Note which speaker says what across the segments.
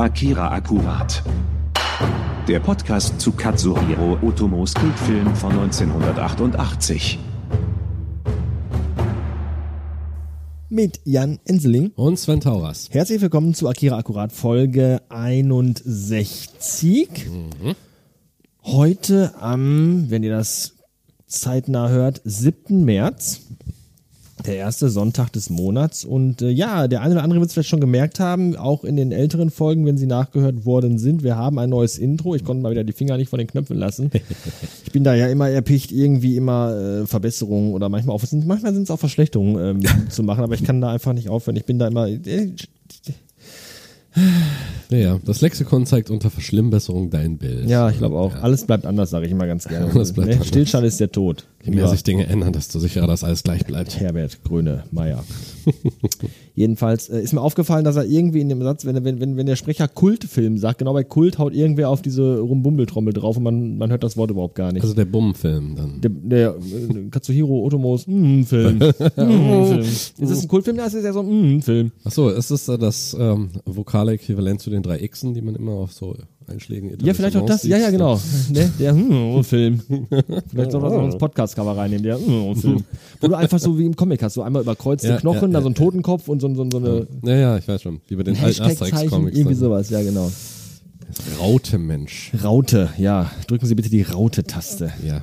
Speaker 1: Akira Akkurat. Der Podcast zu Katsuhiro Otomos Kultfilm von 1988.
Speaker 2: Mit Jan Enseling.
Speaker 3: Und Sven Tauras.
Speaker 2: Herzlich willkommen zu Akira Akkurat Folge 61. Heute am, wenn ihr das zeitnah hört, 7. März. Der erste Sonntag des Monats. Und äh, ja, der eine oder andere wird es vielleicht schon gemerkt haben, auch in den älteren Folgen, wenn sie nachgehört worden sind. Wir haben ein neues Intro. Ich konnte mal wieder die Finger nicht von den Knöpfen lassen. Ich bin da ja immer erpicht, irgendwie immer äh, Verbesserungen oder manchmal auch, manchmal sind es auch Verschlechterungen ähm, zu machen, aber ich kann da einfach nicht aufhören. Ich bin da immer. Äh,
Speaker 3: Ja, ja, das Lexikon zeigt unter Verschlimmbesserung dein Bild.
Speaker 2: ja, ich glaube auch.
Speaker 3: Ja.
Speaker 2: Alles bleibt anders, sage ich immer ganz gerne.
Speaker 3: Alles bleibt anders.
Speaker 2: Stillstand ist der Tod.
Speaker 3: Je mehr
Speaker 2: Ja.
Speaker 3: sich Dinge ändern, desto sicherer, dass alles gleich bleibt.
Speaker 2: Herbert Gröne Meier. Jedenfalls äh, ist mir aufgefallen, dass er irgendwie in dem Satz, wenn, wenn, wenn, wenn der Sprecher Kultfilm sagt, genau bei Kult haut irgendwer auf diese Rumbumbeltrommel drauf und man, man hört das Wort überhaupt gar nicht.
Speaker 3: Also der Bumm-Film dann.
Speaker 2: der, der äh, Katsuhiro Otomos mm, Film. mm, Film. Ist das ein Kultfilm? Ja, es ist ja so ein mm, Film.
Speaker 3: Achso, ist das äh, das ähm, vokale Äquivalent zu den drei Xen, die man immer auf so Einschlägen
Speaker 2: Ja, vielleicht auch das. Ja, ja, genau. Ne? Der mm, Film. Vielleicht soll man so ins Podcast-Cover reinnehmen. Der mm, Film. Wo du einfach so wie im Comic hast, so einmal überkreuzte
Speaker 3: Ja,
Speaker 2: Knochen,
Speaker 3: ja,
Speaker 2: da
Speaker 3: ja,
Speaker 2: so ein Totenkopf und so, so, so eine
Speaker 3: Ja, ja, ich weiß schon. Wie bei den alten Asterix-Comics.
Speaker 2: irgendwie sowas. Ja, genau.
Speaker 3: Raute Mensch.
Speaker 2: Raute, ja. Drücken Sie bitte die Raute-Taste.
Speaker 3: Ja.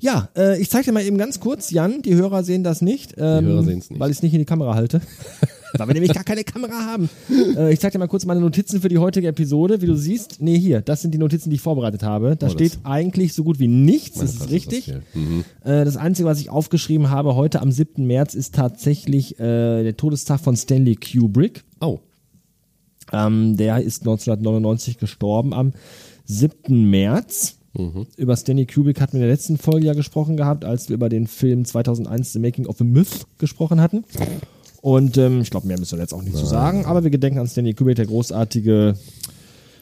Speaker 2: Ja, äh, ich zeige dir mal eben ganz kurz, Jan, die Hörer sehen das nicht. Ähm,
Speaker 3: Hörer sehen's nicht.
Speaker 2: Weil ich es nicht in die Kamera halte. weil wir nämlich gar keine Kamera haben. Äh, ich zeige dir mal kurz meine Notizen für die heutige Episode. Wie du siehst, nee, hier, das sind die Notizen, die ich vorbereitet habe. Da
Speaker 3: Oh, das-
Speaker 2: steht eigentlich so gut wie nichts, das ist richtig.
Speaker 3: viel. Mhm.
Speaker 2: Äh, das Einzige, was ich aufgeschrieben habe heute am 7. März, ist tatsächlich äh, der Todestag von Stanley Kubrick.
Speaker 3: Oh,
Speaker 2: Ähm, der ist 1999 gestorben am 7. März. Über Stanley Kubrick hatten wir in der letzten Folge ja gesprochen gehabt, als wir über den Film 2001 The Making of a Myth gesprochen hatten. Und ähm, ich glaube, mehr müssen wir jetzt auch nicht zu sagen, aber wir gedenken an Stanley Kubrick, der großartige.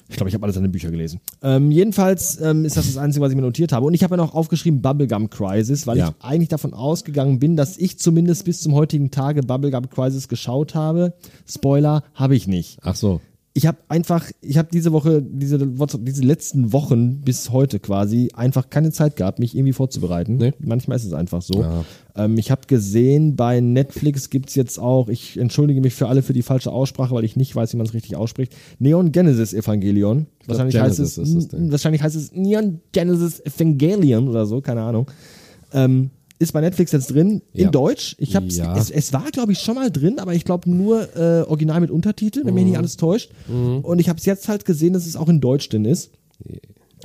Speaker 2: Ich glaube, ich habe alle seine Bücher gelesen. Ähm, jedenfalls ähm, ist das das Einzige, was ich mir notiert habe. Und ich habe ja noch aufgeschrieben Bubblegum Crisis, weil
Speaker 3: Ja.
Speaker 2: ich eigentlich davon ausgegangen bin, dass ich zumindest bis zum heutigen Tage Bubblegum Crisis geschaut habe. Spoiler, habe ich nicht
Speaker 3: ach so.
Speaker 2: Ich habe einfach, ich habe diese Woche, diese, diese letzten Wochen bis heute quasi einfach keine Zeit gehabt, mich irgendwie vorzubereiten.
Speaker 3: Nee.
Speaker 2: Manchmal ist es einfach so.
Speaker 3: Ja.
Speaker 2: Ähm, ich habe gesehen, bei Netflix gibt's jetzt auch, ich entschuldige mich für alle für die falsche Aussprache, weil ich nicht weiß, wie man es richtig ausspricht, Neon Genesis Evangelion.
Speaker 3: glaub,
Speaker 2: Wahrscheinlich heißt,
Speaker 3: Genesis
Speaker 2: es,
Speaker 3: ist das Ding.
Speaker 2: wahrscheinlich heißt es Neon Genesis Evangelion oder so, keine Ahnung. Ähm, ist bei Netflix jetzt drin, in
Speaker 3: Ja.
Speaker 2: Deutsch. Ich hab's,
Speaker 3: Ja.
Speaker 2: es, es war, glaube ich, schon mal drin, aber ich glaube nur äh, original mit Untertitel, wenn mich
Speaker 3: Mhm.
Speaker 2: nicht alles täuscht. Und ich habe es jetzt halt gesehen, dass es auch in Deutsch drin ist.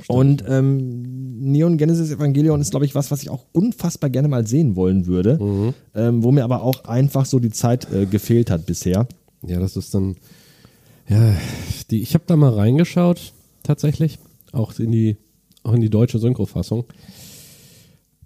Speaker 2: Und ähm, Neon Genesis Evangelion ist, glaube ich, was, was ich auch unfassbar gerne mal sehen wollen würde,
Speaker 3: Mhm.
Speaker 2: ähm, wo mir aber auch einfach so die Zeit äh, gefehlt hat bisher.
Speaker 3: Ja, das ist dann. Ja, die, ich habe da mal reingeschaut, tatsächlich. Auch in die, auch in die deutsche Synchrofassung.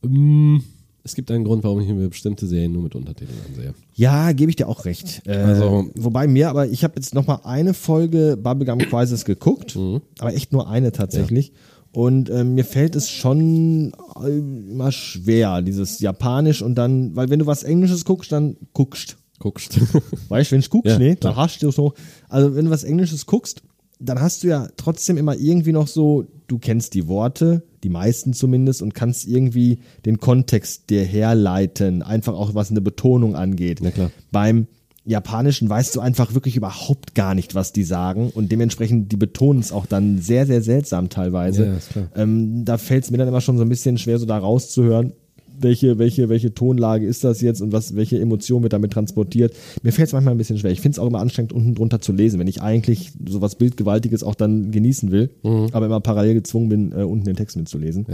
Speaker 3: Ähm, Es gibt einen Grund, warum ich mir bestimmte Serien nur mit Untertiteln ansehe.
Speaker 2: Ja, gebe ich dir auch recht. Äh,
Speaker 3: Also-
Speaker 2: wobei mir, aber ich habe jetzt noch mal eine Folge Bubblegum Crisis geguckt,
Speaker 3: Mhm.
Speaker 2: aber echt nur eine tatsächlich. Und ähm, mir fällt es schon äh, immer schwer, dieses Japanisch und dann, weil wenn du was Englisches guckst, dann guckst.
Speaker 3: Guckst.
Speaker 2: Weißt du, wenn du guckst,
Speaker 3: Ja,
Speaker 2: nee,
Speaker 3: klar.
Speaker 2: dann hast du so. Also wenn du was Englisches guckst, dann hast du ja trotzdem immer irgendwie noch so, du kennst die Worte, die meisten zumindest, und kannst irgendwie den Kontext dir herleiten, einfach auch was eine Betonung angeht.
Speaker 3: Na klar.
Speaker 2: Beim Japanischen weißt du einfach wirklich überhaupt gar nicht, was die sagen und dementsprechend, die betonen es auch dann sehr, sehr seltsam teilweise.
Speaker 3: Ja.
Speaker 2: Ähm, da fällt es mir dann immer schon so ein bisschen schwer, so da rauszuhören, welche, welche, welche Tonlage ist das jetzt und was, welche Emotion wird damit transportiert. Mir fällt es manchmal ein bisschen schwer. Ich finde es auch immer anstrengend, unten drunter zu lesen, wenn ich eigentlich sowas Bildgewaltiges auch dann genießen will, aber immer parallel gezwungen bin, äh, unten den Text mitzulesen.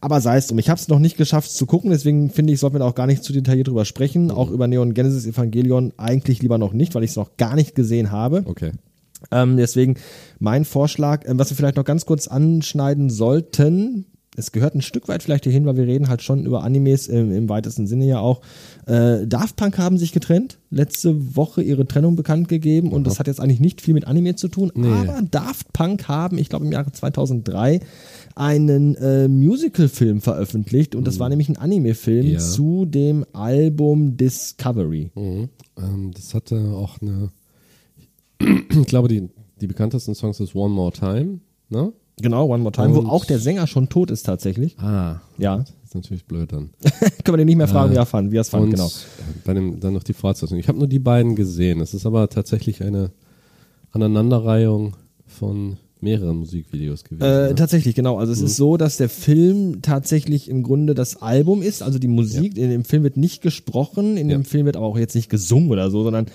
Speaker 2: Aber sei es drum. Ich habe es noch nicht geschafft zu gucken, deswegen finde ich, sollten wir auch gar nicht zu detailliert drüber sprechen. Auch über Neon Genesis Evangelion eigentlich lieber noch nicht, weil ich es noch gar nicht gesehen habe.
Speaker 3: Okay.
Speaker 2: Ähm, deswegen mein Vorschlag, ähm, was wir vielleicht noch ganz kurz anschneiden sollten, es gehört ein Stück weit vielleicht hierhin, weil wir reden halt schon über Animes im, im weitesten Sinne ja auch. Äh, Daft Punk haben sich getrennt, letzte Woche ihre Trennung bekannt gegeben und das hat jetzt eigentlich nicht viel mit Anime zu tun, aber Daft Punk haben, ich glaube im Jahre 2003, einen äh, Musical-Film veröffentlicht und das war nämlich ein Anime-Film
Speaker 3: Ja.
Speaker 2: zu dem Album Discovery.
Speaker 3: Mhm. Ähm, das hatte auch eine. ich glaube, die, die bekanntesten Songs ist One More Time, ne?
Speaker 2: Genau, One More Time, wo
Speaker 3: Und-
Speaker 2: auch der Sänger schon tot ist tatsächlich.
Speaker 3: Ah,
Speaker 2: Ja.
Speaker 3: das ist natürlich blöd dann.
Speaker 2: Können wir den nicht mehr fragen, wie er fand, wie er es fand,
Speaker 3: Und
Speaker 2: genau.
Speaker 3: bei dem, dann noch die Fortsetzung. Ich habe nur die beiden gesehen. Es ist aber tatsächlich eine Aneinanderreihung von mehreren Musikvideos gewesen.
Speaker 2: Äh,
Speaker 3: ne?
Speaker 2: tatsächlich, genau. Also es ist so, dass der Film tatsächlich im Grunde das Album ist, also die Musik. In dem Film wird nicht gesprochen, in
Speaker 3: Ja.
Speaker 2: dem Film wird aber auch jetzt nicht gesungen oder so, sondern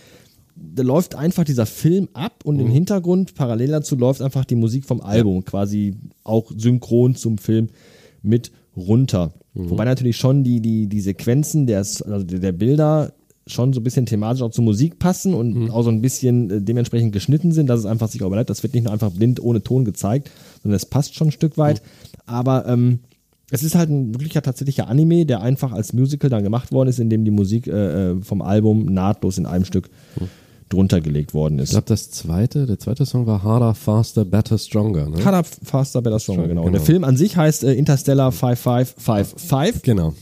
Speaker 2: da läuft einfach dieser Film ab und im
Speaker 3: Mhm.
Speaker 2: Hintergrund parallel dazu läuft einfach die Musik vom Album, quasi auch synchron zum Film mit runter.
Speaker 3: Mhm.
Speaker 2: Wobei natürlich schon die, die, die Sequenzen der, also der Bilder schon so ein bisschen thematisch auch zur Musik passen und
Speaker 3: Mhm.
Speaker 2: auch so ein bisschen äh, dementsprechend geschnitten sind, dass es einfach sich auch überleitet. Das wird nicht nur einfach blind ohne Ton gezeigt, sondern es passt schon ein Stück weit. Aber ähm, es ist halt ein wirklicher tatsächlicher Anime, der einfach als Musical dann gemacht worden ist, in dem die Musik äh, äh, vom Album nahtlos in einem Stück drunter gelegt worden
Speaker 3: ich
Speaker 2: ist.
Speaker 3: glaube, das zweite, der zweite Song war Harder, Faster, Better, Stronger. Ne?
Speaker 2: Harder, Faster, Better, Stronger, genau. Und
Speaker 3: genau.
Speaker 2: der Film an sich heißt äh, Interstellar 5555
Speaker 3: Genau.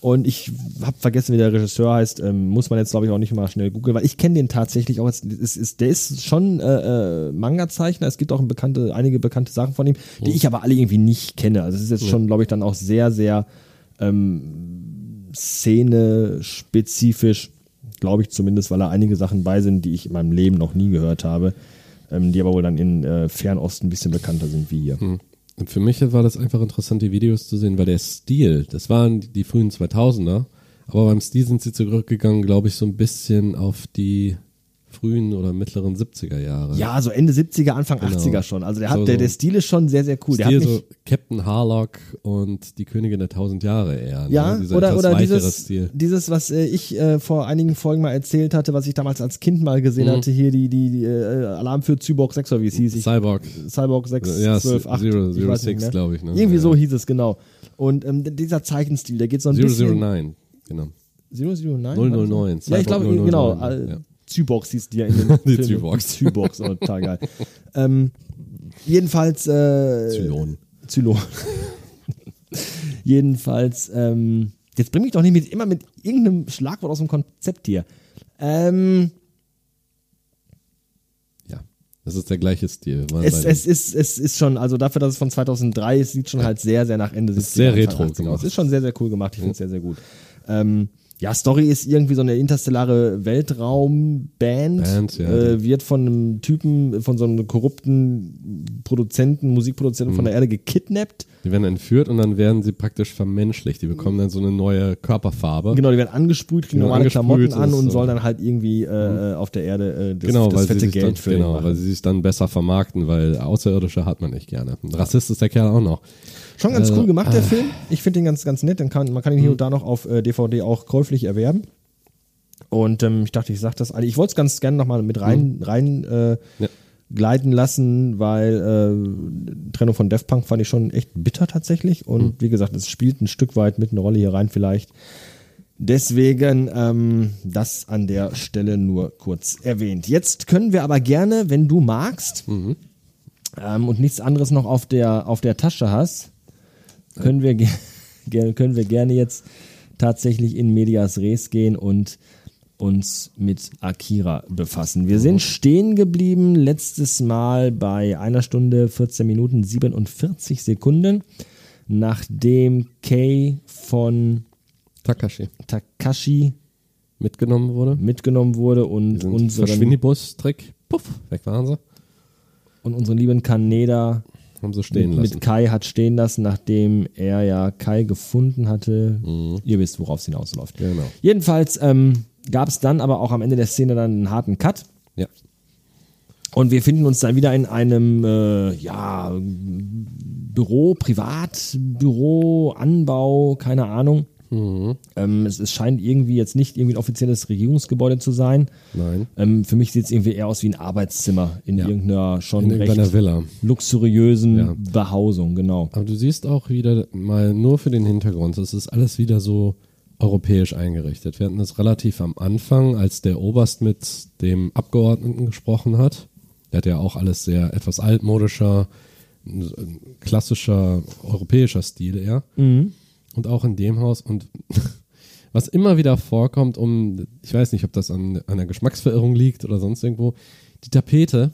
Speaker 2: und ich habe vergessen, wie der Regisseur heißt. Ähm, muss man jetzt, glaube ich, auch nicht mal schnell googeln, weil ich kenne den tatsächlich auch. Jetzt, ist, ist, der ist schon äh, äh, Manga-Zeichner. Es gibt auch ein bekannte, einige bekannte Sachen von ihm, die ich aber alle irgendwie nicht kenne. Also es ist jetzt schon, glaube ich, dann auch sehr, sehr ähm, szene-spezifisch, glaube ich zumindest, weil da einige Sachen bei sind, die ich in meinem Leben noch nie gehört habe, ähm, die aber wohl dann in äh, Fernost ein bisschen bekannter sind wie hier.
Speaker 3: Und für mich war das einfach interessant, die Videos zu sehen, weil der Stil, das waren die frühen 2000er, aber beim Stil sind sie zurückgegangen, glaube ich, so ein bisschen auf die frühen oder mittleren 70er Jahre.
Speaker 2: Ja, so Ende 70er, Anfang
Speaker 3: Genau.
Speaker 2: 80er schon. Also der hat,
Speaker 3: So,
Speaker 2: der, der Stil ist schon sehr, sehr cool. Der
Speaker 3: Stil
Speaker 2: hat mich,
Speaker 3: so Captain Harlock und die Königin der tausend Jahre eher.
Speaker 2: ja,
Speaker 3: ne?
Speaker 2: Oder, oder dieses,
Speaker 3: Stil.
Speaker 2: dieses, was äh, ich äh, vor einigen Folgen mal erzählt hatte, was ich damals als Kind mal gesehen
Speaker 3: Mhm.
Speaker 2: hatte, hier die, die, die äh, Alarm für Cyborg 6 oder wie es hieß.
Speaker 3: Cyborg.
Speaker 2: Cyborg 6,
Speaker 3: Ja,
Speaker 2: 12, 8.
Speaker 3: Zero-
Speaker 2: ich
Speaker 3: Zero
Speaker 2: weiß nicht
Speaker 3: Six,
Speaker 2: mehr.
Speaker 3: glaube ich, ne?
Speaker 2: Irgendwie
Speaker 3: Ja,
Speaker 2: so hieß es, genau. Und ähm, dieser Zeichenstil, der geht so ein bisschen...
Speaker 3: 009, genau.
Speaker 2: 009?
Speaker 3: 009,
Speaker 2: Ja, ich glaube, genau.
Speaker 3: 009,
Speaker 2: äh,
Speaker 3: ja.
Speaker 2: Zyborgs hieß die ja in den
Speaker 3: Die.
Speaker 2: Die Zyborgs, oh, total geil. ähm, jedenfalls... Äh,
Speaker 3: Zylon.
Speaker 2: Zylon. Jedenfalls, ähm, jetzt bring mich doch nicht mit, immer mit irgendeinem Schlagwort aus dem Konzept hier. Ähm,
Speaker 3: Ja, das ist der gleiche Stil.
Speaker 2: Es, es, ist, es ist schon, also dafür, dass es von 2003 ist, sieht schon halt sehr, sehr nach Ende 70er,
Speaker 3: Ist sehr retro
Speaker 2: 80er aus.
Speaker 3: gemacht.
Speaker 2: Ist schon sehr, sehr cool gemacht. Ich finde es sehr, sehr gut. Ähm, ja, Story ist irgendwie so eine interstellare Weltraumband.
Speaker 3: Band, ja,
Speaker 2: äh, wird von einem Typen, von so einem korrupten Produzenten, Musikproduzenten
Speaker 3: Mhm.
Speaker 2: von der Erde gekidnappt.
Speaker 3: Die werden entführt und dann werden sie praktisch vermenschlicht. Die bekommen dann so eine neue Körperfarbe.
Speaker 2: Genau, die werden angesprüht, kriegen
Speaker 3: Genau,
Speaker 2: normale Klamotten an und
Speaker 3: so.
Speaker 2: sollen dann halt irgendwie äh, äh, auf der Erde äh, das,
Speaker 3: Genau,
Speaker 2: das
Speaker 3: weil
Speaker 2: fette Geld
Speaker 3: dann,
Speaker 2: für
Speaker 3: genau, weil sie sich dann besser vermarkten, weil Außerirdische hat man nicht gerne. Rassist ist der Kerl auch noch.
Speaker 2: Schon ganz
Speaker 3: Also,
Speaker 2: cool gemacht, der
Speaker 3: ah.
Speaker 2: Film. Ich finde den ganz, ganz nett. Dann kann, man kann ihn hier und da noch auf äh, DVD auch käuflich erwerben. Und ähm, ich dachte, ich sag das alle. Ich wollte es ganz gerne nochmal mit rein, rein äh,
Speaker 3: Ja.
Speaker 2: gleiten lassen, weil äh, Trennung von Def Punk fand ich schon echt bitter tatsächlich. Und wie gesagt, es spielt ein Stück weit mit eine Rolle hier rein vielleicht. Deswegen ähm, das an der Stelle nur kurz erwähnt. Jetzt können wir aber gerne, wenn du magst ähm, und nichts anderes noch auf der, auf der Tasche hast, können wir, können wir gerne jetzt tatsächlich in Medias Res gehen und uns mit Akira befassen. Wir sind stehen geblieben letztes Mal bei einer Stunde 14 Minuten 47 Sekunden, nachdem Kei von
Speaker 3: Takashi
Speaker 2: Takashi
Speaker 3: mitgenommen wurde.
Speaker 2: mitgenommen wurde und unseren,
Speaker 3: Verschwindibus-Trick. Puff, weg waren sie.
Speaker 2: und unseren lieben Kaneda
Speaker 3: Haben sie stehen
Speaker 2: mit,
Speaker 3: lassen.
Speaker 2: mit Kai hat stehen lassen, nachdem er ja Kai gefunden hatte. Ihr wisst, worauf es hinausläuft.
Speaker 3: Mhm. Genau.
Speaker 2: Jedenfalls ähm, gab es dann aber auch am Ende der Szene dann einen harten Cut.
Speaker 3: Ja.
Speaker 2: Und wir finden uns dann wieder in einem äh, ja, Büro, Privatbüro, Anbau, keine Ahnung.
Speaker 3: Mhm.
Speaker 2: Ähm, es, es scheint irgendwie jetzt nicht irgendwie ein offizielles Regierungsgebäude zu sein.
Speaker 3: Nein.
Speaker 2: Ähm, für mich sieht es irgendwie eher aus wie ein Arbeitszimmer in
Speaker 3: Ja.
Speaker 2: irgendeiner schon
Speaker 3: In
Speaker 2: recht
Speaker 3: Villa.
Speaker 2: luxuriösen
Speaker 3: Ja.
Speaker 2: Behausung, genau.
Speaker 3: Aber du siehst auch wieder mal nur für den Hintergrund, das ist alles wieder so europäisch eingerichtet. Wir hatten das relativ am Anfang, als der Oberst mit dem Abgeordneten gesprochen hat. Der hat ja auch alles sehr etwas altmodischer, klassischer europäischer Stil eher. Und auch in dem Haus. Und was immer wieder vorkommt, um, ich weiß nicht, ob das an einer Geschmacksverirrung liegt oder sonst irgendwo, Die Tapete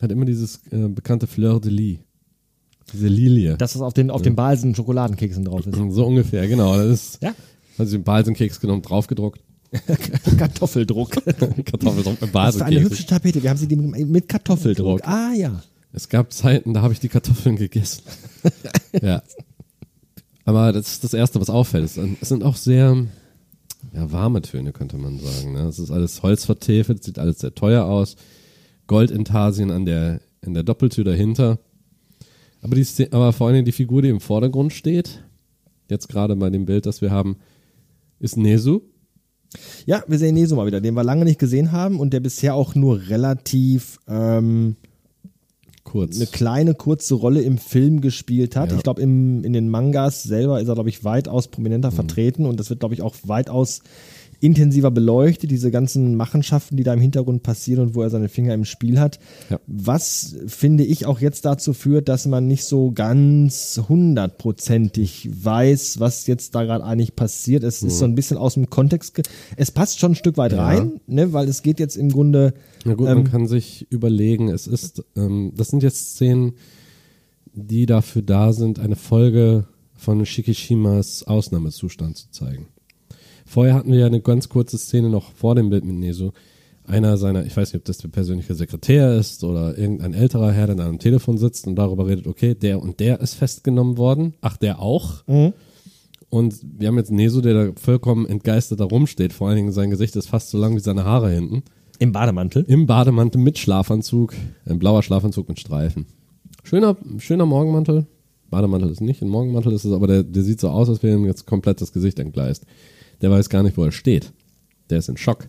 Speaker 3: hat immer dieses äh, bekannte Fleur de Lis. Diese Lilie.
Speaker 2: Dass das auf den, auf den Balsen Schokoladenkeksen drauf ist.
Speaker 3: So ungefähr, genau. Das ist,
Speaker 2: Ja.
Speaker 3: also den Balsenkeks genommen, draufgedruckt.
Speaker 2: Kartoffeldruck.
Speaker 3: Kartoffeldruck mit
Speaker 2: Das war eine hübsche Tapete. Wir haben sie die mit, Kartoffeldruck.
Speaker 3: Druck.
Speaker 2: Ah ja.
Speaker 3: Es gab Zeiten, da habe ich die Kartoffeln gegessen. ja. Aber das ist das Erste, was auffällt. Es sind- auch sehr ja, warme Töne, könnte man sagen. Ne? Es ist alles holzvertäfelt, sieht alles sehr teuer aus. Goldintarsien an der, in der Doppeltür dahinter. Aber, die, aber vor allem die Figur, die im Vordergrund steht, jetzt gerade bei dem Bild, das wir haben, ist Nesu.
Speaker 2: Ja, wir sehen Neso mal wieder, den wir lange nicht gesehen haben und der bisher auch nur relativ ähm,
Speaker 3: Kurz.
Speaker 2: eine kleine, kurze Rolle im Film gespielt hat.
Speaker 3: Ja.
Speaker 2: Ich glaube, in den Mangas selber ist er, glaube ich, weitaus prominenter
Speaker 3: Mhm.
Speaker 2: vertreten und das wird, glaube ich, auch weitaus intensiver beleuchtet, diese ganzen Machenschaften, die da im Hintergrund passieren und wo er seine Finger im Spiel hat.
Speaker 3: Ja.
Speaker 2: Was, finde ich, auch jetzt dazu führt, dass man nicht so ganz hundertprozentig weiß, was jetzt da gerade eigentlich passiert. Es ist so ein bisschen aus dem Kontext. Es passt schon ein Stück weit
Speaker 3: Mhm. Ja.
Speaker 2: rein, ne, weil es geht jetzt im Grunde
Speaker 3: Na gut,
Speaker 2: Ähm,
Speaker 3: man kann sich überlegen, es ist, ähm, das sind jetzt Szenen, die dafür da sind, eine Folge von Shikishimas Ausnahmezustand zu zeigen. Vorher hatten wir ja eine ganz kurze Szene noch vor dem Bild mit Nesu. Einer seiner, ich weiß nicht, ob das der persönliche Sekretär ist oder irgendein älterer Herr, der an einem Telefon sitzt und darüber redet, okay, der und der ist festgenommen worden. Ach, der auch? Und wir haben jetzt Nesu, der da vollkommen entgeistert da rumsteht. Vor allen Dingen sein Gesicht ist fast so lang wie seine Haare hinten.
Speaker 2: im Bademantel.
Speaker 3: Im Bademantel mit Schlafanzug, ein blauer Schlafanzug mit Streifen. Schöner, schöner Morgenmantel. Bademantel ist nicht, ein Morgenmantel ist es, aber der, der sieht so aus, als wäre ihm jetzt komplett das Gesicht entgleist. Der weiß gar nicht, wo er steht. Der ist in Schock.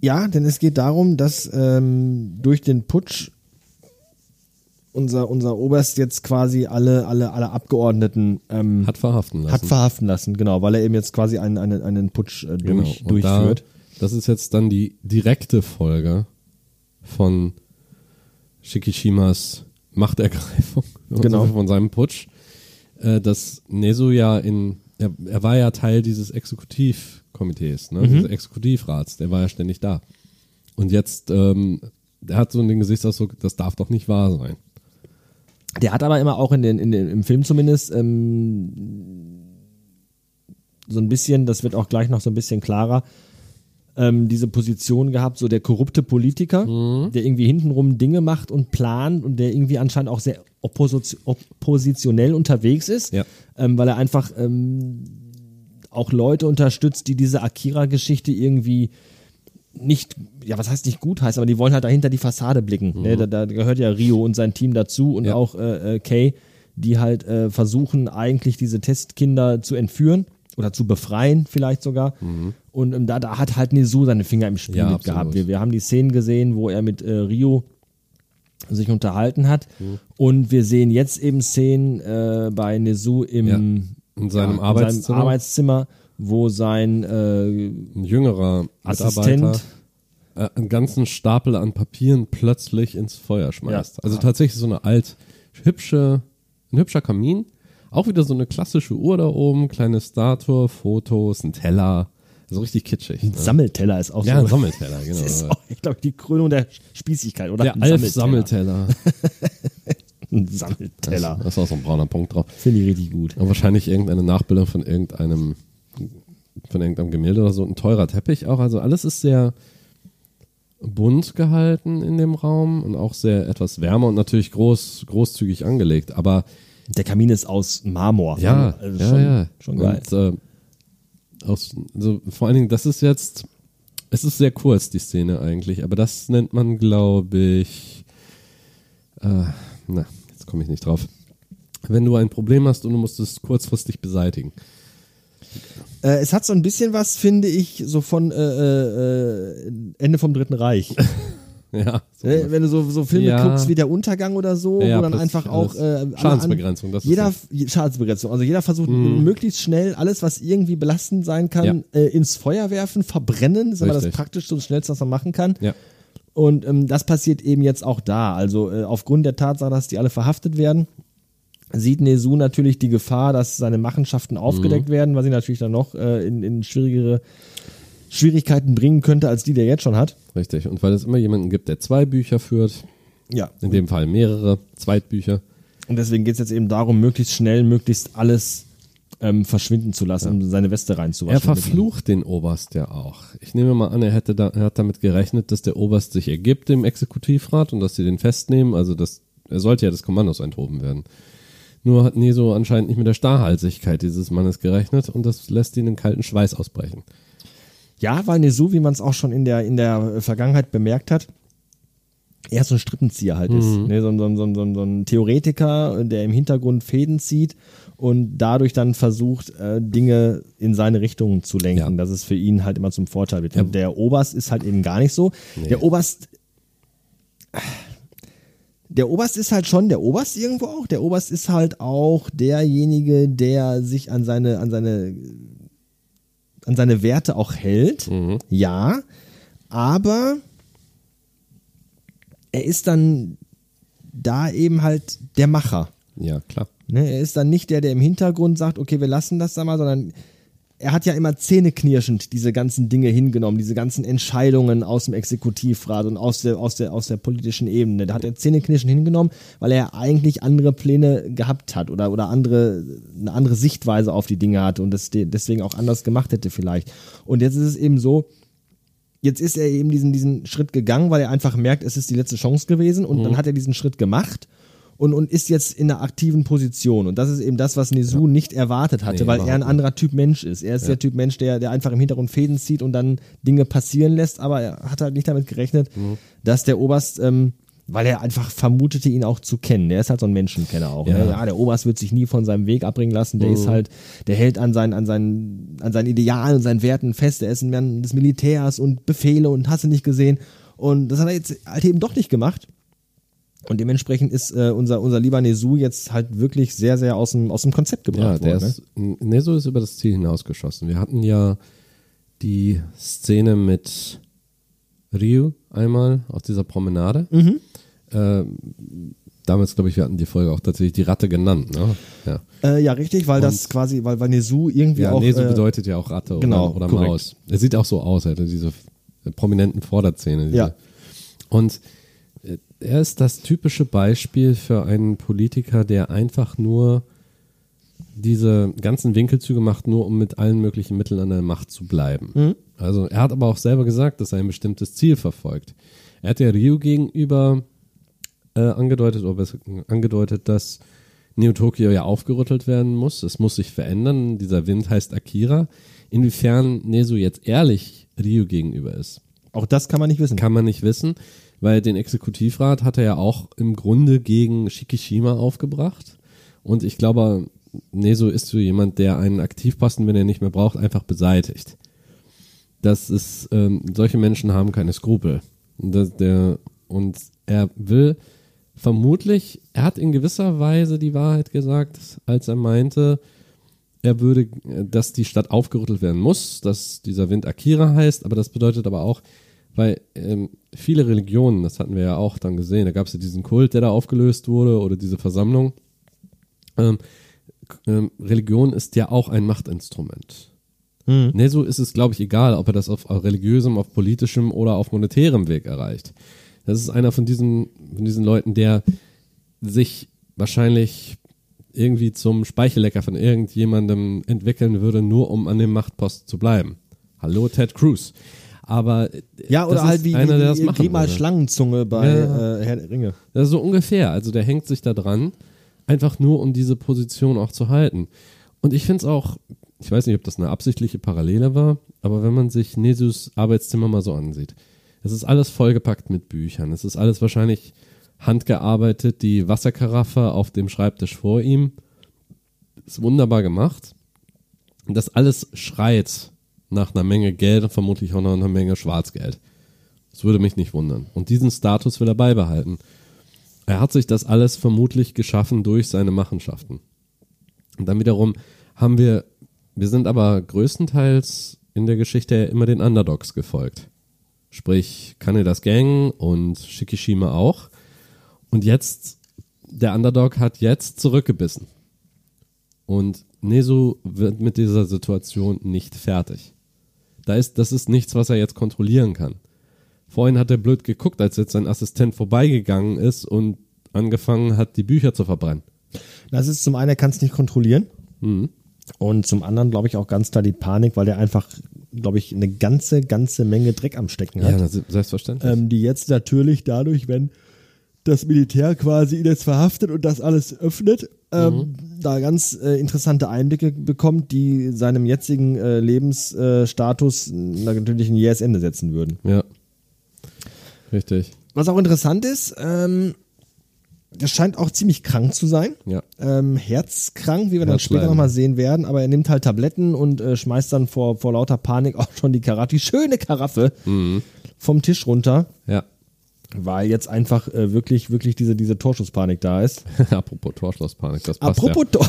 Speaker 2: Ja, denn es geht darum, dass ähm, durch den Putsch unser, unser Oberst jetzt quasi alle, alle, alle Abgeordneten ähm,
Speaker 3: Hat verhaften lassen.
Speaker 2: hat verhaften lassen, genau, weil er eben jetzt quasi einen, einen, einen Putsch äh,
Speaker 3: genau.
Speaker 2: durch,
Speaker 3: da,
Speaker 2: durchführt.
Speaker 3: das ist jetzt dann die direkte Folge von Shikishimas Machtergreifung,
Speaker 2: Genau.
Speaker 3: von seinem Putsch, äh, dass Nezu ja in, er, er war ja Teil dieses Exekutivkomitees, ne, dieses Exekutivrats, der war ja ständig da. Und jetzt, ähm, der hat so den Gesichtsausdruck, das darf doch nicht wahr sein.
Speaker 2: Der hat aber immer auch in den, in den, im Film zumindest ähm, so ein bisschen, das wird auch gleich noch so ein bisschen klarer, ähm, diese Position gehabt, so der korrupte Politiker, der irgendwie hintenrum Dinge macht und plant und der irgendwie anscheinend auch sehr opposi oppositionell unterwegs ist,
Speaker 3: Ja.
Speaker 2: ähm, weil er einfach ähm, auch Leute unterstützt, die diese Akira-Geschichte irgendwie nicht, ja, was heißt nicht gut heißt, aber die wollen halt dahinter die Fassade blicken. Ne? Da, da gehört ja Rio und sein Team dazu und
Speaker 3: Ja.
Speaker 2: auch äh, äh, Kay, die halt äh, versuchen, eigentlich diese Testkinder zu entführen oder zu befreien, vielleicht sogar. Und ähm, da, da hat halt Nezu seine Finger im Spiel
Speaker 3: Ja,
Speaker 2: mit gehabt. Wir, wir haben die Szenen gesehen, wo er mit äh, Rio sich unterhalten hat. Und wir sehen jetzt eben Szenen äh, bei Nezu im
Speaker 3: Ja. In seinem
Speaker 2: ja,
Speaker 3: Arbeitszimmer.
Speaker 2: In seinem Arbeitszimmer, wo sein äh,
Speaker 3: jüngerer
Speaker 2: Assistent
Speaker 3: äh, einen ganzen Stapel an Papieren plötzlich ins Feuer schmeißt.
Speaker 2: Ja.
Speaker 3: Also tatsächlich so eine alt, hübsche, ein hübscher Kamin. Auch wieder so eine klassische Uhr da oben, kleine Statue, Fotos, ein Teller. So richtig kitschig. Ne?
Speaker 2: Sammelteller ist auch
Speaker 3: Ja, ein
Speaker 2: so.
Speaker 3: Sammelteller, genau.
Speaker 2: Das ist auch, ich glaube, die Krönung der Spießigkeit, oder?
Speaker 3: Der
Speaker 2: Ein
Speaker 3: Alf Sammelteller.
Speaker 2: Ein
Speaker 3: Das,
Speaker 2: Sammelteller.
Speaker 3: das ist auch so ein brauner Punkt drauf.
Speaker 2: Finde ich richtig gut.
Speaker 3: Und wahrscheinlich irgendeine Nachbildung von irgendeinem, von irgendeinem Gemälde oder so. Ein teurer Teppich auch. Also alles ist sehr bunt gehalten in dem Raum und auch sehr etwas wärmer und natürlich groß, großzügig angelegt. Aber
Speaker 2: Der Kamin ist aus Marmor.
Speaker 3: ja,
Speaker 2: also
Speaker 3: ja,
Speaker 2: schon,
Speaker 3: ja.
Speaker 2: schon geil.
Speaker 3: Und, äh, aus, also vor allen Dingen, das ist jetzt, es ist sehr kurz, die Szene eigentlich, aber das nennt man, glaube ich, äh, na, jetzt komme ich nicht drauf. Wenn du ein Problem hast und du musst es kurzfristig beseitigen.
Speaker 2: Äh, es hat so ein bisschen was, finde ich, so von äh, äh, Ende vom Dritten Reich.
Speaker 3: Ja, so
Speaker 2: Ne, Wenn du so, so Filme
Speaker 3: Ja.
Speaker 2: guckst wie der Untergang oder so,
Speaker 3: Ja,
Speaker 2: wo dann einfach auch äh,
Speaker 3: Schadensbegrenzung, das ist
Speaker 2: jeder je- Schadensbegrenzung. Also jeder versucht möglichst schnell alles, was irgendwie belastend sein kann, äh, ins Feuer werfen, verbrennen. Das ist immer das
Speaker 3: Richtig.
Speaker 2: praktischste und schnellste, was man machen kann.
Speaker 3: Ja.
Speaker 2: Und ähm, das passiert eben jetzt auch da. Also äh, aufgrund der Tatsache, dass die alle verhaftet werden, sieht Nezu natürlich die Gefahr, dass seine Machenschaften aufgedeckt
Speaker 3: Mhm.
Speaker 2: werden, was sie natürlich dann noch äh, in, in schwierigere Schwierigkeiten bringen könnte, als die der jetzt schon hat.
Speaker 3: Richtig. Und weil es immer jemanden gibt, der zwei Bücher führt,
Speaker 2: Ja.
Speaker 3: in dem Fall mehrere Zweitbücher.
Speaker 2: Und deswegen geht es jetzt eben darum, möglichst schnell, möglichst alles ähm, verschwinden zu lassen, um seine Weste reinzuwaschen.
Speaker 3: Er verflucht den Oberst ja auch. Ich nehme mal an, er hätte da, er hat damit gerechnet, dass der Oberst sich ergibt dem Exekutivrat und dass sie den festnehmen. Also das, er sollte ja des Kommandos enthoben werden. Nur hat Neso anscheinend nicht mit der Starrhalsigkeit dieses Mannes gerechnet und das lässt ihn in kalten Schweiß ausbrechen.
Speaker 2: Ja, weil Nezu, wie man es auch schon in der, in der Vergangenheit bemerkt hat, eher so ein Strippenzieher halt ist. Ne, so, ein- so, ein- so, ein- so, so ein Theoretiker, der im Hintergrund Fäden zieht und dadurch dann versucht, äh, Dinge in seine Richtung zu lenken,
Speaker 3: Ja.
Speaker 2: dass es für ihn halt immer zum Vorteil wird. Und der Oberst ist halt eben gar nicht so. Der Oberst. Der Oberst ist halt schon der Oberst irgendwo auch. Der Oberst ist halt auch derjenige, der sich an seine, an seine an seine Werte auch hält. Ja, aber er ist dann da eben halt der Macher.
Speaker 3: Ja, klar.
Speaker 2: Ne? Er ist dann nicht der, der im Hintergrund sagt, okay, wir lassen das da mal, sondern er hat ja immer zähneknirschend diese ganzen Dinge hingenommen, diese ganzen Entscheidungen aus dem Exekutivrat und aus der, aus der, aus der politischen Ebene. Da hat er zähneknirschend hingenommen, weil er eigentlich andere Pläne gehabt hat oder, oder andere, eine andere Sichtweise auf die Dinge hatte und das de- deswegen auch anders gemacht hätte vielleicht. Und jetzt ist es eben so, jetzt ist er eben diesen, diesen Schritt gegangen, weil er einfach merkt, es ist die letzte Chance gewesen und dann hat er diesen Schritt gemacht und, und ist jetzt in einer aktiven Position. Und das ist eben das, was Nezu nicht erwartet hatte,
Speaker 3: Nee,
Speaker 2: weil er ein anderer Typ Mensch ist. Er ist der Typ Mensch, der, der einfach im Hintergrund Fäden zieht und dann Dinge passieren lässt, aber er hat halt nicht damit gerechnet, dass der Oberst, ähm, weil er einfach vermutete, ihn auch zu kennen. Der ist halt so ein Menschenkenner auch.
Speaker 3: Ja.
Speaker 2: Ne? ja der Oberst wird sich nie von seinem Weg abbringen lassen. Der ist halt, der hält an seinen, an seinen, an seinen Idealen und seinen Werten fest. Der ist ein Mann des Militärs und Befehle und hast du nicht gesehen. Und das hat er jetzt halt eben doch nicht gemacht. Und dementsprechend ist äh, unser, unser lieber Nezu jetzt halt wirklich sehr, sehr aus dem, aus dem Konzept
Speaker 3: Ja,
Speaker 2: gebracht
Speaker 3: der
Speaker 2: worden. ne?
Speaker 3: ist, Neso ist über das Ziel hinausgeschossen. Wir hatten ja die Szene mit Ryu einmal auf dieser Promenade.
Speaker 2: Mhm.
Speaker 3: Äh, damals, glaube ich, wir hatten die Folge auch tatsächlich die Ratte genannt. Ne? Ja,
Speaker 2: Äh, ja, richtig, weil das quasi, weil, weil Nezu irgendwie
Speaker 3: ja
Speaker 2: auch.
Speaker 3: Neso
Speaker 2: äh,
Speaker 3: bedeutet ja auch Ratte
Speaker 2: genau,
Speaker 3: oder, oder. Maus. Er sieht auch so aus, er hat diese prominenten Vorderzähne. Diese.
Speaker 2: Ja.
Speaker 3: Und äh, er ist das typische Beispiel für einen Politiker, der einfach nur diese ganzen Winkelzüge macht, nur um mit allen möglichen Mitteln an der Macht zu bleiben.
Speaker 2: Mhm.
Speaker 3: Also er hat aber auch selber gesagt, dass er ein bestimmtes Ziel verfolgt. Er hat ja Ryu gegenüber äh, angedeutet, oder besser angedeutet, dass Neo Tokyo ja aufgerüttelt werden muss. Es muss sich verändern. Dieser Wind heißt Akira. Inwiefern Nezu jetzt ehrlich Ryu gegenüber ist,
Speaker 2: auch das kann man nicht wissen.
Speaker 3: kann man nicht wissen, weil den Exekutivrat hat er ja auch im Grunde gegen Shikishima aufgebracht. Und ich glaube, Neso ist so jemand, der einen Aktivposten, wenn er nicht mehr braucht, einfach beseitigt. Das ist, ähm, solche Menschen haben keine Skrupel. Und, das, der, und er will vermutlich, er hat in gewisser Weise die Wahrheit gesagt, als er meinte, er würde, dass die Stadt aufgerüttelt werden muss, dass dieser Wind Akira heißt, aber das bedeutet aber auch, weil ähm, viele Religionen, das hatten wir ja auch dann gesehen, da gab es ja diesen Kult, der da aufgelöst wurde oder diese Versammlung. Ähm, ähm, Religion ist ja auch ein Machtinstrument.
Speaker 2: Mhm.
Speaker 3: Ne, so ist es, glaube ich, egal, ob er das auf religiösem, auf politischem oder auf monetärem Weg erreicht. Das ist einer von diesen, von diesen Leuten, der sich wahrscheinlich irgendwie zum Speichellecker von irgendjemandem entwickeln würde, nur um an dem Machtpost zu bleiben. Hallo Ted Cruz. Aber äh,
Speaker 2: Ja, oder halt wie,
Speaker 3: einer,
Speaker 2: wie,
Speaker 3: der das
Speaker 2: wie
Speaker 3: machen
Speaker 2: geh mal
Speaker 3: würde.
Speaker 2: Schlangenzunge bei
Speaker 3: Ja.
Speaker 2: äh, Herr der Ringe.
Speaker 3: Das ist so ungefähr. Also der hängt sich da dran, einfach nur um diese Position auch zu halten. Und ich finde es auch, ich weiß nicht, ob das eine absichtliche Parallele war, aber wenn man sich Nesus Arbeitszimmer mal so ansieht, es ist alles vollgepackt mit Büchern. Es ist alles wahrscheinlich handgearbeitet, die Wasserkaraffe auf dem Schreibtisch vor ihm. Ist wunderbar gemacht. Und das alles schreit nach einer Menge Geld und vermutlich auch noch einer Menge Schwarzgeld. Das würde mich nicht wundern. Und diesen Status will er beibehalten. Er hat sich das alles vermutlich geschaffen durch seine Machenschaften. Und dann wiederum haben wir, wir sind aber größtenteils in der Geschichte immer den Underdogs gefolgt. Sprich, Kanedas Gang und Shikishima auch. Und jetzt, der Underdog hat jetzt zurückgebissen. Und Nezu wird mit dieser Situation nicht fertig. Da ist, das ist nichts, was er jetzt kontrollieren kann. Vorhin hat er blöd geguckt, als jetzt sein Assistent vorbeigegangen ist und angefangen hat, die Bücher zu verbrennen.
Speaker 2: Das ist zum einen, er kann es nicht kontrollieren.
Speaker 3: Mhm.
Speaker 2: Und zum anderen, glaube ich, auch ganz klar die Panik, weil der einfach, glaube ich, eine ganze, ganze Menge Dreck am Stecken hat.
Speaker 3: Ja, selbstverständlich.
Speaker 2: ähm, die jetzt natürlich dadurch, wenn das Militär quasi ihn jetzt verhaftet und das alles öffnet, ähm, da ganz äh, interessante Einblicke bekommt, die seinem jetzigen äh, Lebensstatus natürlich ein jähes Ende setzen würden.
Speaker 3: ja. Richtig.
Speaker 2: Was auch interessant ist, ähm, das scheint auch ziemlich krank zu sein.
Speaker 3: Ja.
Speaker 2: Ähm, herzkrank, wie wir dann
Speaker 3: Herzleiden.
Speaker 2: später nochmal sehen werden, aber er nimmt halt Tabletten und äh, schmeißt dann vor, vor lauter Panik auch schon die Karaffe, die schöne Karaffe vom Tisch runter,
Speaker 3: Ja.
Speaker 2: Weil jetzt einfach äh, wirklich, wirklich diese, diese Torschusspanik da ist.
Speaker 3: Apropos Torschlosspanik, das passt
Speaker 2: Apropos
Speaker 3: ja.
Speaker 2: Tor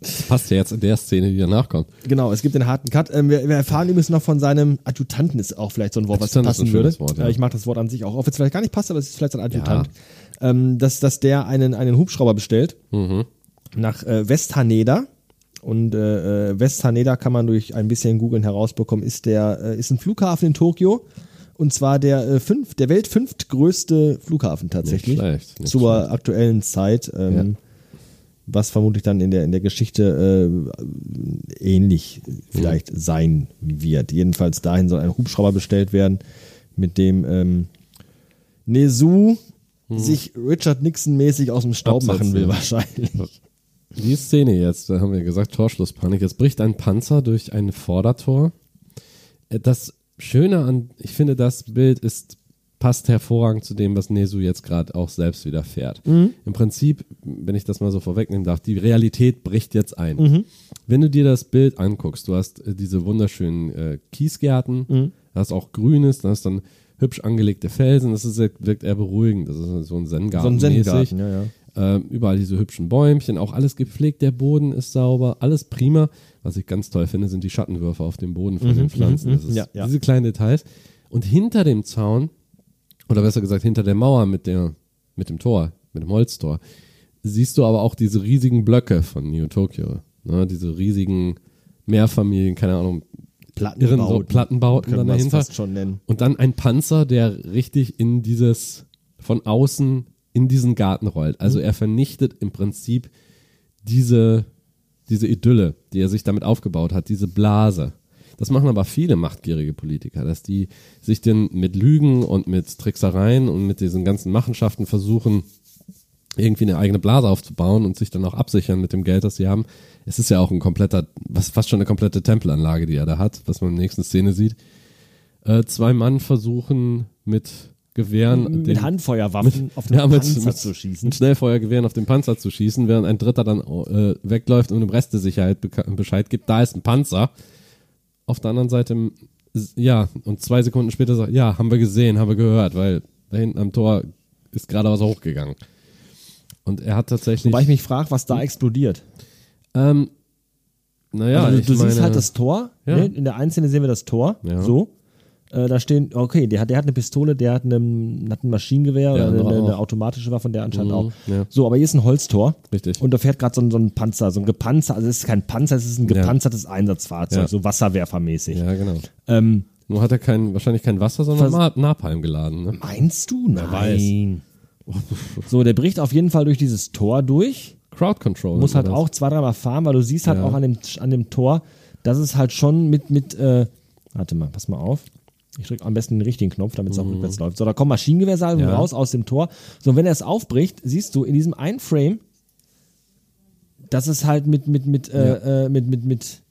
Speaker 3: Das passt ja jetzt in der Szene, die danach kommt.
Speaker 2: Genau, es gibt den harten Cut. Ähm, wir, wir erfahren übrigens noch von seinem Adjutanten, ist auch vielleicht so ein Wort, was
Speaker 3: Adjutant ist
Speaker 2: passen würde.
Speaker 3: Wort, ja.
Speaker 2: Äh, Ich mag das Wort an sich auch, wenn es vielleicht gar nicht passt, aber es ist vielleicht ein Adjutant. Ähm, dass, dass der einen, einen Hubschrauber bestellt
Speaker 3: Mhm.
Speaker 2: nach äh, West Haneda. Und äh, äh, West Haneda kann man durch ein bisschen googeln herausbekommen, ist der äh, ist ein Flughafen in Tokio. Und zwar der, äh, fünf, der Welt fünftgrößte Flughafen tatsächlich.
Speaker 3: Nicht schlecht, nicht
Speaker 2: zur
Speaker 3: schlecht.
Speaker 2: aktuellen Zeit. Ähm,
Speaker 3: Ja.
Speaker 2: Was vermutlich dann in der, in der Geschichte äh, ähnlich vielleicht sein wird. Jedenfalls dahin soll ein Hubschrauber bestellt werden, mit dem ähm, Nesu sich Richard Nixon mäßig aus dem Staub
Speaker 3: Absetzen.
Speaker 2: machen will, wahrscheinlich.
Speaker 3: Die Szene jetzt, da haben wir gesagt, Torschlusspanik. Es bricht ein Panzer durch ein Vordertor. Äh, Das Schöne an, ich finde, das Bild ist, passt hervorragend zu dem, was Nesu jetzt gerade auch selbst wieder fährt. Im Prinzip, wenn ich das mal so vorwegnehmen darf, die Realität bricht jetzt ein. Wenn du dir das Bild anguckst, du hast äh, diese wunderschönen äh, Kiesgärten, da hast auch Grünes, da hast dann hübsch angelegte Felsen, das ist, wirkt eher beruhigend, das ist so ein Zen-Garten.
Speaker 2: So ein. Zen-Garten, ja, ja.
Speaker 3: Ähm, überall diese hübschen Bäumchen, auch alles gepflegt, der Boden ist sauber, alles prima. Was ich ganz toll finde, sind die Schattenwürfe auf dem Boden von den Pflanzen. Das ist
Speaker 2: Mhm, Ja, ja.
Speaker 3: Diese kleinen Details. Und hinter dem Zaun, oder besser gesagt hinter der Mauer mit, der, mit dem Tor, mit dem Holztor, siehst du aber auch diese riesigen Blöcke von New Tokyo. Ne? Diese riesigen Mehrfamilien, keine Ahnung, irren so Plattenbauten dann dahinter.
Speaker 2: fast schon nennen.
Speaker 3: Und dann ein Panzer, der richtig in dieses, von außen in diesen Garten rollt. Also
Speaker 2: Mhm.
Speaker 3: er vernichtet im Prinzip diese, diese Idylle, die er sich damit aufgebaut hat, diese Blase. Das machen aber viele machtgierige Politiker, dass die sich denn mit Lügen und mit Tricksereien und mit diesen ganzen Machenschaften versuchen, irgendwie eine eigene Blase aufzubauen und sich dann auch absichern mit dem Geld, das sie haben. Es ist ja auch ein kompletter, was fast schon eine komplette Tempelanlage, die er da hat, was man in der nächsten Szene sieht. Äh, zwei Mann versuchen mit Gewehren
Speaker 2: Mit
Speaker 3: den-
Speaker 2: Handfeuerwaffen auf den
Speaker 3: ja,
Speaker 2: Panzer
Speaker 3: mit,
Speaker 2: zu schießen.
Speaker 3: mit Schnellfeuergewehren auf den Panzer zu schießen, während ein Dritter dann äh, wegläuft und dem Rest der Sicherheit Bescheid gibt, da ist ein Panzer. Auf der anderen Seite, ja, und zwei Sekunden später sagt, ja, haben wir gesehen, haben wir gehört, weil da hinten am Tor ist gerade was hochgegangen. Und er hat tatsächlich,
Speaker 2: Wobei ich mich frage, was da explodiert.
Speaker 3: ähm, naja,
Speaker 2: also, du du
Speaker 3: meine,
Speaker 2: siehst halt das Tor.
Speaker 3: Ja.
Speaker 2: Ne? In der einen Szene sehen wir das Tor.
Speaker 3: Ja.
Speaker 2: So. Äh, da stehen, okay, der hat, der hat eine Pistole, der hat, eine, hat ein Maschinengewehr oder eine, eine automatische Waffe, der anscheinend
Speaker 3: Mhm,
Speaker 2: auch.
Speaker 3: ja.
Speaker 2: So, aber hier ist ein Holztor.
Speaker 3: Richtig.
Speaker 2: Und da fährt gerade so, ein- so ein Panzer, so ein gepanzer, also es ist kein Panzer, es ist ein
Speaker 3: Ja.
Speaker 2: gepanzertes Einsatzfahrzeug,
Speaker 3: Ja.
Speaker 2: so wasserwerfermäßig.
Speaker 3: ja, genau.
Speaker 2: Ähm,
Speaker 3: Nur hat er kein, wahrscheinlich kein Wasser, sondern
Speaker 2: Vers-
Speaker 3: Napalm geladen. Ne?
Speaker 2: meinst du? Nein. So, der bricht auf jeden Fall durch dieses Tor durch.
Speaker 3: Crowd Control.
Speaker 2: muss halt auch zwei, dreimal fahren, weil du siehst halt
Speaker 3: Ja.
Speaker 2: auch an dem, an dem Tor, dass es halt schon mit, mit, äh, warte mal, pass mal auf. Ich drücke am besten den richtigen Knopf, damit es auch rückwärts läuft. So, da kommen Maschinengewehrsalven
Speaker 3: Mhm. Ja.
Speaker 2: raus aus dem Tor. So, und wenn er es aufbricht, siehst du in diesem einen Frame, dass es halt mit, mit, mit, äh, äh, mit, mit, mit,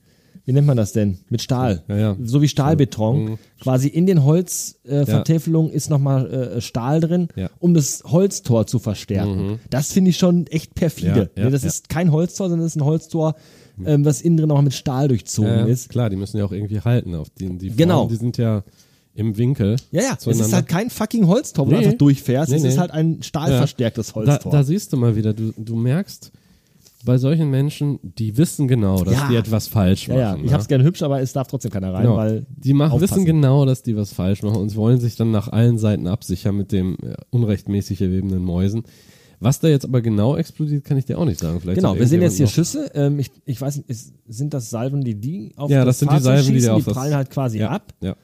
Speaker 2: wie nennt man das denn? Mit Stahl.
Speaker 3: Ja, ja.
Speaker 2: So wie Stahlbeton.
Speaker 3: Mhm.
Speaker 2: Quasi in den Holzvertäfelungen äh, Vertäfelungen ist nochmal äh, Stahl drin,
Speaker 3: Ja.
Speaker 2: um das Holztor zu verstärken. Das finde ich schon echt perfide.
Speaker 3: Ja, ja,
Speaker 2: Ne, das
Speaker 3: ja.
Speaker 2: ist kein Holztor, sondern das ist ein Holztor, ähm, was innen drin nochmal mit Stahl durchzogen
Speaker 3: Ja, ja,
Speaker 2: ist.
Speaker 3: klar, die müssen ja auch irgendwie halten. Auf die, die
Speaker 2: Genau.
Speaker 3: Formen, die sind ja im Winkel.
Speaker 2: Ja, ja, es ist halt kein fucking Holztor, wo du
Speaker 3: Nee.
Speaker 2: einfach durchfährst.
Speaker 3: Nee,
Speaker 2: es
Speaker 3: nee.
Speaker 2: ist halt ein stahlverstärktes
Speaker 3: da,
Speaker 2: Holztor.
Speaker 3: da siehst du mal wieder, du, du merkst, bei solchen Menschen, die wissen genau, dass
Speaker 2: Ja.
Speaker 3: die etwas falsch
Speaker 2: ja,
Speaker 3: machen.
Speaker 2: ja, ich
Speaker 3: ne?
Speaker 2: hab's gerne hübsch, aber es darf trotzdem keiner rein,
Speaker 3: Genau.
Speaker 2: weil
Speaker 3: die machen,
Speaker 2: aufpassen.
Speaker 3: wissen genau, dass die was falsch machen und wollen sich dann nach allen Seiten absichern mit dem äh, unrechtmäßig erwebenden Mäusen. Was da jetzt aber genau explodiert, kann ich dir auch nicht sagen. Vielleicht
Speaker 2: Genau, wir sehen jetzt hier Schüsse. Ähm, ich, ich weiß nicht, ist, sind das Salven, die die auf
Speaker 3: Ja,
Speaker 2: das
Speaker 3: das sind die Salven, die
Speaker 2: schießen?
Speaker 3: auf
Speaker 2: die prallen halt quasi
Speaker 3: noch-
Speaker 2: ab.
Speaker 3: Ja, ja.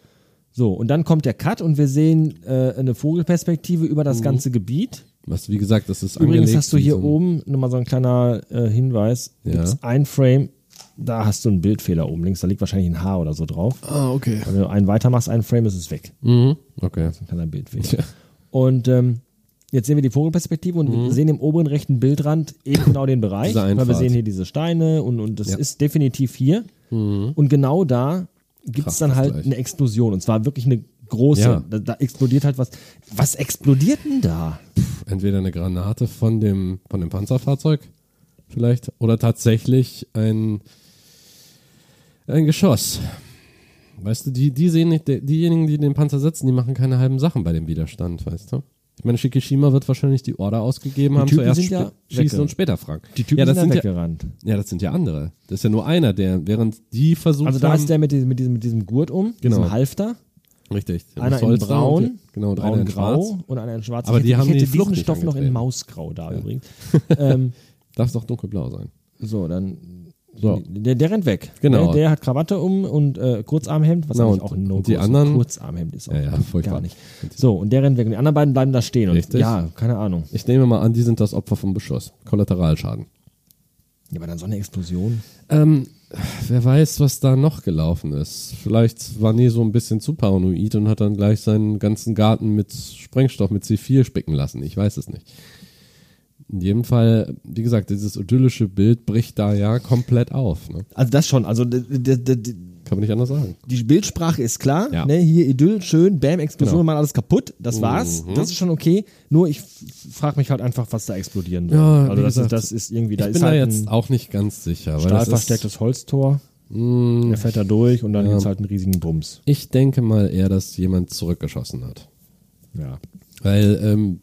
Speaker 2: So, und dann kommt der Cut und wir sehen äh, eine Vogelperspektive über
Speaker 3: Mhm.
Speaker 2: das ganze Gebiet.
Speaker 3: Was, wie gesagt, das ist
Speaker 2: Übrigens
Speaker 3: angelegt
Speaker 2: hast du hier
Speaker 3: so
Speaker 2: oben nochmal so ein kleiner äh, Hinweis.
Speaker 3: Ja.
Speaker 2: Gibt's ein Frame, da hast du einen Bildfehler oben links, da liegt wahrscheinlich ein Haar oder so drauf.
Speaker 3: Ah, okay.
Speaker 2: Wenn du einen weitermachst, einen Frame, ist es weg.
Speaker 3: Mhm. Okay.
Speaker 2: Ein kleiner Bildfehler. Und ähm, jetzt sehen wir die Vogelperspektive und wir sehen im oberen rechten Bildrand eben genau den Bereich. Weil wir sehen hier diese Steine und, und das
Speaker 3: Ja.
Speaker 2: ist definitiv hier. Und genau da gibt es dann halt
Speaker 3: gleich.
Speaker 2: eine Explosion. Und zwar wirklich eine große.
Speaker 3: Ja.
Speaker 2: Da, da explodiert halt was. Was explodiert denn da?
Speaker 3: Entweder eine Granate von dem, von dem Panzerfahrzeug, vielleicht, oder tatsächlich ein, ein Geschoss. Weißt du, die, die sehen nicht, die- diejenigen, die den Panzer setzen, die machen keine halben Sachen bei dem Widerstand, weißt du? Ich meine, Shikishima wird wahrscheinlich die Order ausgegeben haben,
Speaker 2: Typen
Speaker 3: zuerst
Speaker 2: sind ja
Speaker 3: schießen und später fragen.
Speaker 2: Die Typen
Speaker 3: ja, das
Speaker 2: sind
Speaker 3: sind ja,
Speaker 2: weggerannt.
Speaker 3: ja, das sind ja andere. Das ist ja nur einer, der, während die versucht
Speaker 2: Also da
Speaker 3: haben,
Speaker 2: ist der mit diesem, mit diesem, mit diesem Gurt um,
Speaker 3: Genau.
Speaker 2: diesem Halfter.
Speaker 3: richtig,
Speaker 2: Einer in braun,
Speaker 3: und, genau, und einer in
Speaker 2: braun-grau
Speaker 3: schwarz.
Speaker 2: und einer in schwarz.
Speaker 3: Aber
Speaker 2: ich
Speaker 3: die
Speaker 2: hätte,
Speaker 3: haben
Speaker 2: ich hätte
Speaker 3: die
Speaker 2: diesen Stoff noch in. Mausgrau da übrigens. ähm,
Speaker 3: Darf es doch dunkelblau sein.
Speaker 2: so, dann
Speaker 3: So.
Speaker 2: Der, der rennt weg.
Speaker 3: Genau.
Speaker 2: Der, der hat Krawatte um und äh, Kurzarmhemd, was
Speaker 3: Genau,
Speaker 2: eigentlich auch ein
Speaker 3: und
Speaker 2: No
Speaker 3: die anderen-
Speaker 2: Kurzarmhemd ist auch
Speaker 3: Ja, ja, furchtbar.
Speaker 2: gar nicht. So, und der rennt weg. Und die anderen beiden bleiben da stehen. Und,
Speaker 3: Richtig.
Speaker 2: Ja, keine Ahnung.
Speaker 3: Ich nehme mal an, die sind das Opfer vom Beschuss. Kollateralschaden.
Speaker 2: Ja, aber dann so eine Explosion.
Speaker 3: Ähm, wer weiß, was da noch gelaufen ist. Vielleicht war Nee so ein bisschen zu paranoid und hat dann gleich seinen ganzen Garten mit Sprengstoff, mit C4 spicken lassen. Ich weiß es nicht. In jedem Fall, wie gesagt, dieses idyllische Bild bricht da ja komplett auf. Ne?
Speaker 2: Also das schon. Also
Speaker 3: Kann man nicht anders sagen.
Speaker 2: die Bildsprache ist klar.
Speaker 3: Ja.
Speaker 2: Ne, hier Idyll, schön, Bam, Explosion,
Speaker 3: Genau.
Speaker 2: mal alles kaputt. Das war's.
Speaker 3: Mhm.
Speaker 2: Das ist schon okay. Nur ich frage mich halt einfach, was da explodieren soll.
Speaker 3: Ja,
Speaker 2: also das,
Speaker 3: gesagt,
Speaker 2: ist, das ist irgendwie, da
Speaker 3: ich
Speaker 2: ist
Speaker 3: bin da
Speaker 2: halt
Speaker 3: jetzt
Speaker 2: ein
Speaker 3: auch nicht ganz sicher.
Speaker 2: Stahlverstärktes Holztor.
Speaker 3: mh,
Speaker 2: Der fährt da durch und dann
Speaker 3: Ja.
Speaker 2: gibt's halt einen riesigen Bums.
Speaker 3: ich denke mal eher, dass jemand zurückgeschossen hat.
Speaker 2: Ja.
Speaker 3: Weil ähm,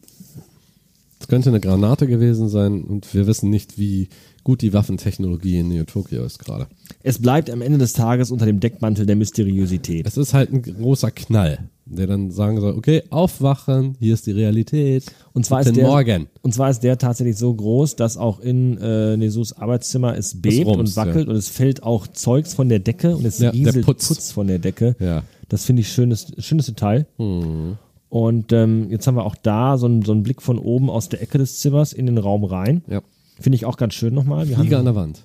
Speaker 3: es könnte eine Granate gewesen sein und wir wissen nicht, wie gut die Waffentechnologie in Neo Tokyo ist gerade.
Speaker 2: Es bleibt am Ende des Tages unter dem Deckmantel der Mysteriosität.
Speaker 3: Es ist halt ein großer Knall, der dann sagen soll, okay, aufwachen, hier ist die Realität.
Speaker 2: Und zwar
Speaker 3: Guten
Speaker 2: ist der,
Speaker 3: Morgen.
Speaker 2: Und zwar ist der tatsächlich so groß, dass auch in äh, Nesus Arbeitszimmer es bebt
Speaker 3: rumst,
Speaker 2: und wackelt
Speaker 3: ja.
Speaker 2: und es fällt auch Zeugs von der Decke und es
Speaker 3: Ja,
Speaker 2: rieselt Putz.
Speaker 3: Putz.
Speaker 2: von der Decke.
Speaker 3: Ja.
Speaker 2: Das finde ich schönes, schönes Detail.
Speaker 3: Hm.
Speaker 2: Und ähm, jetzt haben wir auch da so einen, so einen Blick von oben aus der Ecke des Zimmers in den Raum rein.
Speaker 3: Ja.
Speaker 2: Finde ich auch ganz schön nochmal. Wir
Speaker 3: Flieger an der Wand.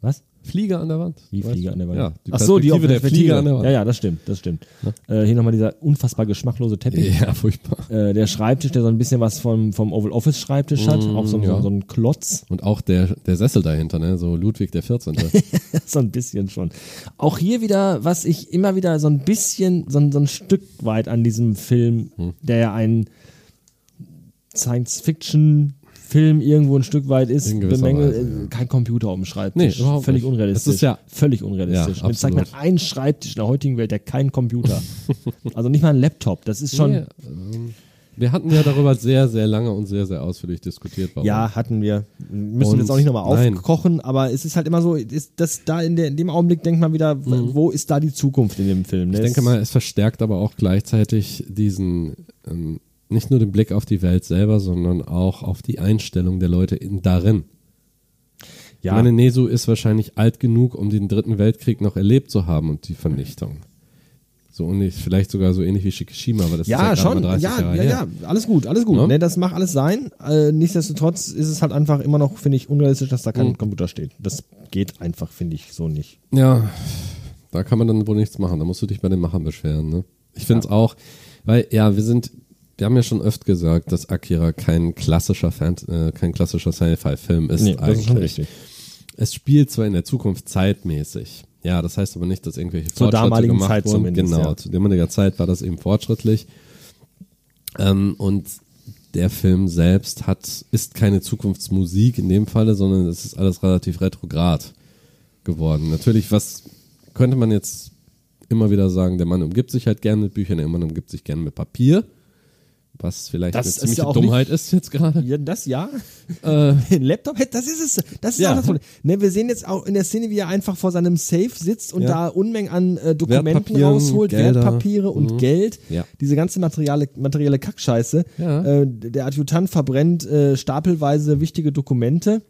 Speaker 2: was?
Speaker 3: Flieger an der Wand. Weißt
Speaker 2: Flieger an der Wand?
Speaker 3: Ja, die
Speaker 2: Ach so, die
Speaker 3: Perspektive der Flieger an der Wand.
Speaker 2: Ja, ja, das stimmt, das stimmt. Äh, hier nochmal dieser unfassbar geschmacklose Teppich.
Speaker 3: Ja, furchtbar.
Speaker 2: Äh, der Schreibtisch, der so ein bisschen was vom, vom Oval Office Schreibtisch hat, auch so,
Speaker 3: Mm, ja.
Speaker 2: so, ein Klotz.
Speaker 3: Und auch der, der Sessel dahinter, ne? so Ludwig der 14.
Speaker 2: so ein bisschen schon. Auch hier wieder, was ich immer wieder so ein bisschen, so, ein- so ein Stück weit an diesem Film,
Speaker 3: Hm.
Speaker 2: der ja ein Science-Fiction-Film irgendwo ein Stück weit ist, bemängelt,
Speaker 3: Weise,
Speaker 2: äh, kein Computer auf dem Schreibtisch.
Speaker 3: Nee,
Speaker 2: Völlig
Speaker 3: nicht.
Speaker 2: unrealistisch.
Speaker 3: Es ist ja-
Speaker 2: völlig unrealistisch.
Speaker 3: Ja,
Speaker 2: zeigt man einen Schreibtisch in der heutigen Welt, der keinen Computer. also nicht mal ein Laptop. Das ist schon,
Speaker 3: Nee, ähm, wir hatten ja darüber sehr, sehr lange und sehr, sehr ausführlich diskutiert. Warum.
Speaker 2: Ja, hatten wir. Müssen
Speaker 3: Und
Speaker 2: wir jetzt auch nicht nochmal aufkochen, aber es ist halt immer so, ist das da in, der, in dem Augenblick denkt man wieder, w- wo ist da die Zukunft in dem Film? Ne?
Speaker 3: Mhm. Ich denke mal, es verstärkt aber auch gleichzeitig diesen, ähm, nicht nur den Blick auf die Welt selber, sondern auch auf die Einstellung der Leute in, darin.
Speaker 2: ja,
Speaker 3: meine, Nesu ist wahrscheinlich alt genug, um den dritten Weltkrieg noch erlebt zu haben und die Vernichtung. So ähnlich, vielleicht sogar so ähnlich wie Shikishima, aber das
Speaker 2: ja
Speaker 3: ist ja
Speaker 2: schon,
Speaker 3: mal 30
Speaker 2: ja,
Speaker 3: Jahre
Speaker 2: ja,
Speaker 3: her.
Speaker 2: ja, alles gut, alles gut.
Speaker 3: Ja?
Speaker 2: Ne, das mag alles sein. Äh, nichtsdestotrotz ist es halt einfach immer noch, finde ich, unrealistisch, dass da kein
Speaker 3: Mhm.
Speaker 2: Computer steht. Das geht einfach, finde ich, so nicht.
Speaker 3: Ja, da kann man dann wohl nichts machen. Da musst du dich bei den Machern beschweren. Ne? Ich finde es auch, weil ja, wir sind, wir haben ja schon öfter gesagt, dass Akira kein klassischer Fan, äh, kein klassischer Sci-Fi-Film ist
Speaker 2: Nee, das
Speaker 3: eigentlich.
Speaker 2: ist schon richtig.
Speaker 3: Es spielt zwar in der Zukunft zeitmäßig. Ja, das heißt aber nicht, dass irgendwelche
Speaker 2: Zur
Speaker 3: Fortschritte
Speaker 2: damaligen
Speaker 3: gemacht
Speaker 2: Zeit
Speaker 3: wurden.
Speaker 2: zumindest,
Speaker 3: Genau,
Speaker 2: ja.
Speaker 3: zu damaliger Zeit war das eben fortschrittlich. Ähm, und der Film selbst hat, ist keine Zukunftsmusik in dem Falle, sondern es ist alles relativ retrograd geworden. Natürlich, was könnte man jetzt immer wieder sagen, der Mann umgibt sich halt gerne mit Büchern, der Mann umgibt sich gerne mit Papier. Was vielleicht
Speaker 2: Das
Speaker 3: eine
Speaker 2: ist
Speaker 3: ziemliche
Speaker 2: ja auch
Speaker 3: Dummheit ist jetzt gerade.
Speaker 2: Ja, das ja.
Speaker 3: Äh,
Speaker 2: Ein Laptop, das ist es. Das ist
Speaker 3: Ja.
Speaker 2: auch das Problem. Ne, wir sehen jetzt auch in der Szene, wie er einfach vor seinem Safe sitzt und
Speaker 3: Ja.
Speaker 2: da Unmengen an äh, Dokumenten rausholt,
Speaker 3: Gelder.
Speaker 2: Wertpapiere und
Speaker 3: Mhm.
Speaker 2: Geld.
Speaker 3: Ja.
Speaker 2: Diese ganze materielle, materielle Kackscheiße.
Speaker 3: Ja.
Speaker 2: Äh, der Adjutant verbrennt äh, stapelweise wichtige Dokumente.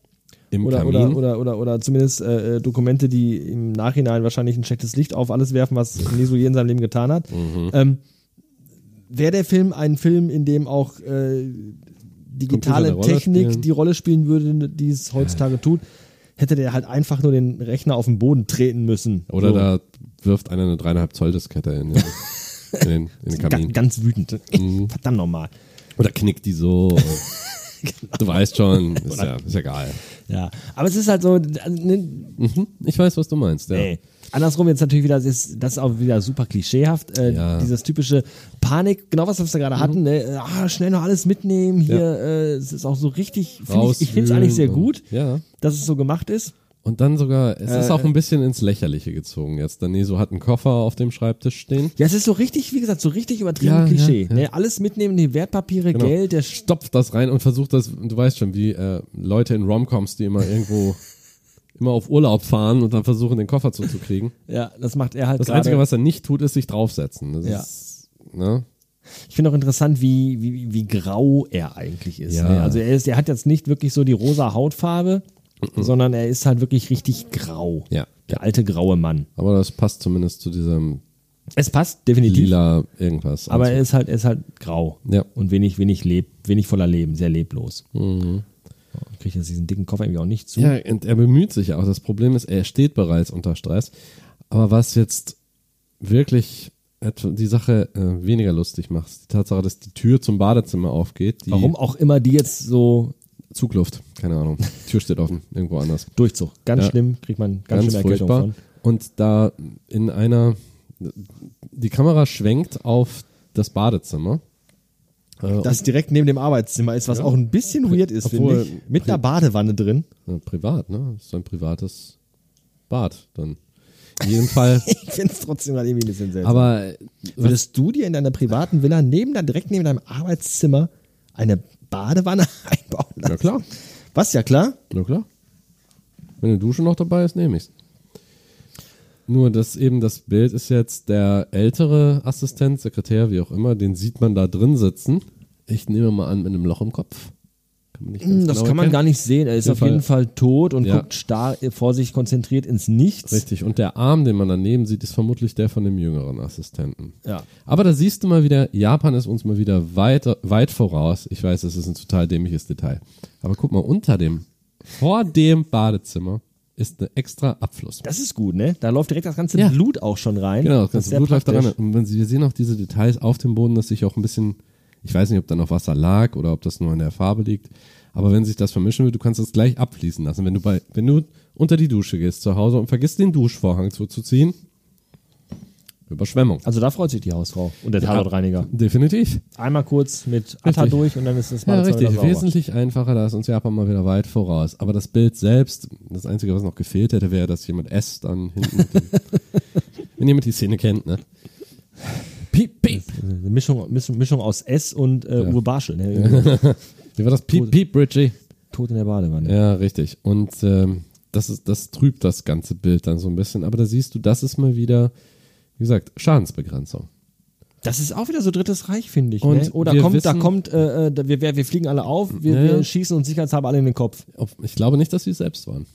Speaker 3: Im
Speaker 2: Oder, oder, oder, oder, oder zumindest äh, äh, Dokumente, die im Nachhinein wahrscheinlich ein schlechtes Licht auf alles werfen, was Nesu je in seinem Leben getan hat.
Speaker 3: Mhm.
Speaker 2: Ähm, Wäre der Film ein Film, in dem auch äh, digitale
Speaker 3: Rolle
Speaker 2: Technik
Speaker 3: spielen?
Speaker 2: die Rolle spielen würde, die es heutzutage tut, hätte der halt einfach nur den Rechner auf den Boden treten müssen.
Speaker 3: Oder
Speaker 2: So.
Speaker 3: da wirft einer eine dreieinhalb Zoll Diskette in den, in den, in den Kamin.
Speaker 2: ganz wütend.
Speaker 3: Mhm.
Speaker 2: Verdammt nochmal.
Speaker 3: Oder knickt die so. Du weißt schon, ist ja, ist ja egal.
Speaker 2: Ja. Aber es ist halt so, also, ne,
Speaker 3: Mhm. Ich weiß, was du meinst. Ja.
Speaker 2: Ey. Andersrum jetzt natürlich wieder, das ist, das ist auch wieder super klischeehaft. Äh,
Speaker 3: Ja.
Speaker 2: Dieses typische Panik, genau was wir gerade hatten, ne? ah, schnell noch alles mitnehmen. Hier,
Speaker 3: Ja.
Speaker 2: äh, es ist auch so richtig, find ich, ich finde es eigentlich sehr gut,
Speaker 3: Ja.
Speaker 2: dass es so gemacht ist.
Speaker 3: Und dann sogar, es ist
Speaker 2: Äh,
Speaker 3: auch ein bisschen ins Lächerliche gezogen jetzt. Daneso hat einen Koffer auf dem Schreibtisch stehen.
Speaker 2: Ja, es ist so richtig, wie gesagt, so richtig übertrieben
Speaker 3: Ja,
Speaker 2: Klischee.
Speaker 3: ja, ja.
Speaker 2: Ne? Alles mitnehmen, die Wertpapiere,
Speaker 3: Genau.
Speaker 2: Geld, der
Speaker 3: Stopft das rein und versucht das, du weißt schon, wie äh, Leute in Romcoms, die immer irgendwo immer auf Urlaub fahren und dann versuchen, den Koffer zuzukriegen.
Speaker 2: ja, das macht er halt
Speaker 3: Das. Einzige, was er nicht tut, ist sich draufsetzen. Das
Speaker 2: Ja.
Speaker 3: ist, ne?
Speaker 2: Ich finde auch interessant, wie, wie, wie grau er eigentlich ist.
Speaker 3: Ja.
Speaker 2: Ne? Also er ist, er hat jetzt nicht wirklich so die rosa Hautfarbe, sondern er ist halt wirklich richtig grau.
Speaker 3: Ja.
Speaker 2: Der alte graue Mann.
Speaker 3: Aber das passt zumindest zu diesem
Speaker 2: Es passt definitiv.
Speaker 3: lila irgendwas.
Speaker 2: Aber
Speaker 3: Also,
Speaker 2: er ist halt, er ist halt grau.
Speaker 3: Ja.
Speaker 2: Und wenig, wenig leb, wenig voller Leben, sehr leblos.
Speaker 3: Mhm.
Speaker 2: Kriege ich jetzt diesen dicken Koffer irgendwie auch nicht zu.
Speaker 3: Ja, und er bemüht sich auch. Das Problem ist, er steht bereits unter Stress. Aber was jetzt wirklich die Sache äh, weniger lustig macht, ist die Tatsache, dass die Tür zum Badezimmer aufgeht.
Speaker 2: Warum auch immer die jetzt so
Speaker 3: Zugluft, keine Ahnung. Tür steht offen, irgendwo anders.
Speaker 2: Durchzug. Ganz
Speaker 3: Ja.
Speaker 2: schlimm, kriegt man ganz,
Speaker 3: Ganz
Speaker 2: schlimme
Speaker 3: furchtbar.
Speaker 2: von.
Speaker 3: Und da in einer, die Kamera schwenkt auf das Badezimmer. Äh,
Speaker 2: Das direkt neben dem Arbeitszimmer ist, was auch ein bisschen weird ist, finde ich. Mit einer Badewanne drin.
Speaker 3: äh, privat, ne? Das ist ein privates Bad dann. In jedem Fall.
Speaker 2: Ich finde es trotzdem gerade irgendwie ein bisschen seltsam.
Speaker 3: Aber äh,
Speaker 2: Würdest du dir in deiner privaten Villa neben da direkt neben deinem Arbeitszimmer eine Badewanne einbauen lassen?
Speaker 3: Na klar.
Speaker 2: Was, ja klar?
Speaker 3: Na klar. Wenn eine Dusche noch dabei ist, nehme ich's. Nur das eben das Bild ist jetzt der ältere Assistent, Sekretär, wie auch immer, den sieht man da drin sitzen. Ich nehme mal an mit einem Loch im Kopf. Kann man
Speaker 2: Hm, Das
Speaker 3: genau
Speaker 2: kann man
Speaker 3: erkennen.
Speaker 2: gar nicht sehen. Er ist auf jeden Fall tot und
Speaker 3: Ja.
Speaker 2: guckt starr vor sich konzentriert ins Nichts.
Speaker 3: Richtig. Und der Arm, den man daneben sieht, ist vermutlich der von dem jüngeren Assistenten.
Speaker 2: Ja.
Speaker 3: Aber da siehst du mal wieder, Japan ist uns mal wieder weit, weit voraus. Ich weiß, das ist ein total dämliches Detail. Aber guck mal, unter dem, vor dem Badezimmer ist eine extra Abfluss.
Speaker 2: Das ist gut, ne? Da läuft direkt das ganze
Speaker 3: Ja.
Speaker 2: Blut auch schon rein.
Speaker 3: Genau, das ganze
Speaker 2: sehr
Speaker 3: Blut läuft daran.
Speaker 2: praktisch.
Speaker 3: Und wenn Sie, wir sehen auch diese Details auf dem Boden, dass sich auch ein bisschen, ich weiß nicht, ob da noch Wasser lag oder ob das nur an der Farbe liegt. Aber wenn sich das vermischen will, du kannst das gleich abfließen lassen. Wenn du bei, wenn du unter die Dusche gehst zu Hause und vergisst den Duschvorhang zuzuziehen, Überschwemmung.
Speaker 2: Also da freut sich die Hausfrau und der Tatortreiniger.
Speaker 3: Definitiv.
Speaker 2: Einmal kurz mit Atta
Speaker 3: Richtig.
Speaker 2: durch und dann ist das
Speaker 3: Ja,
Speaker 2: Badezimmer
Speaker 3: richtig.
Speaker 2: sauber.
Speaker 3: Wesentlich einfacher, da ist uns Japan mal wieder weit voraus. Aber das Bild selbst, das Einzige, was noch gefehlt hätte, wäre, dass jemand S dann hinten. wenn jemand die Szene kennt, ne? Piep, piep.
Speaker 2: Eine Mischung, Mischung, Mischung aus S und äh,
Speaker 3: Ja.
Speaker 2: Uwe Barschel. Ne?
Speaker 3: Wie war das? Piep, piep, Bridgie.
Speaker 2: Tot in der Badewanne.
Speaker 3: Ja, richtig. Und ähm, das, ist, das trübt das ganze Bild dann so ein bisschen. Aber da siehst du, das ist mal wieder, wie gesagt, Schadensbegrenzung.
Speaker 2: Das ist auch wieder so drittes Reich, finde ich.
Speaker 3: Und
Speaker 2: ne? Oder kommt, da
Speaker 3: wissen-
Speaker 2: kommt, äh, äh, da- wir, wir fliegen alle auf, wir,
Speaker 3: Ja,
Speaker 2: wir
Speaker 3: ja.
Speaker 2: schießen uns sicherheitshalber alle in den Kopf.
Speaker 3: Ich glaube nicht, dass sie es selbst waren.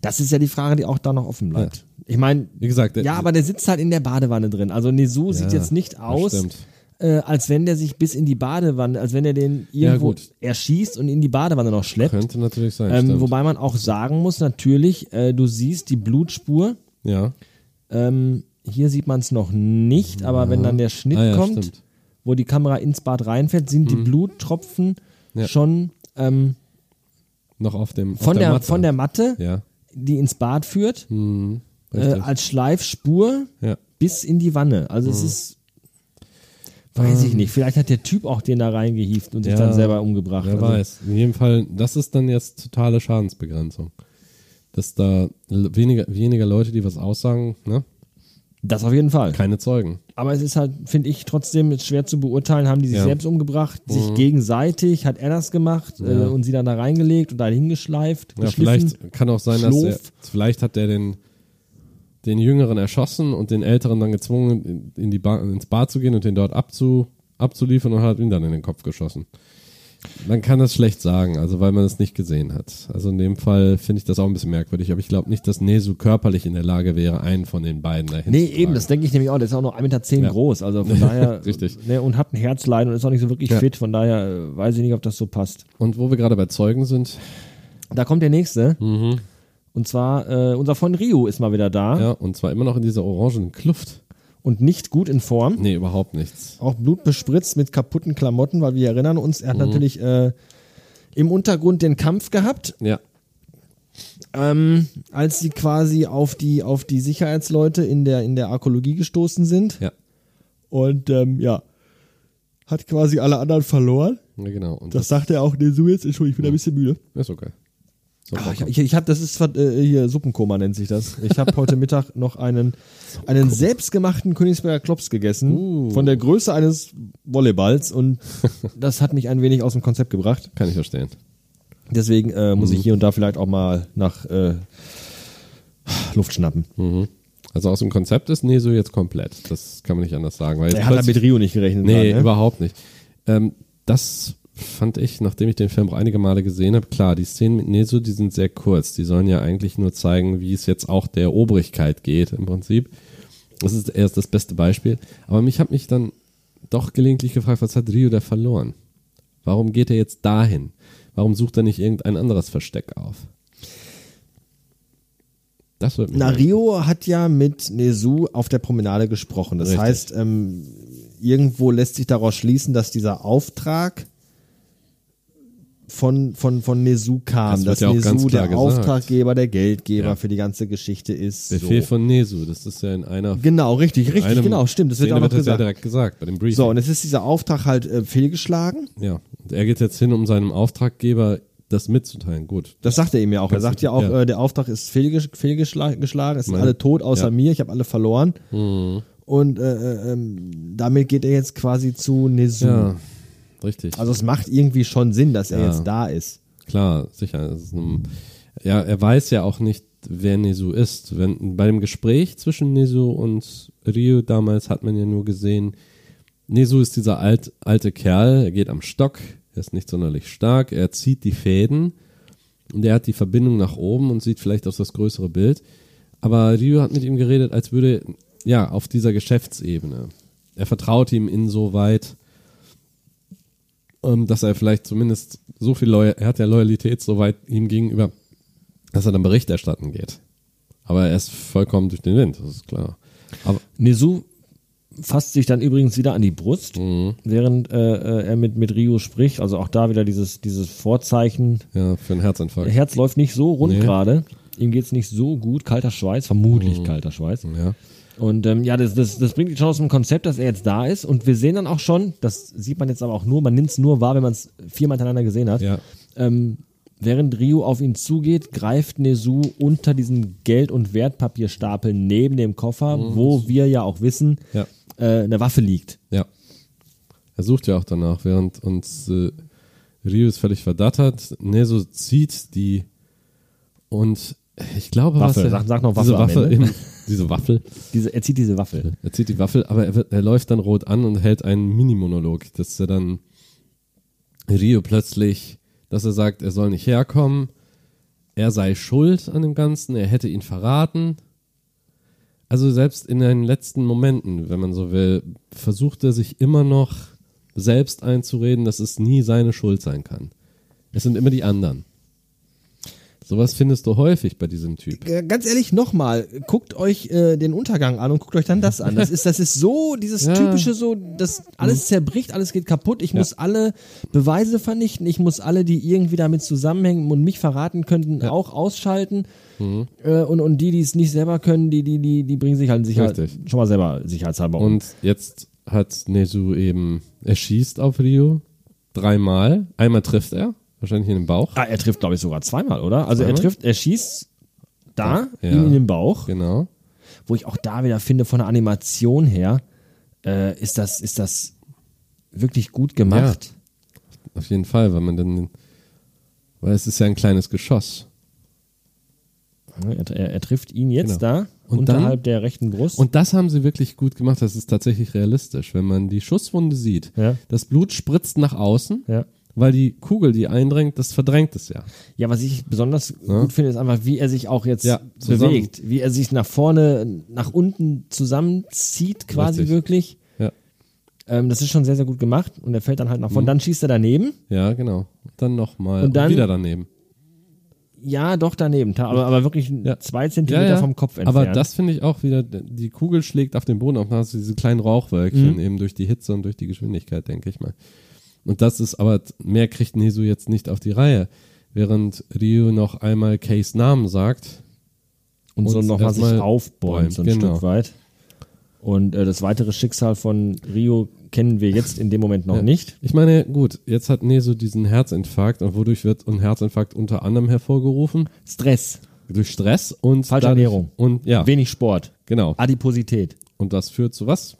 Speaker 2: Das ist ja die Frage, die auch da noch offen bleibt. Ich meine,
Speaker 3: Wie gesagt, der-
Speaker 2: ja, aber der sitzt halt in der Badewanne drin. Also sieht
Speaker 3: Ja,
Speaker 2: jetzt nicht aus, äh, als wenn der sich bis in die Badewanne, als wenn er den irgendwo
Speaker 3: gut.
Speaker 2: erschießt und in die Badewanne noch schleppt.
Speaker 3: Könnte natürlich sein.
Speaker 2: Ähm, wobei man auch sagen muss, natürlich, äh, du siehst die Blutspur.
Speaker 3: ja.
Speaker 2: Ähm, hier sieht man es noch nicht, aber wenn dann der Schnitt
Speaker 3: Ah, ja,
Speaker 2: kommt,
Speaker 3: stimmt. Mhm.
Speaker 2: wo die Kamera ins Bad reinfällt, sind die Bluttropfen
Speaker 3: Ja.
Speaker 2: schon ähm,
Speaker 3: Noch auf dem auf
Speaker 2: von, der,
Speaker 3: Matte.
Speaker 2: von der Matte,
Speaker 3: Ja.
Speaker 2: die ins Bad führt,
Speaker 3: Mhm.
Speaker 2: äh, als Schleifspur
Speaker 3: ja.
Speaker 2: bis in die Wanne. Also
Speaker 3: Mhm.
Speaker 2: es ist, weiß ich nicht, vielleicht hat der Typ auch den da reingehieft und sich
Speaker 3: Ja,
Speaker 2: dann selber umgebracht.
Speaker 3: Wer
Speaker 2: Also,
Speaker 3: weiß. In jedem Fall, das ist dann jetzt totale Schadensbegrenzung. Dass da weniger, weniger Leute, die was aussagen, ne?
Speaker 2: Das auf jeden Fall.
Speaker 3: Keine Zeugen.
Speaker 2: Aber es ist halt, finde ich, trotzdem schwer zu beurteilen. Haben die sich
Speaker 3: Ja.
Speaker 2: selbst umgebracht, sich gegenseitig, hat er das gemacht äh, und sie dann da reingelegt und da hingeschleift,
Speaker 3: Ja, vielleicht kann auch sein, dass er,
Speaker 2: Schlof.
Speaker 3: vielleicht hat er den, den Jüngeren erschossen und den Älteren dann gezwungen, in, in die Bar, ins Bad zu gehen und den dort abzu, abzuliefern und hat ihn dann in den Kopf geschossen. Man kann das schlecht sagen, also weil man es nicht gesehen hat. Also in dem Fall finde ich das auch ein bisschen merkwürdig, aber ich glaube nicht, dass Nesu körperlich in der Lage wäre, einen von den beiden dahin
Speaker 2: Nee, eben, das denke ich nämlich auch. Der ist auch noch 1,10 Meter
Speaker 3: Ja.
Speaker 2: groß. Also von daher.
Speaker 3: Richtig.
Speaker 2: Ne, und hat ein Herzleiden und ist auch nicht so wirklich
Speaker 3: Ja.
Speaker 2: fit. Von daher äh, weiß ich nicht, ob das so passt.
Speaker 3: Und wo wir gerade bei Zeugen sind,
Speaker 2: Da kommt der nächste.
Speaker 3: Mhm.
Speaker 2: Und zwar, äh, unser Freund Rio ist mal wieder da
Speaker 3: ja, und zwar immer noch in dieser orangenen Kluft.
Speaker 2: Und nicht gut in Form.
Speaker 3: Nee, überhaupt nichts.
Speaker 2: Auch blutbespritzt mit kaputten Klamotten, weil wir erinnern uns,
Speaker 3: Mhm.
Speaker 2: er hat natürlich äh, im Untergrund den Kampf gehabt,
Speaker 3: Ja,
Speaker 2: ähm, als sie quasi auf die, auf die Sicherheitsleute in der, in der Arkologie gestoßen sind.
Speaker 3: ja,
Speaker 2: Und ähm, ja, hat quasi alle anderen verloren.
Speaker 3: ja genau. Und
Speaker 2: Das sagt er auch Nesu jetzt. Entschuldigung, ich bin ein bisschen müde.
Speaker 3: das ist okay. So,
Speaker 2: Ah, ich ich habe, das ist äh, hier Suppenkoma nennt sich das. Ich habe heute Mittag noch einen, einen selbstgemachten Königsberger Klops gegessen.
Speaker 3: Uh.
Speaker 2: Von der Größe eines Volleyballs. Und das hat mich ein wenig aus dem Konzept gebracht.
Speaker 3: Kann ich verstehen.
Speaker 2: Deswegen äh, muss
Speaker 3: Mhm.
Speaker 2: ich hier und da vielleicht auch mal nach äh, Luft schnappen.
Speaker 3: Also aus dem Konzept ist Neso jetzt komplett. Das kann man nicht anders sagen. Weil
Speaker 2: Er hat da mit Rio nicht gerechnet.
Speaker 3: Nee,
Speaker 2: gerade, ne?
Speaker 3: überhaupt nicht. Ähm, das fand ich, nachdem ich den Film auch einige Male gesehen habe, klar, die Szenen mit Neso, die sind sehr kurz. Die sollen ja eigentlich nur zeigen, wie es jetzt auch der Obrigkeit geht im Prinzip. Das ist erst das beste Beispiel. Aber mich hat mich dann doch gelegentlich gefragt, was hat Rio da verloren? Warum geht er jetzt dahin? Warum sucht er nicht irgendein anderes Versteck auf? Das wird
Speaker 2: Na, Rio hat ja mit Nesu auf der Promenade gesprochen. Das
Speaker 3: Richtig.
Speaker 2: heißt, ähm, irgendwo lässt sich daraus schließen, dass dieser Auftrag von, von, von Nesu kam.
Speaker 3: Das
Speaker 2: dass
Speaker 3: ja
Speaker 2: Nesu der
Speaker 3: gesagt.
Speaker 2: Auftraggeber, der Geldgeber
Speaker 3: Ja.
Speaker 2: für die ganze Geschichte ist.
Speaker 3: Befehl
Speaker 2: so.
Speaker 3: von Nesu, das ist ja in einer
Speaker 2: Genau, richtig, richtig,
Speaker 3: einem
Speaker 2: genau, stimmt. Das wird auch noch
Speaker 3: das ja
Speaker 2: gesagt.
Speaker 3: direkt gesagt bei dem Briefing.
Speaker 2: So, und es ist dieser Auftrag halt äh, fehlgeschlagen.
Speaker 3: Ja, und er geht jetzt hin, um seinem Auftraggeber das mitzuteilen. Gut.
Speaker 2: Das sagt er ihm ja auch. Er sagt ja auch,
Speaker 3: ja.
Speaker 2: Äh, der Auftrag ist fehlgesch fehlgeschlagen, es sind
Speaker 3: Meine-
Speaker 2: alle tot außer
Speaker 3: ja. Mhm.
Speaker 2: mir, ich habe alle verloren. Und äh, äh, ähm, damit geht er jetzt quasi zu Nesu.
Speaker 3: Ja, richtig.
Speaker 2: Also es macht irgendwie schon Sinn, dass er
Speaker 3: Ja.
Speaker 2: jetzt da ist.
Speaker 3: Klar, sicher. Ist ein, ja, er weiß ja auch nicht, wer Nesu ist. Wenn, bei dem Gespräch zwischen Nesu und Ryu damals hat man ja nur gesehen, Nesu ist dieser alt, alte Kerl, er geht am Stock, er ist nicht sonderlich stark, er zieht die Fäden und er hat die Verbindung nach oben und sieht vielleicht auf das größere Bild. Aber Ryu hat mit ihm geredet, als würde, ja, auf dieser Geschäftsebene. Er vertraut ihm insoweit, dass er vielleicht zumindest so viel Loyal, er hat ja Loyalität soweit ihm gegenüber, dass er dann Bericht erstatten geht. Aber er ist vollkommen durch den Wind, das ist klar. Aber
Speaker 2: Nesu fasst sich dann übrigens wieder an die Brust,
Speaker 3: Mhm.
Speaker 2: während äh, äh, er mit, mit Rio spricht. Also auch da wieder dieses, dieses Vorzeichen.
Speaker 3: ja, für einen Herzinfarkt.
Speaker 2: Der Herz läuft nicht so rund
Speaker 3: Nee.
Speaker 2: gerade. Ihm geht's nicht so gut. Kalter Schweiß, vermutlich kalter Schweiß.
Speaker 3: Ja.
Speaker 2: Und ähm, ja, das, das, das bringt schon aus dem Konzept, dass er jetzt da ist. Und wir sehen dann auch schon, das sieht man jetzt aber auch nur, man nimmt es nur wahr, wenn man es viermal hintereinander gesehen hat.
Speaker 3: Ja.
Speaker 2: Ähm, während Ryu auf ihn zugeht, greift Nezu unter diesen Geld- und Wertpapierstapel neben dem Koffer, wo wir ja auch wissen,
Speaker 3: Ja.
Speaker 2: äh, eine Waffe liegt.
Speaker 3: Ja. Er sucht ja auch danach, während uns äh, Ryu ist völlig verdattert. Neso zieht die und ich glaube,
Speaker 2: Waffe,
Speaker 3: was er,
Speaker 2: sag- sag noch
Speaker 3: diese
Speaker 2: Waffe am
Speaker 3: Waffe, im, diese Waffel.
Speaker 2: Diese, er zieht diese Waffe.
Speaker 3: Er zieht die Waffel, aber er, wird, er läuft dann rot an und hält einen Minimonolog, dass er dann Rio plötzlich, dass er sagt, er soll nicht herkommen, er sei schuld an dem Ganzen, er hätte ihn verraten. Also selbst in den letzten Momenten, wenn man so will, versucht er sich immer noch selbst einzureden, dass es nie seine Schuld sein kann. Es sind immer die anderen. Sowas findest du häufig bei diesem Typ.
Speaker 2: Ganz ehrlich, nochmal, guckt euch äh, den Untergang an und guckt euch dann das an. Das ist, das ist so, dieses
Speaker 3: Ja.
Speaker 2: typische so, das alles zerbricht, alles geht kaputt. Ich muss alle Beweise vernichten, ich muss alle, die irgendwie damit zusammenhängen und mich verraten könnten, auch ausschalten. Äh, und, und die, die es nicht selber können, die, die, die, die bringen sich halt sicher,
Speaker 3: Richtig.
Speaker 2: schon mal selber sicherheitshalber um.
Speaker 3: Und jetzt hat Nezu eben, er schießt auf Rio dreimal. Einmal trifft er, wahrscheinlich in den Bauch.
Speaker 2: Ah, er trifft, glaube ich, sogar zweimal, oder? Also er
Speaker 3: Zweimal?
Speaker 2: trifft, er schießt da,
Speaker 3: Ja.
Speaker 2: ihm in den Bauch.
Speaker 3: Genau.
Speaker 2: wo ich auch da wieder finde, von der Animation her, äh, ist, das, ist das wirklich gut gemacht.
Speaker 3: Auf jeden Fall, weil man dann, weil es ist ja ein kleines Geschoss.
Speaker 2: Er, er, er trifft ihn jetzt
Speaker 3: Genau.
Speaker 2: da,
Speaker 3: Und
Speaker 2: unterhalb der rechten Brust.
Speaker 3: Und das haben sie wirklich gut gemacht. Das ist tatsächlich realistisch. Wenn man die Schusswunde sieht,
Speaker 2: Ja.
Speaker 3: das Blut spritzt nach außen,
Speaker 2: ja.
Speaker 3: Weil die Kugel, die eindringt, das verdrängt es ja.
Speaker 2: Ja, was ich besonders gut finde, ist einfach, wie er sich auch jetzt
Speaker 3: Ja,
Speaker 2: bewegt. Wie er sich nach vorne, nach unten zusammenzieht, quasi
Speaker 3: Richtig.
Speaker 2: wirklich.
Speaker 3: Ja,
Speaker 2: Ähm, das ist schon sehr, sehr gut gemacht. Und er fällt dann halt nach vorne. Dann schießt er daneben.
Speaker 3: ja genau. Dann nochmal.
Speaker 2: Und dann-
Speaker 3: wieder daneben.
Speaker 2: Ja, doch daneben. Aber, aber wirklich
Speaker 3: Ja.
Speaker 2: zwei Zentimeter vom Kopf entfernt.
Speaker 3: Aber das finde ich auch wieder, die Kugel schlägt auf den Boden auf, dann hast du diese kleinen Rauchwölkchen,
Speaker 2: Mhm.
Speaker 3: eben durch die Hitze und durch die Geschwindigkeit, denke ich mal. Und das ist aber, mehr kriegt Nesu jetzt nicht auf die Reihe. Während Ryu noch einmal Case Namen sagt,
Speaker 2: und so
Speaker 3: uns
Speaker 2: nochmal sich aufbäumt, so ein
Speaker 3: genau.
Speaker 2: Stück weit. Und äh, das weitere Schicksal von Rio kennen wir jetzt in dem Moment noch
Speaker 3: Ja.
Speaker 2: nicht.
Speaker 3: Ich meine, gut, jetzt hat Neso diesen Herzinfarkt und wodurch wird ein Herzinfarkt unter anderem hervorgerufen?
Speaker 2: Stress,
Speaker 3: Durch Stress und
Speaker 2: Falsche
Speaker 3: dadurch-
Speaker 2: Ernährung.
Speaker 3: Und ja,
Speaker 2: wenig Sport,
Speaker 3: genau.
Speaker 2: Adiposität.
Speaker 3: Und das führt zu was?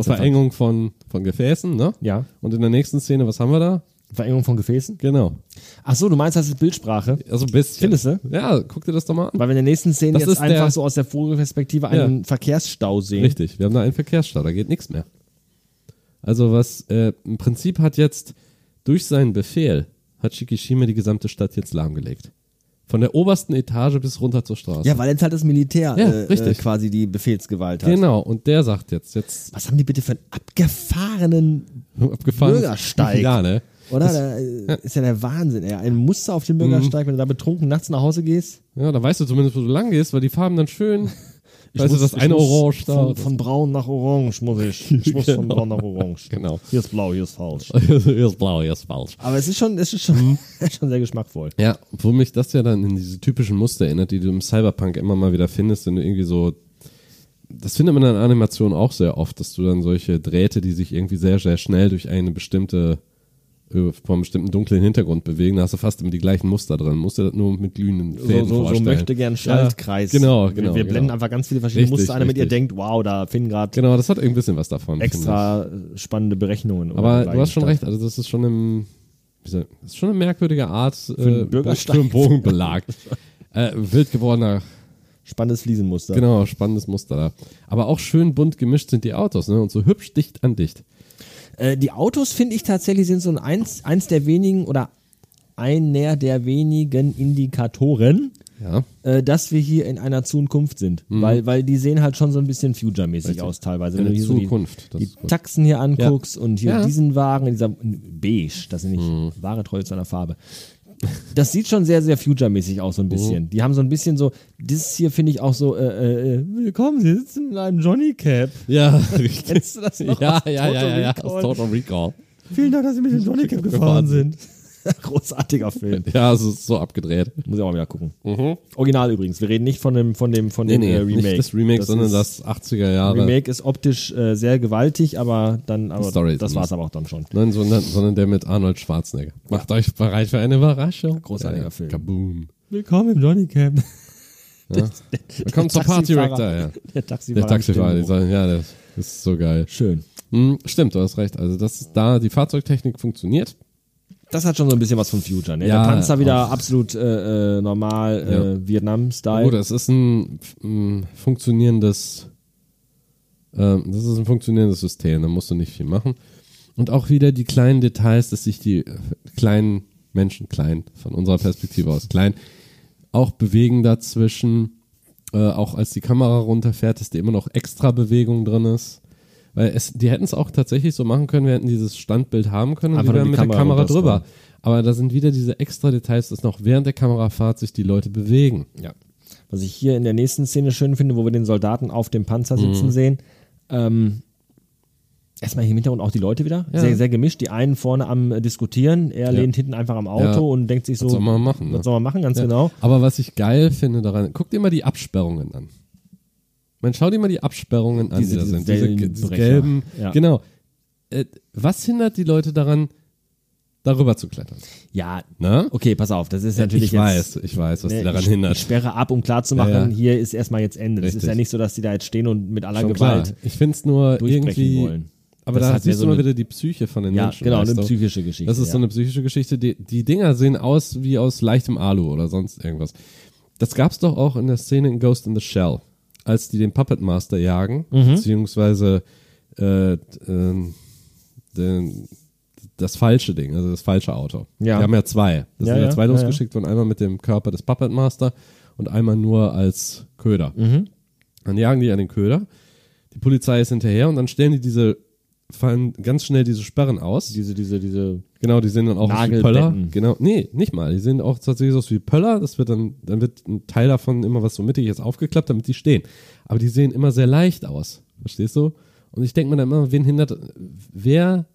Speaker 3: Zur. Verengung von, von Gefäßen, ne?
Speaker 2: Ja,
Speaker 3: Und in der nächsten Szene, was haben wir da?
Speaker 2: Verengung von Gefäßen.
Speaker 3: Genau.
Speaker 2: Ach so, du meinst, das ist Bildsprache?
Speaker 3: Also ein bisschen.
Speaker 2: Findest du?
Speaker 3: Ja, guck dir das doch mal an.
Speaker 2: Weil wir in der nächsten Szene
Speaker 3: Das
Speaker 2: jetzt einfach so aus der Vogelperspektive einen Verkehrsstau sehen.
Speaker 3: Richtig, wir haben da einen Verkehrsstau, da geht nichts mehr. Also was, äh, im Prinzip hat jetzt durch seinen Befehl, hat Shikishima die gesamte Stadt jetzt lahmgelegt. Von der obersten Etage bis runter zur Straße.
Speaker 2: Ja, weil jetzt halt das Militär
Speaker 3: Ja,
Speaker 2: äh,
Speaker 3: richtig.
Speaker 2: äh, quasi die Befehlsgewalt hat.
Speaker 3: Genau, und der sagt jetzt, jetzt
Speaker 2: Was haben die bitte für einen abgefahrenen,
Speaker 3: abgefahren.
Speaker 2: Bürgersteig.
Speaker 3: Ja, ne?
Speaker 2: oder? Da äh, ist ja der Wahnsinn, ey. Ein Muster auf dem Bürgersteig, wenn du da betrunken nachts nach Hause gehst.
Speaker 3: Ja, da weißt du zumindest, wo du lang gehst, weil die Farben dann schön. Weißt du,
Speaker 2: muss-
Speaker 3: das
Speaker 2: ich
Speaker 3: eine Orange da.
Speaker 2: Von, von braun nach orange muss ich. Ich muss von braun nach orange.
Speaker 3: Genau.
Speaker 2: Hier ist blau, hier ist falsch.
Speaker 3: hier ist blau, hier ist falsch.
Speaker 2: Aber es ist schon, es ist schon,
Speaker 3: Mhm.
Speaker 2: schon sehr geschmackvoll.
Speaker 3: Ja, wo mich das ja dann in diese typischen Muster erinnert, die du im Cyberpunk immer mal wieder findest, wenn du irgendwie so. Das findet man in Animationen auch sehr oft, dass du dann solche Drähte, die sich irgendwie sehr, sehr schnell durch eine bestimmte, vor einem bestimmten dunklen Hintergrund bewegen, da hast du fast immer die gleichen Muster drin. Musst du das nur mit glühenden
Speaker 2: So,
Speaker 3: Fäden
Speaker 2: so, so
Speaker 3: vorstellen.
Speaker 2: möchte gern Schaltkreis.
Speaker 3: Ja, genau, genau.
Speaker 2: Wir
Speaker 3: genau.
Speaker 2: blenden einfach ganz viele verschiedene
Speaker 3: Richtig,
Speaker 2: Muster ein, damit ihr denkt, wow, da finden gerade
Speaker 3: Genau, das hat irgendwie ein bisschen was davon.
Speaker 2: extra äh, spannende Berechnungen.
Speaker 3: Aber du hast schon recht, also das ist schon im, das ist schon eine merkwürdige Art für
Speaker 2: einen Bürgersteig.
Speaker 3: für einen Bogenbelag. äh, wild gewordener
Speaker 2: Spannendes Fliesenmuster.
Speaker 3: Genau, spannendes Muster da. Aber auch schön bunt gemischt sind die Autos, ne? Und so hübsch dicht an dicht.
Speaker 2: Äh, die Autos, finde ich tatsächlich, sind so ein eins, eins der wenigen oder einer der wenigen Indikatoren,
Speaker 3: Ja.
Speaker 2: äh, dass wir hier in einer Zukunft sind. Weil, weil die sehen halt schon so ein bisschen Future-mäßig
Speaker 3: Mhm.
Speaker 2: Aus teilweise. Wenn du hier so
Speaker 3: Zukunft, das
Speaker 2: die, die
Speaker 3: ist.
Speaker 2: Taxen hier anguckst und hier
Speaker 3: Ja.
Speaker 2: diesen Wagen in dieser beige, das sind nicht
Speaker 3: Mhm.
Speaker 2: wahre Treue zu einer Farbe. Das sieht schon sehr, sehr future-mäßig aus, so ein
Speaker 3: Mhm.
Speaker 2: bisschen. Die haben so ein bisschen so, dieses hier finde ich auch so, äh, äh, willkommen, Sie sitzen in einem Johnny Cap.
Speaker 3: Ja.
Speaker 2: Kennst du das noch
Speaker 3: Ja, ja, ja, ja, ja, aus Total Recall.
Speaker 2: Vielen Dank, dass Sie mit dem Johnny Cap gefahren sind. Großartiger Film.
Speaker 3: Ja, es ist so abgedreht.
Speaker 2: Muss ich auch mal wieder gucken. Original übrigens. Wir reden nicht von dem, von dem, von
Speaker 3: Nee,
Speaker 2: dem
Speaker 3: nee,
Speaker 2: äh, Remake.
Speaker 3: nicht das Remake, sondern
Speaker 2: ist-
Speaker 3: das 80er Jahre.
Speaker 2: Remake ist optisch äh, sehr gewaltig, aber dann, aber
Speaker 3: Story
Speaker 2: das
Speaker 3: anders.
Speaker 2: war es aber auch dann schon.
Speaker 3: Nein, sondern, sondern der mit Arnold Schwarzenegger. Macht euch bereit für eine Überraschung.
Speaker 2: Großartiger
Speaker 3: ja,
Speaker 2: Film.
Speaker 3: Kaboom.
Speaker 2: Willkommen im Johnny Camp.
Speaker 3: Ja. Willkommen zur Party Rector, ja.
Speaker 2: Der Taxifahrer.
Speaker 3: Der Taxifahrer, sagen, ja, das ist so geil.
Speaker 2: Schön.
Speaker 3: Hm, stimmt, du hast recht. Also, das ist da, die Fahrzeugtechnik funktioniert.
Speaker 2: Das hat schon so ein bisschen was von Future, ne?
Speaker 3: Ja,
Speaker 2: Der Panzer wieder
Speaker 3: auch.
Speaker 2: absolut äh, äh, normal, äh, Vietnam-Style.
Speaker 3: Gut, es ist ein, ein funktionierendes, ähm, das ist ein funktionierendes System, da musst du nicht viel machen. Und auch wieder die kleinen Details, dass sich die äh, kleinen Menschen, klein, von unserer Perspektive aus klein, auch bewegen dazwischen, äh, auch als die Kamera runterfährt, dass da immer noch extra Bewegung drin ist. Weil es, die hätten es auch tatsächlich so machen können, wir hätten dieses Standbild haben können und wären
Speaker 2: die
Speaker 3: mit der
Speaker 2: Kamera
Speaker 3: Kamera drüber. Aber da sind wieder diese extra Details, dass noch während der Kamerafahrt sich die Leute bewegen.
Speaker 2: Ja. Was ich hier in der nächsten Szene schön finde, wo wir den Soldaten auf dem Panzer
Speaker 3: Mhm.
Speaker 2: sitzen sehen. Ähm, erstmal hier im Hintergrund auch die Leute wieder.
Speaker 3: Ja.
Speaker 2: Sehr, sehr gemischt. Die einen vorne am äh, Diskutieren, er
Speaker 3: Ja.
Speaker 2: lehnt hinten einfach am Auto
Speaker 3: Ja.
Speaker 2: und denkt sich so,
Speaker 3: Was soll man machen, ne?
Speaker 2: was soll man machen, ganz genau.
Speaker 3: Aber was ich geil finde daran, guck dir mal die Absperrungen an. Man schau dir mal die Absperrungen an,
Speaker 2: Diese-
Speaker 3: die da sind. Diese, diese gelben.
Speaker 2: Ja.
Speaker 3: Genau. Äh, was hindert die Leute daran, darüber zu klettern.
Speaker 2: Ja,
Speaker 3: Ne?
Speaker 2: okay, pass auf, das ist natürlich
Speaker 3: ich
Speaker 2: jetzt,
Speaker 3: weiß, ich weiß, was
Speaker 2: ne,
Speaker 3: die daran
Speaker 2: ich,
Speaker 3: hindert.
Speaker 2: Ich sperre ab, um klarzumachen,
Speaker 3: Ja, ja.
Speaker 2: hier ist erstmal jetzt Ende. Das ist
Speaker 3: Richtig.
Speaker 2: ja nicht so, dass die da jetzt stehen und mit aller
Speaker 3: Schon klar.
Speaker 2: Gewalt
Speaker 3: Ich finde es nur irgendwie.
Speaker 2: wollen.
Speaker 3: Aber
Speaker 2: Das
Speaker 3: da siehst
Speaker 2: so
Speaker 3: du mal wieder die Psyche von den
Speaker 2: Ja,
Speaker 3: Menschen.
Speaker 2: genau, eine psychische Geschichte.
Speaker 3: Das ist so
Speaker 2: ja.
Speaker 3: eine psychische Geschichte. Die, die Dinger sehen aus wie aus leichtem Alu oder sonst irgendwas. Das gab's doch auch in der Szene in Ghost in the Shell, als die den Puppet Master jagen,
Speaker 2: Mhm.
Speaker 3: beziehungsweise äh, ähm, den, das falsche Ding, also das falsche Auto.
Speaker 2: Ja.
Speaker 3: Die haben ja zwei. Das
Speaker 2: Ja,
Speaker 3: sind ja, zwei
Speaker 2: ja, ja.
Speaker 3: losgeschickt worden, einmal mit dem Körper des Puppet Master und einmal nur als Köder.
Speaker 2: Mhm.
Speaker 3: Dann jagen die an den Köder. Die Polizei ist hinterher und dann stellen die diese, fallen ganz schnell diese Sperren aus.
Speaker 2: diese, diese, diese,
Speaker 3: Genau, die sehen dann auch aus wie. Pöller. Genau, nee, nicht mal. Die sehen auch tatsächlich aus wie Pöller. Das wird dann, dann wird ein Teil davon immer was so mittig jetzt aufgeklappt, damit die stehen. Aber die sehen immer sehr leicht aus. Verstehst du? Und ich denke mir dann immer, wen hindert, wer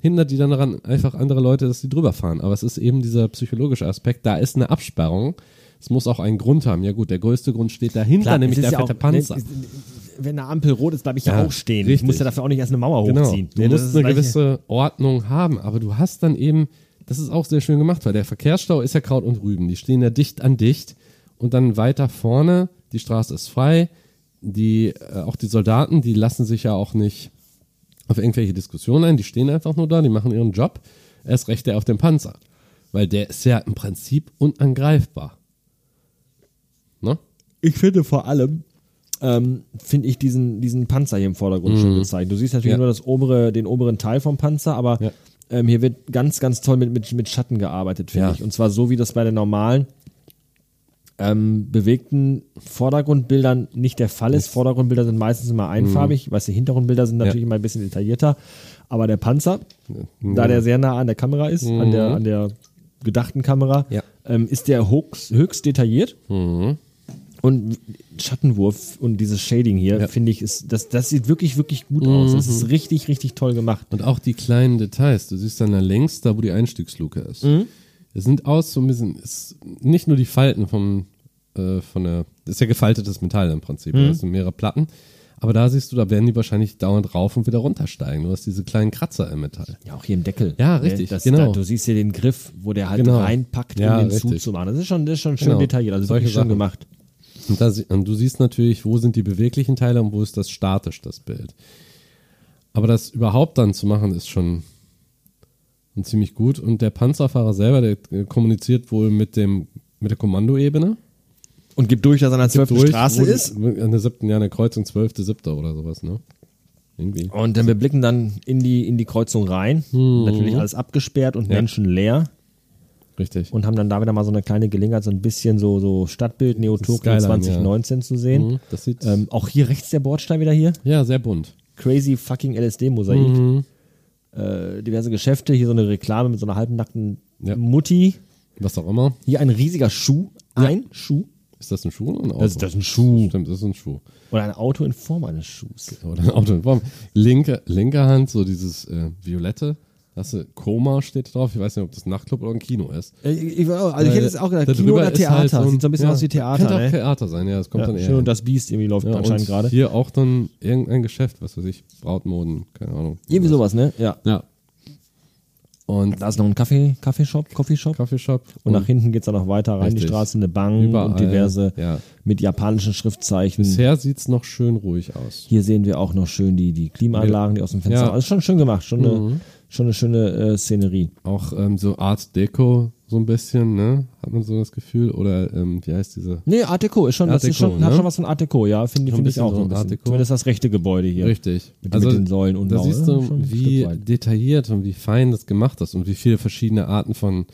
Speaker 3: hindert die dann daran, einfach andere Leute, dass die drüber fahren? Aber es ist eben dieser psychologische Aspekt. Da ist eine Absperrung. Es muss auch einen Grund haben. Ja gut, der größte Grund steht dahinter,
Speaker 2: Klar,
Speaker 3: nämlich der
Speaker 2: ja
Speaker 3: fette
Speaker 2: auch-
Speaker 3: Panzer.
Speaker 2: ne, wenn eine Ampel rot ist, bleibe ich ja,
Speaker 3: Ja,
Speaker 2: auch stehen.
Speaker 3: richtig.
Speaker 2: Ich muss ja dafür auch nicht erst eine Mauer
Speaker 3: Genau.
Speaker 2: hochziehen.
Speaker 3: Du
Speaker 2: das
Speaker 3: musst eine gewisse Ordnung haben, aber du hast dann eben, das ist auch sehr schön gemacht, weil der Verkehrsstau ist ja Kraut und Rüben. Die stehen ja dicht an dicht und dann weiter vorne, die Straße ist frei, die, äh, auch die Soldaten, die lassen sich ja auch nicht auf irgendwelche Diskussionen ein, die stehen einfach nur da, die machen ihren Job. Erst recht der auf dem Panzer, weil der ist ja im Prinzip unangreifbar. Ne?
Speaker 2: Ich finde vor allem, ähm, finde ich diesen, diesen Panzer hier im Vordergrund schön gezeigt. Du siehst natürlich
Speaker 3: Mhm. Ja.
Speaker 2: nur das obere, den oberen Teil vom Panzer, aber
Speaker 3: Ja.
Speaker 2: ähm, hier wird ganz, ganz toll mit, mit, mit Schatten gearbeitet, finde
Speaker 3: Ja.
Speaker 2: ich. Und zwar so, wie das bei den normalen ähm, bewegten Vordergrundbildern nicht der Fall ist. Vordergrundbilder sind meistens immer einfarbig, weißt du, Hintergrundbilder sind natürlich
Speaker 3: Mhm.
Speaker 2: Immer ein bisschen detaillierter. Aber der Panzer, da der sehr nah an der Kamera ist, an der, an der gedachten Kamera,
Speaker 3: Mhm.
Speaker 2: Ähm, ist der höchst, höchst detailliert.
Speaker 3: Mhm.
Speaker 2: Und Schattenwurf und dieses Shading hier,
Speaker 3: Ja. Mhm.
Speaker 2: finde ich, ist, das, das sieht wirklich, wirklich gut aus. Das ist richtig, richtig toll gemacht.
Speaker 3: Und auch die kleinen Details. Du siehst dann da längs, da wo die Einstiegsluke ist. Es sind aus so ein bisschen, ist nicht nur die Falten vom, äh, von der, das ist ja gefaltetes Metall im Prinzip. Das sind mehrere Platten. Aber da siehst du, da werden die wahrscheinlich dauernd rauf und wieder runtersteigen. Du hast diese kleinen Kratzer im Metall.
Speaker 2: Ja, auch hier im Deckel.
Speaker 3: Ja,
Speaker 2: Ne,
Speaker 3: richtig,
Speaker 2: Das,
Speaker 3: genau.
Speaker 2: Da, du siehst hier den Griff, wo der halt
Speaker 3: Genau.
Speaker 2: reinpackt,
Speaker 3: Ja,
Speaker 2: um den
Speaker 3: richtig.
Speaker 2: zuzumachen. Das ist schon, das ist schon schön
Speaker 3: Genau.
Speaker 2: detailliert, also
Speaker 3: Solche
Speaker 2: wirklich schön
Speaker 3: Sachen.
Speaker 2: gemacht.
Speaker 3: Und, da, sie- und du siehst natürlich, wo sind die beweglichen Teile und wo ist das statisch, das Bild. Aber das überhaupt dann zu machen, ist schon ziemlich gut. Und der Panzerfahrer selber, der äh, kommuniziert wohl mit dem mit der Kommandoebene.
Speaker 2: Und gibt durch, dass er an der 12.
Speaker 3: Durch,
Speaker 2: Straße ist.
Speaker 3: An der siebten, ja, an der Kreuzung 12., 7. oder sowas, ne? Irgendwie.
Speaker 2: Und dann wir blicken dann in die, in die Kreuzung rein.
Speaker 3: Mhm.
Speaker 2: Natürlich alles abgesperrt und menschenleer.
Speaker 3: Richtig.
Speaker 2: Und haben dann da wieder mal so eine kleine Gelegenheit, so ein bisschen so, so Stadtbild
Speaker 3: Skyline,
Speaker 2: 2019 zu sehen.
Speaker 3: Mhm, das sieht
Speaker 2: Ähm, auch hier rechts der Bordstein wieder hier.
Speaker 3: ja sehr bunt.
Speaker 2: Crazy fucking LSD-Mosaik.
Speaker 3: Mhm.
Speaker 2: Äh, diverse Geschäfte, hier so eine Reklame mit so einer halbnackten
Speaker 3: Ja.
Speaker 2: Mutti.
Speaker 3: Was auch immer.
Speaker 2: Hier ein riesiger Schuh. Ein Schuh.
Speaker 3: Ist das ein Schuh oder ein Auto?
Speaker 2: Das, das ist ein Schuh.
Speaker 3: Stimmt, das ist ein Schuh.
Speaker 2: Oder ein Auto in Form eines Schuhs.
Speaker 3: Oder ein Auto in Form. Linke, linke Hand, so dieses äh, Violette. Hast du Koma steht drauf. Ich weiß nicht, ob das ein Nachtclub oder ein Kino ist.
Speaker 2: Äh, Ich, also ich hätte es auch gedacht,
Speaker 3: Da
Speaker 2: Kino oder
Speaker 3: ist
Speaker 2: Theater.
Speaker 3: halt
Speaker 2: Sieht so ein bisschen
Speaker 3: ja,
Speaker 2: aus wie Theater,
Speaker 3: Könnte auch
Speaker 2: ne?
Speaker 3: Theater sein, ja. Das kommt dann
Speaker 2: Ja,
Speaker 3: eher.
Speaker 2: schön, und das Biest irgendwie läuft
Speaker 3: ja,
Speaker 2: anscheinend
Speaker 3: und
Speaker 2: gerade.
Speaker 3: Hier auch dann irgendein Geschäft, was weiß ich, Brautmoden, keine Ahnung.
Speaker 2: Irgendwie sowas, ne? Ja.
Speaker 3: Ja. Und
Speaker 2: Da ist noch ein Kaffee, Kaffeeshop, Coffeeshop.
Speaker 3: Kaffeeshop.
Speaker 2: Und nach hinten geht's dann noch weiter rein, die
Speaker 3: Richtig.
Speaker 2: Straße, eine Bank
Speaker 3: Überall,
Speaker 2: und diverse
Speaker 3: ja.
Speaker 2: mit japanischen Schriftzeichen.
Speaker 3: Bisher sieht's noch schön ruhig aus.
Speaker 2: Hier sehen wir auch noch schön die, die Klimaanlagen, die aus dem Fenster.
Speaker 3: Ja. Mhm.
Speaker 2: Also schon schön gemacht, schon eine, schon eine schöne äh, Szenerie.
Speaker 3: Auch ähm, so Art Deco, so ein bisschen, ne? Hat man so das Gefühl? Oder ähm, wie heißt diese?
Speaker 2: Nee, Art Deco ist schon,
Speaker 3: Art
Speaker 2: das ist
Speaker 3: Deco,
Speaker 2: schon, hat
Speaker 3: ne?
Speaker 2: schon was von Art Deco, ja, finde find ich auch
Speaker 3: so
Speaker 2: ein
Speaker 3: Art
Speaker 2: bisschen.
Speaker 3: Deco.
Speaker 2: Zumindest das rechte Gebäude hier.
Speaker 3: Richtig.
Speaker 2: Mit, mit den Säulen und
Speaker 3: Da
Speaker 2: Mauern.
Speaker 3: siehst
Speaker 2: Ja,
Speaker 3: du, wie detailliert und wie fein das gemacht ist und wie viele verschiedene Arten von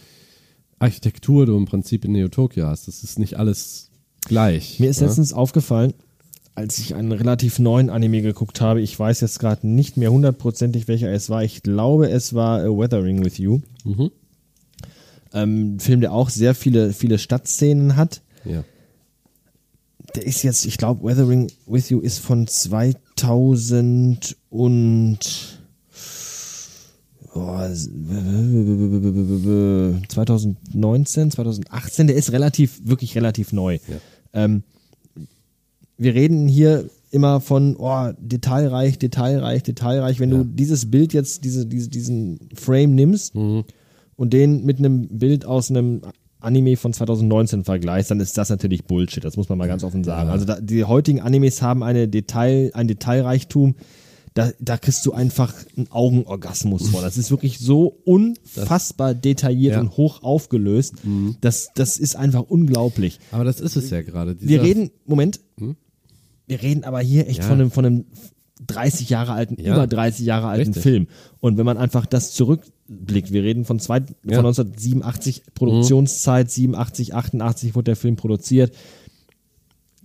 Speaker 3: Architektur du im Prinzip in Neo-Tokyo hast. Das ist nicht alles gleich.
Speaker 2: Mir ist
Speaker 3: ne?
Speaker 2: letztens aufgefallen, als ich einen relativ neuen Anime geguckt habe, ich weiß jetzt gerade nicht mehr hundertprozentig, welcher es war. Ich glaube, es war A Weathering with You.
Speaker 3: Mhm.
Speaker 2: Ähm, ein Film, der auch sehr viele, viele Stadtszenen hat.
Speaker 3: Ja.
Speaker 2: Der ist jetzt, ich glaube, Weathering with You ist von 2000 und oh, 2019, 2018. Der ist relativ, wirklich relativ neu. Ähm, wir reden hier immer von oh, detailreich, detailreich, detailreich. Wenn
Speaker 3: Ja.
Speaker 2: du dieses Bild jetzt, diese, diese, diesen Frame nimmst
Speaker 3: Mhm.
Speaker 2: und den mit einem Bild aus einem Anime von 2019 vergleichst, dann ist das natürlich Bullshit. Das muss man mal ganz offen sagen. Also da, die heutigen Animes haben eine Detail, ein Detailreichtum. Da, da kriegst du einfach einen Augenorgasmus vor. Das ist wirklich so unfassbar detailliert
Speaker 3: Ja.
Speaker 2: und hoch aufgelöst. Das, das ist einfach unglaublich.
Speaker 3: Aber das ist es ja gerade.
Speaker 2: Wir reden, Moment, wir reden aber hier echt
Speaker 3: Ja.
Speaker 2: von einem, von einem 30 Jahre alten,
Speaker 3: Ja.
Speaker 2: über 30 Jahre alten
Speaker 3: Richtig.
Speaker 2: Film. Und wenn man einfach das zurückblickt, wir reden von, zwei,
Speaker 3: Ja.
Speaker 2: von 1987 Produktionszeit, 87, 88 wurde der Film produziert.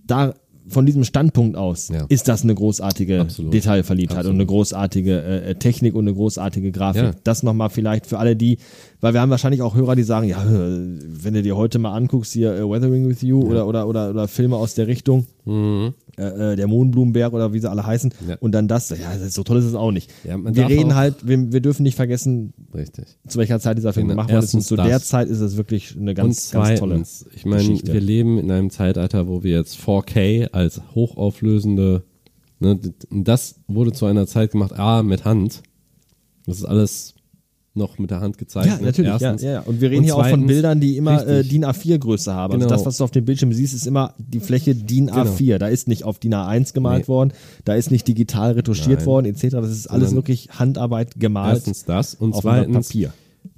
Speaker 2: Da, von diesem Standpunkt aus,
Speaker 3: Ja.
Speaker 2: ist das eine großartige
Speaker 3: Absolut.
Speaker 2: Detailverliebtheit
Speaker 3: Absolut.
Speaker 2: und eine großartige äh, äh, Technik und eine großartige Grafik.
Speaker 3: Ja.
Speaker 2: Das nochmal vielleicht für alle die, weil wir haben wahrscheinlich auch Hörer, die sagen, ja, wenn du dir heute mal anguckst, hier äh, Weathering with You oder, oder, oder, oder Filme aus der Richtung, äh, äh, der Mohnblumenberg oder wie sie alle heißen,
Speaker 3: Mhm. Ja.
Speaker 2: und dann das, ja, so toll ist es auch nicht.
Speaker 3: Ja,
Speaker 2: wir reden
Speaker 3: auch-
Speaker 2: halt, wir, wir dürfen nicht vergessen,
Speaker 3: Richtig.
Speaker 2: zu welcher Zeit dieser Film
Speaker 3: Genau.
Speaker 2: gemacht worden ist. Und zu
Speaker 3: das.
Speaker 2: der Zeit ist es wirklich eine ganz, ganz tolle
Speaker 3: ich meine,
Speaker 2: Geschichte.
Speaker 3: wir leben in einem Zeitalter, wo wir jetzt 4K als hochauflösende, ne, das wurde zu einer Zeit gemacht, ah, mit Hand. Das ist alles noch mit der Hand gezeigt.
Speaker 2: Ja, natürlich.
Speaker 3: Erstens.
Speaker 2: ja, ja. Und wir reden
Speaker 3: Und
Speaker 2: hier auch von
Speaker 3: zweitens,
Speaker 2: Bildern, die immer äh. DIN A4-Größe haben. Also
Speaker 3: Genau.
Speaker 2: das, was du auf dem Bildschirm siehst, ist immer die Fläche DIN A4. Da ist nicht auf DIN A1 gemalt
Speaker 3: Nee.
Speaker 2: worden, da ist nicht digital retuschiert
Speaker 3: Nein.
Speaker 2: worden, etc. Das ist alles
Speaker 3: Sondern
Speaker 2: wirklich Handarbeit gemalt
Speaker 3: Erstens das und zweitens
Speaker 2: Papier.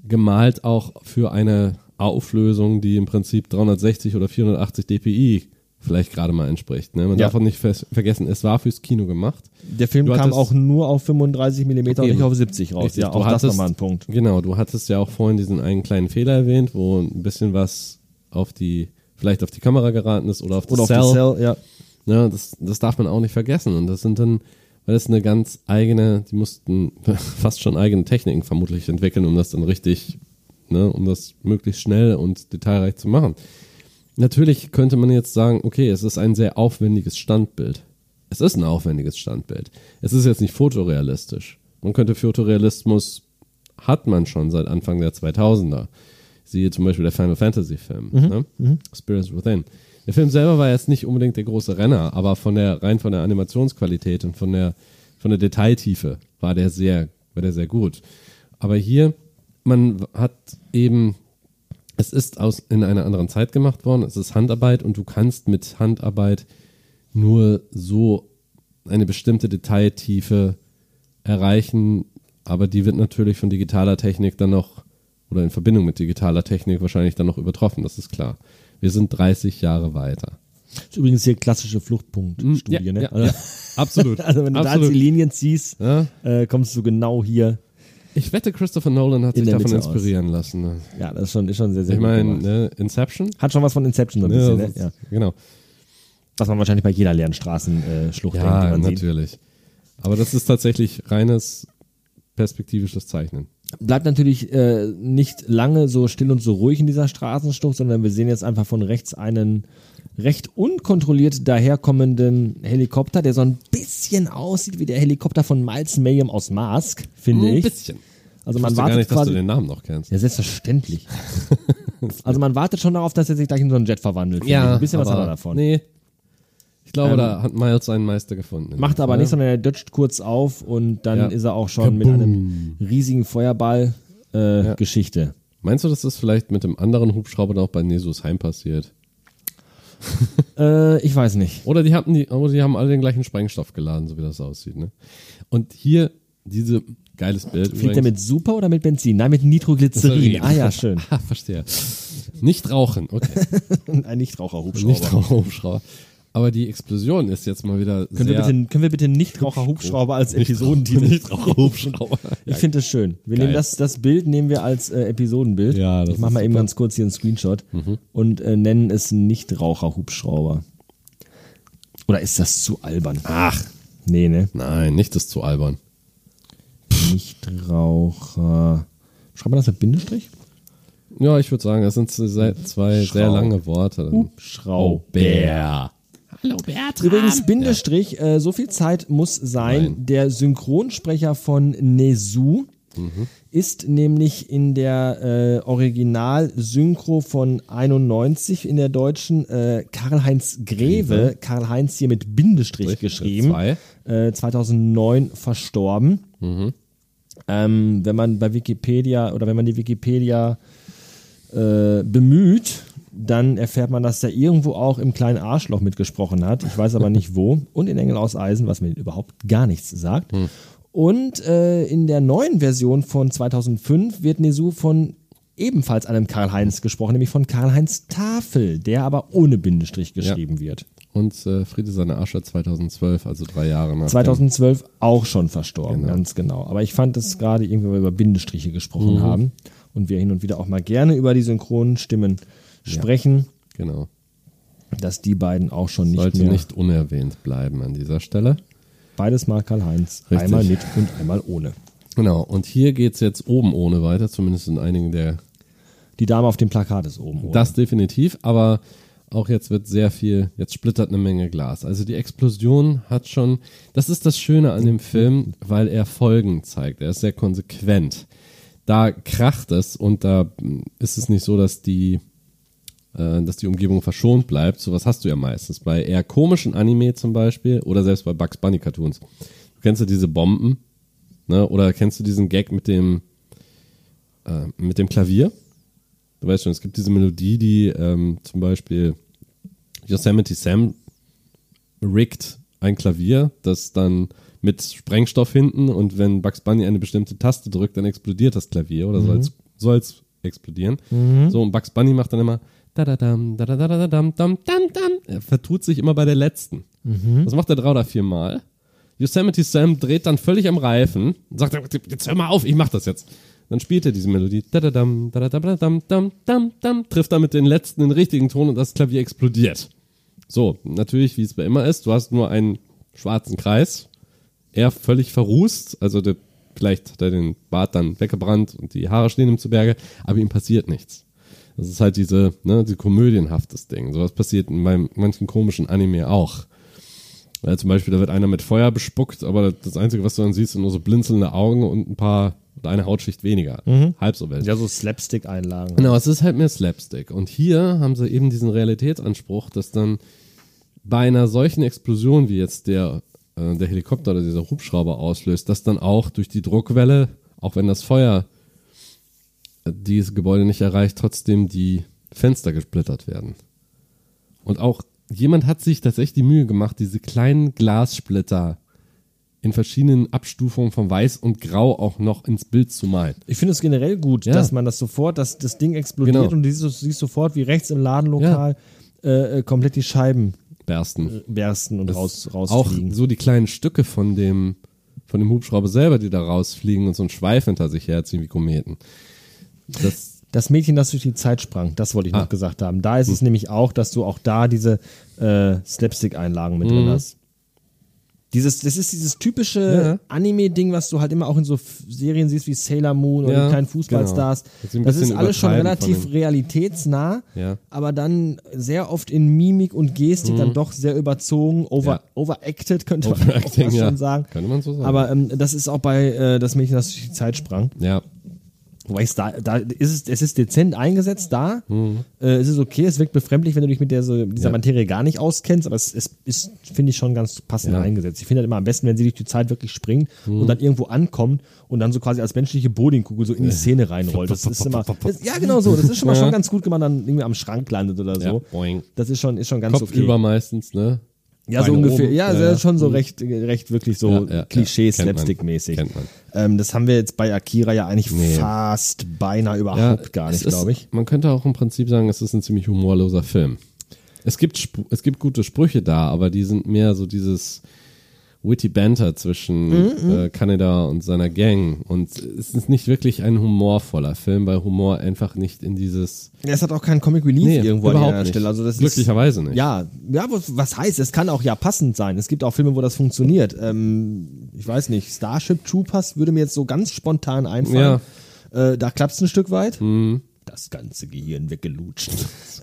Speaker 3: gemalt auch für eine Auflösung, die im Prinzip 360 oder 480 dpi vielleicht gerade mal entspricht. Ne? Man
Speaker 2: Ja.
Speaker 3: darf auch nicht vergessen, es war fürs Kino gemacht.
Speaker 2: Der Film
Speaker 3: Du
Speaker 2: kam
Speaker 3: hattest-
Speaker 2: auch nur auf 35 mm und nicht auf 70 raus.
Speaker 3: Richtig,
Speaker 2: ja, auch das
Speaker 3: hattest-
Speaker 2: nochmal ein Punkt.
Speaker 3: Genau, du hattest ja auch vorhin diesen einen kleinen Fehler erwähnt, wo ein bisschen was auf die, vielleicht auf die Kamera geraten ist oder auf das
Speaker 2: Oder auf
Speaker 3: Cell.
Speaker 2: die Cell, ja.
Speaker 3: Ja, das, das darf man auch nicht vergessen. Und das sind dann, weil das eine ganz eigene, die mussten fast schon eigene Techniken vermutlich entwickeln, um das dann richtig, ne, um das möglichst schnell und detailreich zu machen. Natürlich könnte man jetzt sagen, okay, es ist ein sehr aufwendiges Standbild. Es ist ein aufwendiges Standbild. Es ist jetzt nicht fotorealistisch. Man könnte Fotorealismus hat man schon seit Anfang der 2000er. Siehe zum Beispiel der Final Fantasy Film, ne? Spirits Within. Der Film selber war jetzt nicht unbedingt der große Renner, aber von der rein von der Animationsqualität und von der von der Detailtiefe war der sehr war der sehr gut. Aber hier man hat eben es ist aus in einer anderen Zeit gemacht worden. Es ist Handarbeit und du kannst mit Handarbeit nur so eine bestimmte Detailtiefe erreichen, aber die wird natürlich von digitaler Technik dann noch oder in Verbindung mit digitaler Technik wahrscheinlich dann noch übertroffen, das ist klar. Wir sind 30 Jahre weiter.
Speaker 2: ist übrigens hier klassische Fluchtpunktstudie,
Speaker 3: ja,
Speaker 2: ne?
Speaker 3: ja,
Speaker 2: Also-
Speaker 3: ja, absolut.
Speaker 2: Also wenn du da
Speaker 3: absolut.
Speaker 2: jetzt die Linien ziehst, äh, kommst du genau hier.
Speaker 3: Ich wette, Christopher Nolan hat
Speaker 2: In
Speaker 3: sich davon
Speaker 2: Mitte aus.
Speaker 3: inspirieren lassen. ne?
Speaker 2: Ja, das ist schon, ist schon sehr, sehr
Speaker 3: Ich meine, ne, Inception?
Speaker 2: Hat schon was von Inception so ein
Speaker 3: Ja,
Speaker 2: bisschen,
Speaker 3: das
Speaker 2: ne? Ja.
Speaker 3: Genau.
Speaker 2: Was man wahrscheinlich bei jeder Lernstraßenschlucht äh, Schlucht denkt,
Speaker 3: Ja,
Speaker 2: man sieht.
Speaker 3: natürlich. Aber das ist tatsächlich reines perspektivisches Zeichnen.
Speaker 2: Bleibt natürlich äh, nicht lange so still und so ruhig in dieser Straßenschlucht, sondern wir sehen jetzt einfach von rechts einen recht unkontrolliert daherkommenden Helikopter, der so ein bisschen aussieht wie der Helikopter von Miles Mayhem aus Mask, finde
Speaker 3: Ein
Speaker 2: ich.
Speaker 3: bisschen.
Speaker 2: Also
Speaker 3: Ich
Speaker 2: man wartet
Speaker 3: gar nicht, dass
Speaker 2: quasi
Speaker 3: du den Namen noch kennst.
Speaker 2: Ja, selbstverständlich. also man wartet schon darauf, dass er sich gleich in so einen Jet verwandelt. ich. ein bisschen was hat er davon.
Speaker 3: Nee. Ich glaube,
Speaker 2: Ähm,
Speaker 3: da hat Miles seinen Meister gefunden.
Speaker 2: Macht aber
Speaker 3: Ja.
Speaker 2: nicht, sondern er dutscht kurz auf und dann
Speaker 3: Ja.
Speaker 2: ist er auch schon mit einem riesigen Feuerball äh,
Speaker 3: Ja.
Speaker 2: Geschichte.
Speaker 3: Meinst du, dass das vielleicht mit dem anderen Hubschrauber noch bei Nesus Heim passiert?
Speaker 2: Äh, ich weiß nicht.
Speaker 3: Oder die hatten die, oder die haben alle den gleichen Sprengstoff geladen, so wie das aussieht. Ne? Und hier diese geiles Bild.
Speaker 2: Fliegt er mit Super oder mit Benzin? Nein, mit Nitroglycerin.
Speaker 3: Glycerin.
Speaker 2: Ah ja, schön.
Speaker 3: Ah, verstehe. Nicht rauchen, okay.
Speaker 2: Ein Nichtraucherhubschrauber.
Speaker 3: Nicht Hubschrauber. Aber die Explosion ist jetzt mal wieder
Speaker 2: Können wir,
Speaker 3: sehr...
Speaker 2: bitte, können wir bitte Nichtraucherhubschrauber als Episodentitel?
Speaker 3: Nichtraucherhubschrauber.
Speaker 2: Ich finde das schön. Wir
Speaker 3: Geil.
Speaker 2: nehmen das, das Bild nehmen wir als äh, Episodenbild.
Speaker 3: Ja, das
Speaker 2: ich mache mal eben
Speaker 3: super. Mhm.
Speaker 2: ganz kurz hier einen Screenshot und äh, nennen es Nichtraucherhubschrauber. Oder ist das zu albern?
Speaker 3: Ach,
Speaker 2: Nee, ne?
Speaker 3: nein, nicht das zu albern.
Speaker 2: Nichtraucher. Schreibt man das mit Bindestrich?
Speaker 3: Ja, ich würde sagen, das sind zwei zwei sehr lange Worte.
Speaker 2: Hubschrauber.
Speaker 3: Hallo Bertram.
Speaker 2: Übrigens, Bindestrich, äh, so viel Zeit muss sein.
Speaker 3: Nein.
Speaker 2: Der Synchronsprecher von Nezu
Speaker 3: Mhm.
Speaker 2: ist nämlich in der äh, Original-Synchro von 91 in der deutschen äh, Karl-Heinz Greve. Karl-Heinz hier mit Bindestrich
Speaker 3: Strich,
Speaker 2: geschrieben.
Speaker 3: zwei.
Speaker 2: Äh, 2009 verstorben. Ähm, wenn man bei Wikipedia oder wenn man die Wikipedia äh, bemüht, dann erfährt man, dass er irgendwo auch im kleinen Arschloch mitgesprochen hat. Ich weiß aber nicht wo. Und in Engel aus Eisen, was mir überhaupt gar nichts sagt. Und äh, in der neuen Version von 2005 wird Nesu von ebenfalls einem Karl-Heinz gesprochen, nämlich von Karl-Heinz Tafel, der aber ohne Bindestrich geschrieben wird.
Speaker 3: Und äh, Friede seine Asche 2012, also drei Jahre nach.
Speaker 2: 2012 auch schon verstorben,
Speaker 3: Genau.
Speaker 2: ganz genau. Aber ich fand es gerade irgendwie, weil wir über Bindestriche
Speaker 3: Mhm.
Speaker 2: gesprochen haben und wir hin und wieder auch mal gerne über die synchronen Stimmen sprechen,
Speaker 3: dem, genau.
Speaker 2: dass die beiden auch schon nicht
Speaker 3: Sollte
Speaker 2: mehr
Speaker 3: nicht unerwähnt bleiben an dieser Stelle.
Speaker 2: beides mal Karl-Heinz, einmal mit und einmal ohne.
Speaker 3: Genau. Und hier geht's jetzt oben ohne weiter, zumindest in einigen der.
Speaker 2: Die Dame auf dem Plakat ist oben. Ohne.
Speaker 3: Das definitiv, aber auch jetzt wird sehr viel, jetzt splittert eine Menge Glas. Also die Explosion hat schon, das ist das Schöne an dem Film, weil er Folgen zeigt. Er ist sehr konsequent. Da kracht es und da ist es nicht so, dass die, äh, dass die Umgebung verschont bleibt. Sowas hast du ja meistens. Bei eher komischen Anime zum Beispiel oder selbst bei Bugs Bunny Cartoons. Du kennst ja diese Bomben, ne? Oder kennst du diesen Gag mit dem, äh, mit dem Klavier? Du weißt schon, es gibt diese Melodie, die ähm, zum Beispiel Yosemite Sam riggt ein Klavier, das dann mit Sprengstoff hinten und wenn Bugs Bunny eine bestimmte Taste drückt, dann explodiert das Klavier oder soll soll's explodieren. So, und Bugs Bunny macht dann immer Er vertut sich immer bei der letzten. Das macht er drei oder vier Mal. Yosemite Sam dreht dann völlig am Reifen und sagt, jetzt hör mal auf, ich mach das jetzt. Dann spielt er diese Melodie, trifft damit den letzten den richtigen Ton und das Klavier explodiert. So, natürlich, wie es bei immer ist, du hast nur einen schwarzen Kreis, er völlig verrußt, also der, vielleicht hat er den Bart dann weggebrannt und die Haare stehen ihm zu Berge, aber ihm passiert nichts. Das ist halt diese, ne, die komödienhaftes Ding. Sowas passiert in meinem, manchen komischen Anime auch. Weil zum Beispiel, da wird einer mit Feuer bespuckt, aber das Einzige, was du dann siehst, sind nur so blinzelnde Augen und ein paar, oder eine Hautschicht weniger. Halb so welche.
Speaker 2: ja, so Slapstick-Einlagen.
Speaker 3: Genau, es ist halt mehr Slapstick. Und hier haben sie eben diesen Realitätsanspruch, dass dann bei einer solchen Explosion, wie jetzt der, äh, der Helikopter oder dieser Hubschrauber auslöst, dass dann auch durch die Druckwelle, auch wenn das Feuer dieses Gebäude nicht erreicht, trotzdem die Fenster gesplittert werden. Und auch jemand hat sich tatsächlich die Mühe gemacht, diese kleinen Glassplitter in verschiedenen Abstufungen von Weiß und Grau auch noch ins Bild zu malen.
Speaker 2: Ich finde es generell gut,
Speaker 3: Ja.
Speaker 2: dass man das sofort, dass das Ding explodiert
Speaker 3: Genau.
Speaker 2: und du siehst, sofort, wie rechts im Ladenlokal äh, äh, komplett die Scheiben
Speaker 3: Bersten.
Speaker 2: bersten und raus,
Speaker 3: auch
Speaker 2: rausfliegen.
Speaker 3: so die kleinen Stücke von dem, von dem Hubschrauber selber, die da rausfliegen und so einen Schweif hinter sich herziehen wie Kometen. Das,
Speaker 2: Das Mädchen, das durch die Zeit sprang, das wollte ich
Speaker 3: Ah.
Speaker 2: noch gesagt haben. Da ist es nämlich auch, dass du auch da diese äh, Slapstick-Einlagen mit
Speaker 3: Mhm.
Speaker 2: drin hast. Dieses, das ist dieses typische
Speaker 3: Ja.
Speaker 2: Anime-Ding, was du halt immer auch in so F- Serien siehst wie Sailor Moon oder
Speaker 3: Ja,
Speaker 2: kleinen Fußballstars.
Speaker 3: genau. Das ist
Speaker 2: alles schon relativ realitätsnah,
Speaker 3: Ja.
Speaker 2: aber dann sehr oft in Mimik und Gestik dann doch sehr überzogen, over,
Speaker 3: Mhm.
Speaker 2: Overacted, könnte man auch schon sagen.
Speaker 3: Könnte man so sagen.
Speaker 2: Aber ähm, das ist auch bei äh, das Mädchen, das durch die Zeit sprang.
Speaker 3: ja,
Speaker 2: Wobei es da, da ist es, es ist dezent eingesetzt da.
Speaker 3: Mhm.
Speaker 2: Äh, es ist okay, es wirkt befremdlich, wenn du dich mit der, so, dieser
Speaker 3: Ja.
Speaker 2: Materie gar nicht auskennst, aber es, es ist, finde ich, schon ganz passend
Speaker 3: Ja.
Speaker 2: eingesetzt. Ich finde halt immer am besten, wenn sie durch die Zeit wirklich springt
Speaker 3: Mhm.
Speaker 2: und dann irgendwo ankommt und dann so quasi als menschliche Bowlingkugel so in die Szene reinrollt. Das ist immer, das, ja genau so, das ist schon mal schon ganz gut, wenn man dann irgendwie am Schrank landet oder so.
Speaker 3: boing.
Speaker 2: Das ist schon, ist schon ganz
Speaker 3: Kopf
Speaker 2: okay.
Speaker 3: über meistens, ne?
Speaker 2: Ja, so ungefähr.
Speaker 3: oben.
Speaker 2: Ja,
Speaker 3: Ja,
Speaker 2: ja, schon so recht, recht wirklich so
Speaker 3: Ja, ja.
Speaker 2: Klischee-Slapstick-mäßig. Ähm, das haben wir jetzt bei Akira ja eigentlich
Speaker 3: Nee.
Speaker 2: fast beinahe überhaupt gar nicht, glaube ich.
Speaker 3: Man könnte auch im Prinzip sagen, es ist ein ziemlich humorloser Film. Es gibt, es gibt gute Sprüche da, aber die sind mehr so dieses witty Banter zwischen
Speaker 2: Mhm,
Speaker 3: äh, Kaneda und seiner Gang. Und es ist nicht wirklich ein humorvoller Film, weil Humor einfach nicht in dieses
Speaker 2: Ja, Es hat auch keinen Comic Relief
Speaker 3: Nee,
Speaker 2: irgendwo an
Speaker 3: überhaupt
Speaker 2: der
Speaker 3: nicht.
Speaker 2: Stelle. Also das
Speaker 3: Glücklicherweise
Speaker 2: ist,
Speaker 3: nicht.
Speaker 2: Ja, ja, was- heißt, es kann auch ja passend sein. Es gibt auch Filme, wo das funktioniert. Ähm, ich weiß nicht, Starship Troopers würde mir jetzt so ganz spontan einfallen. Äh, da klappt es ein Stück weit.
Speaker 3: Mhm.
Speaker 2: Das ganze Gehirn weggelutscht.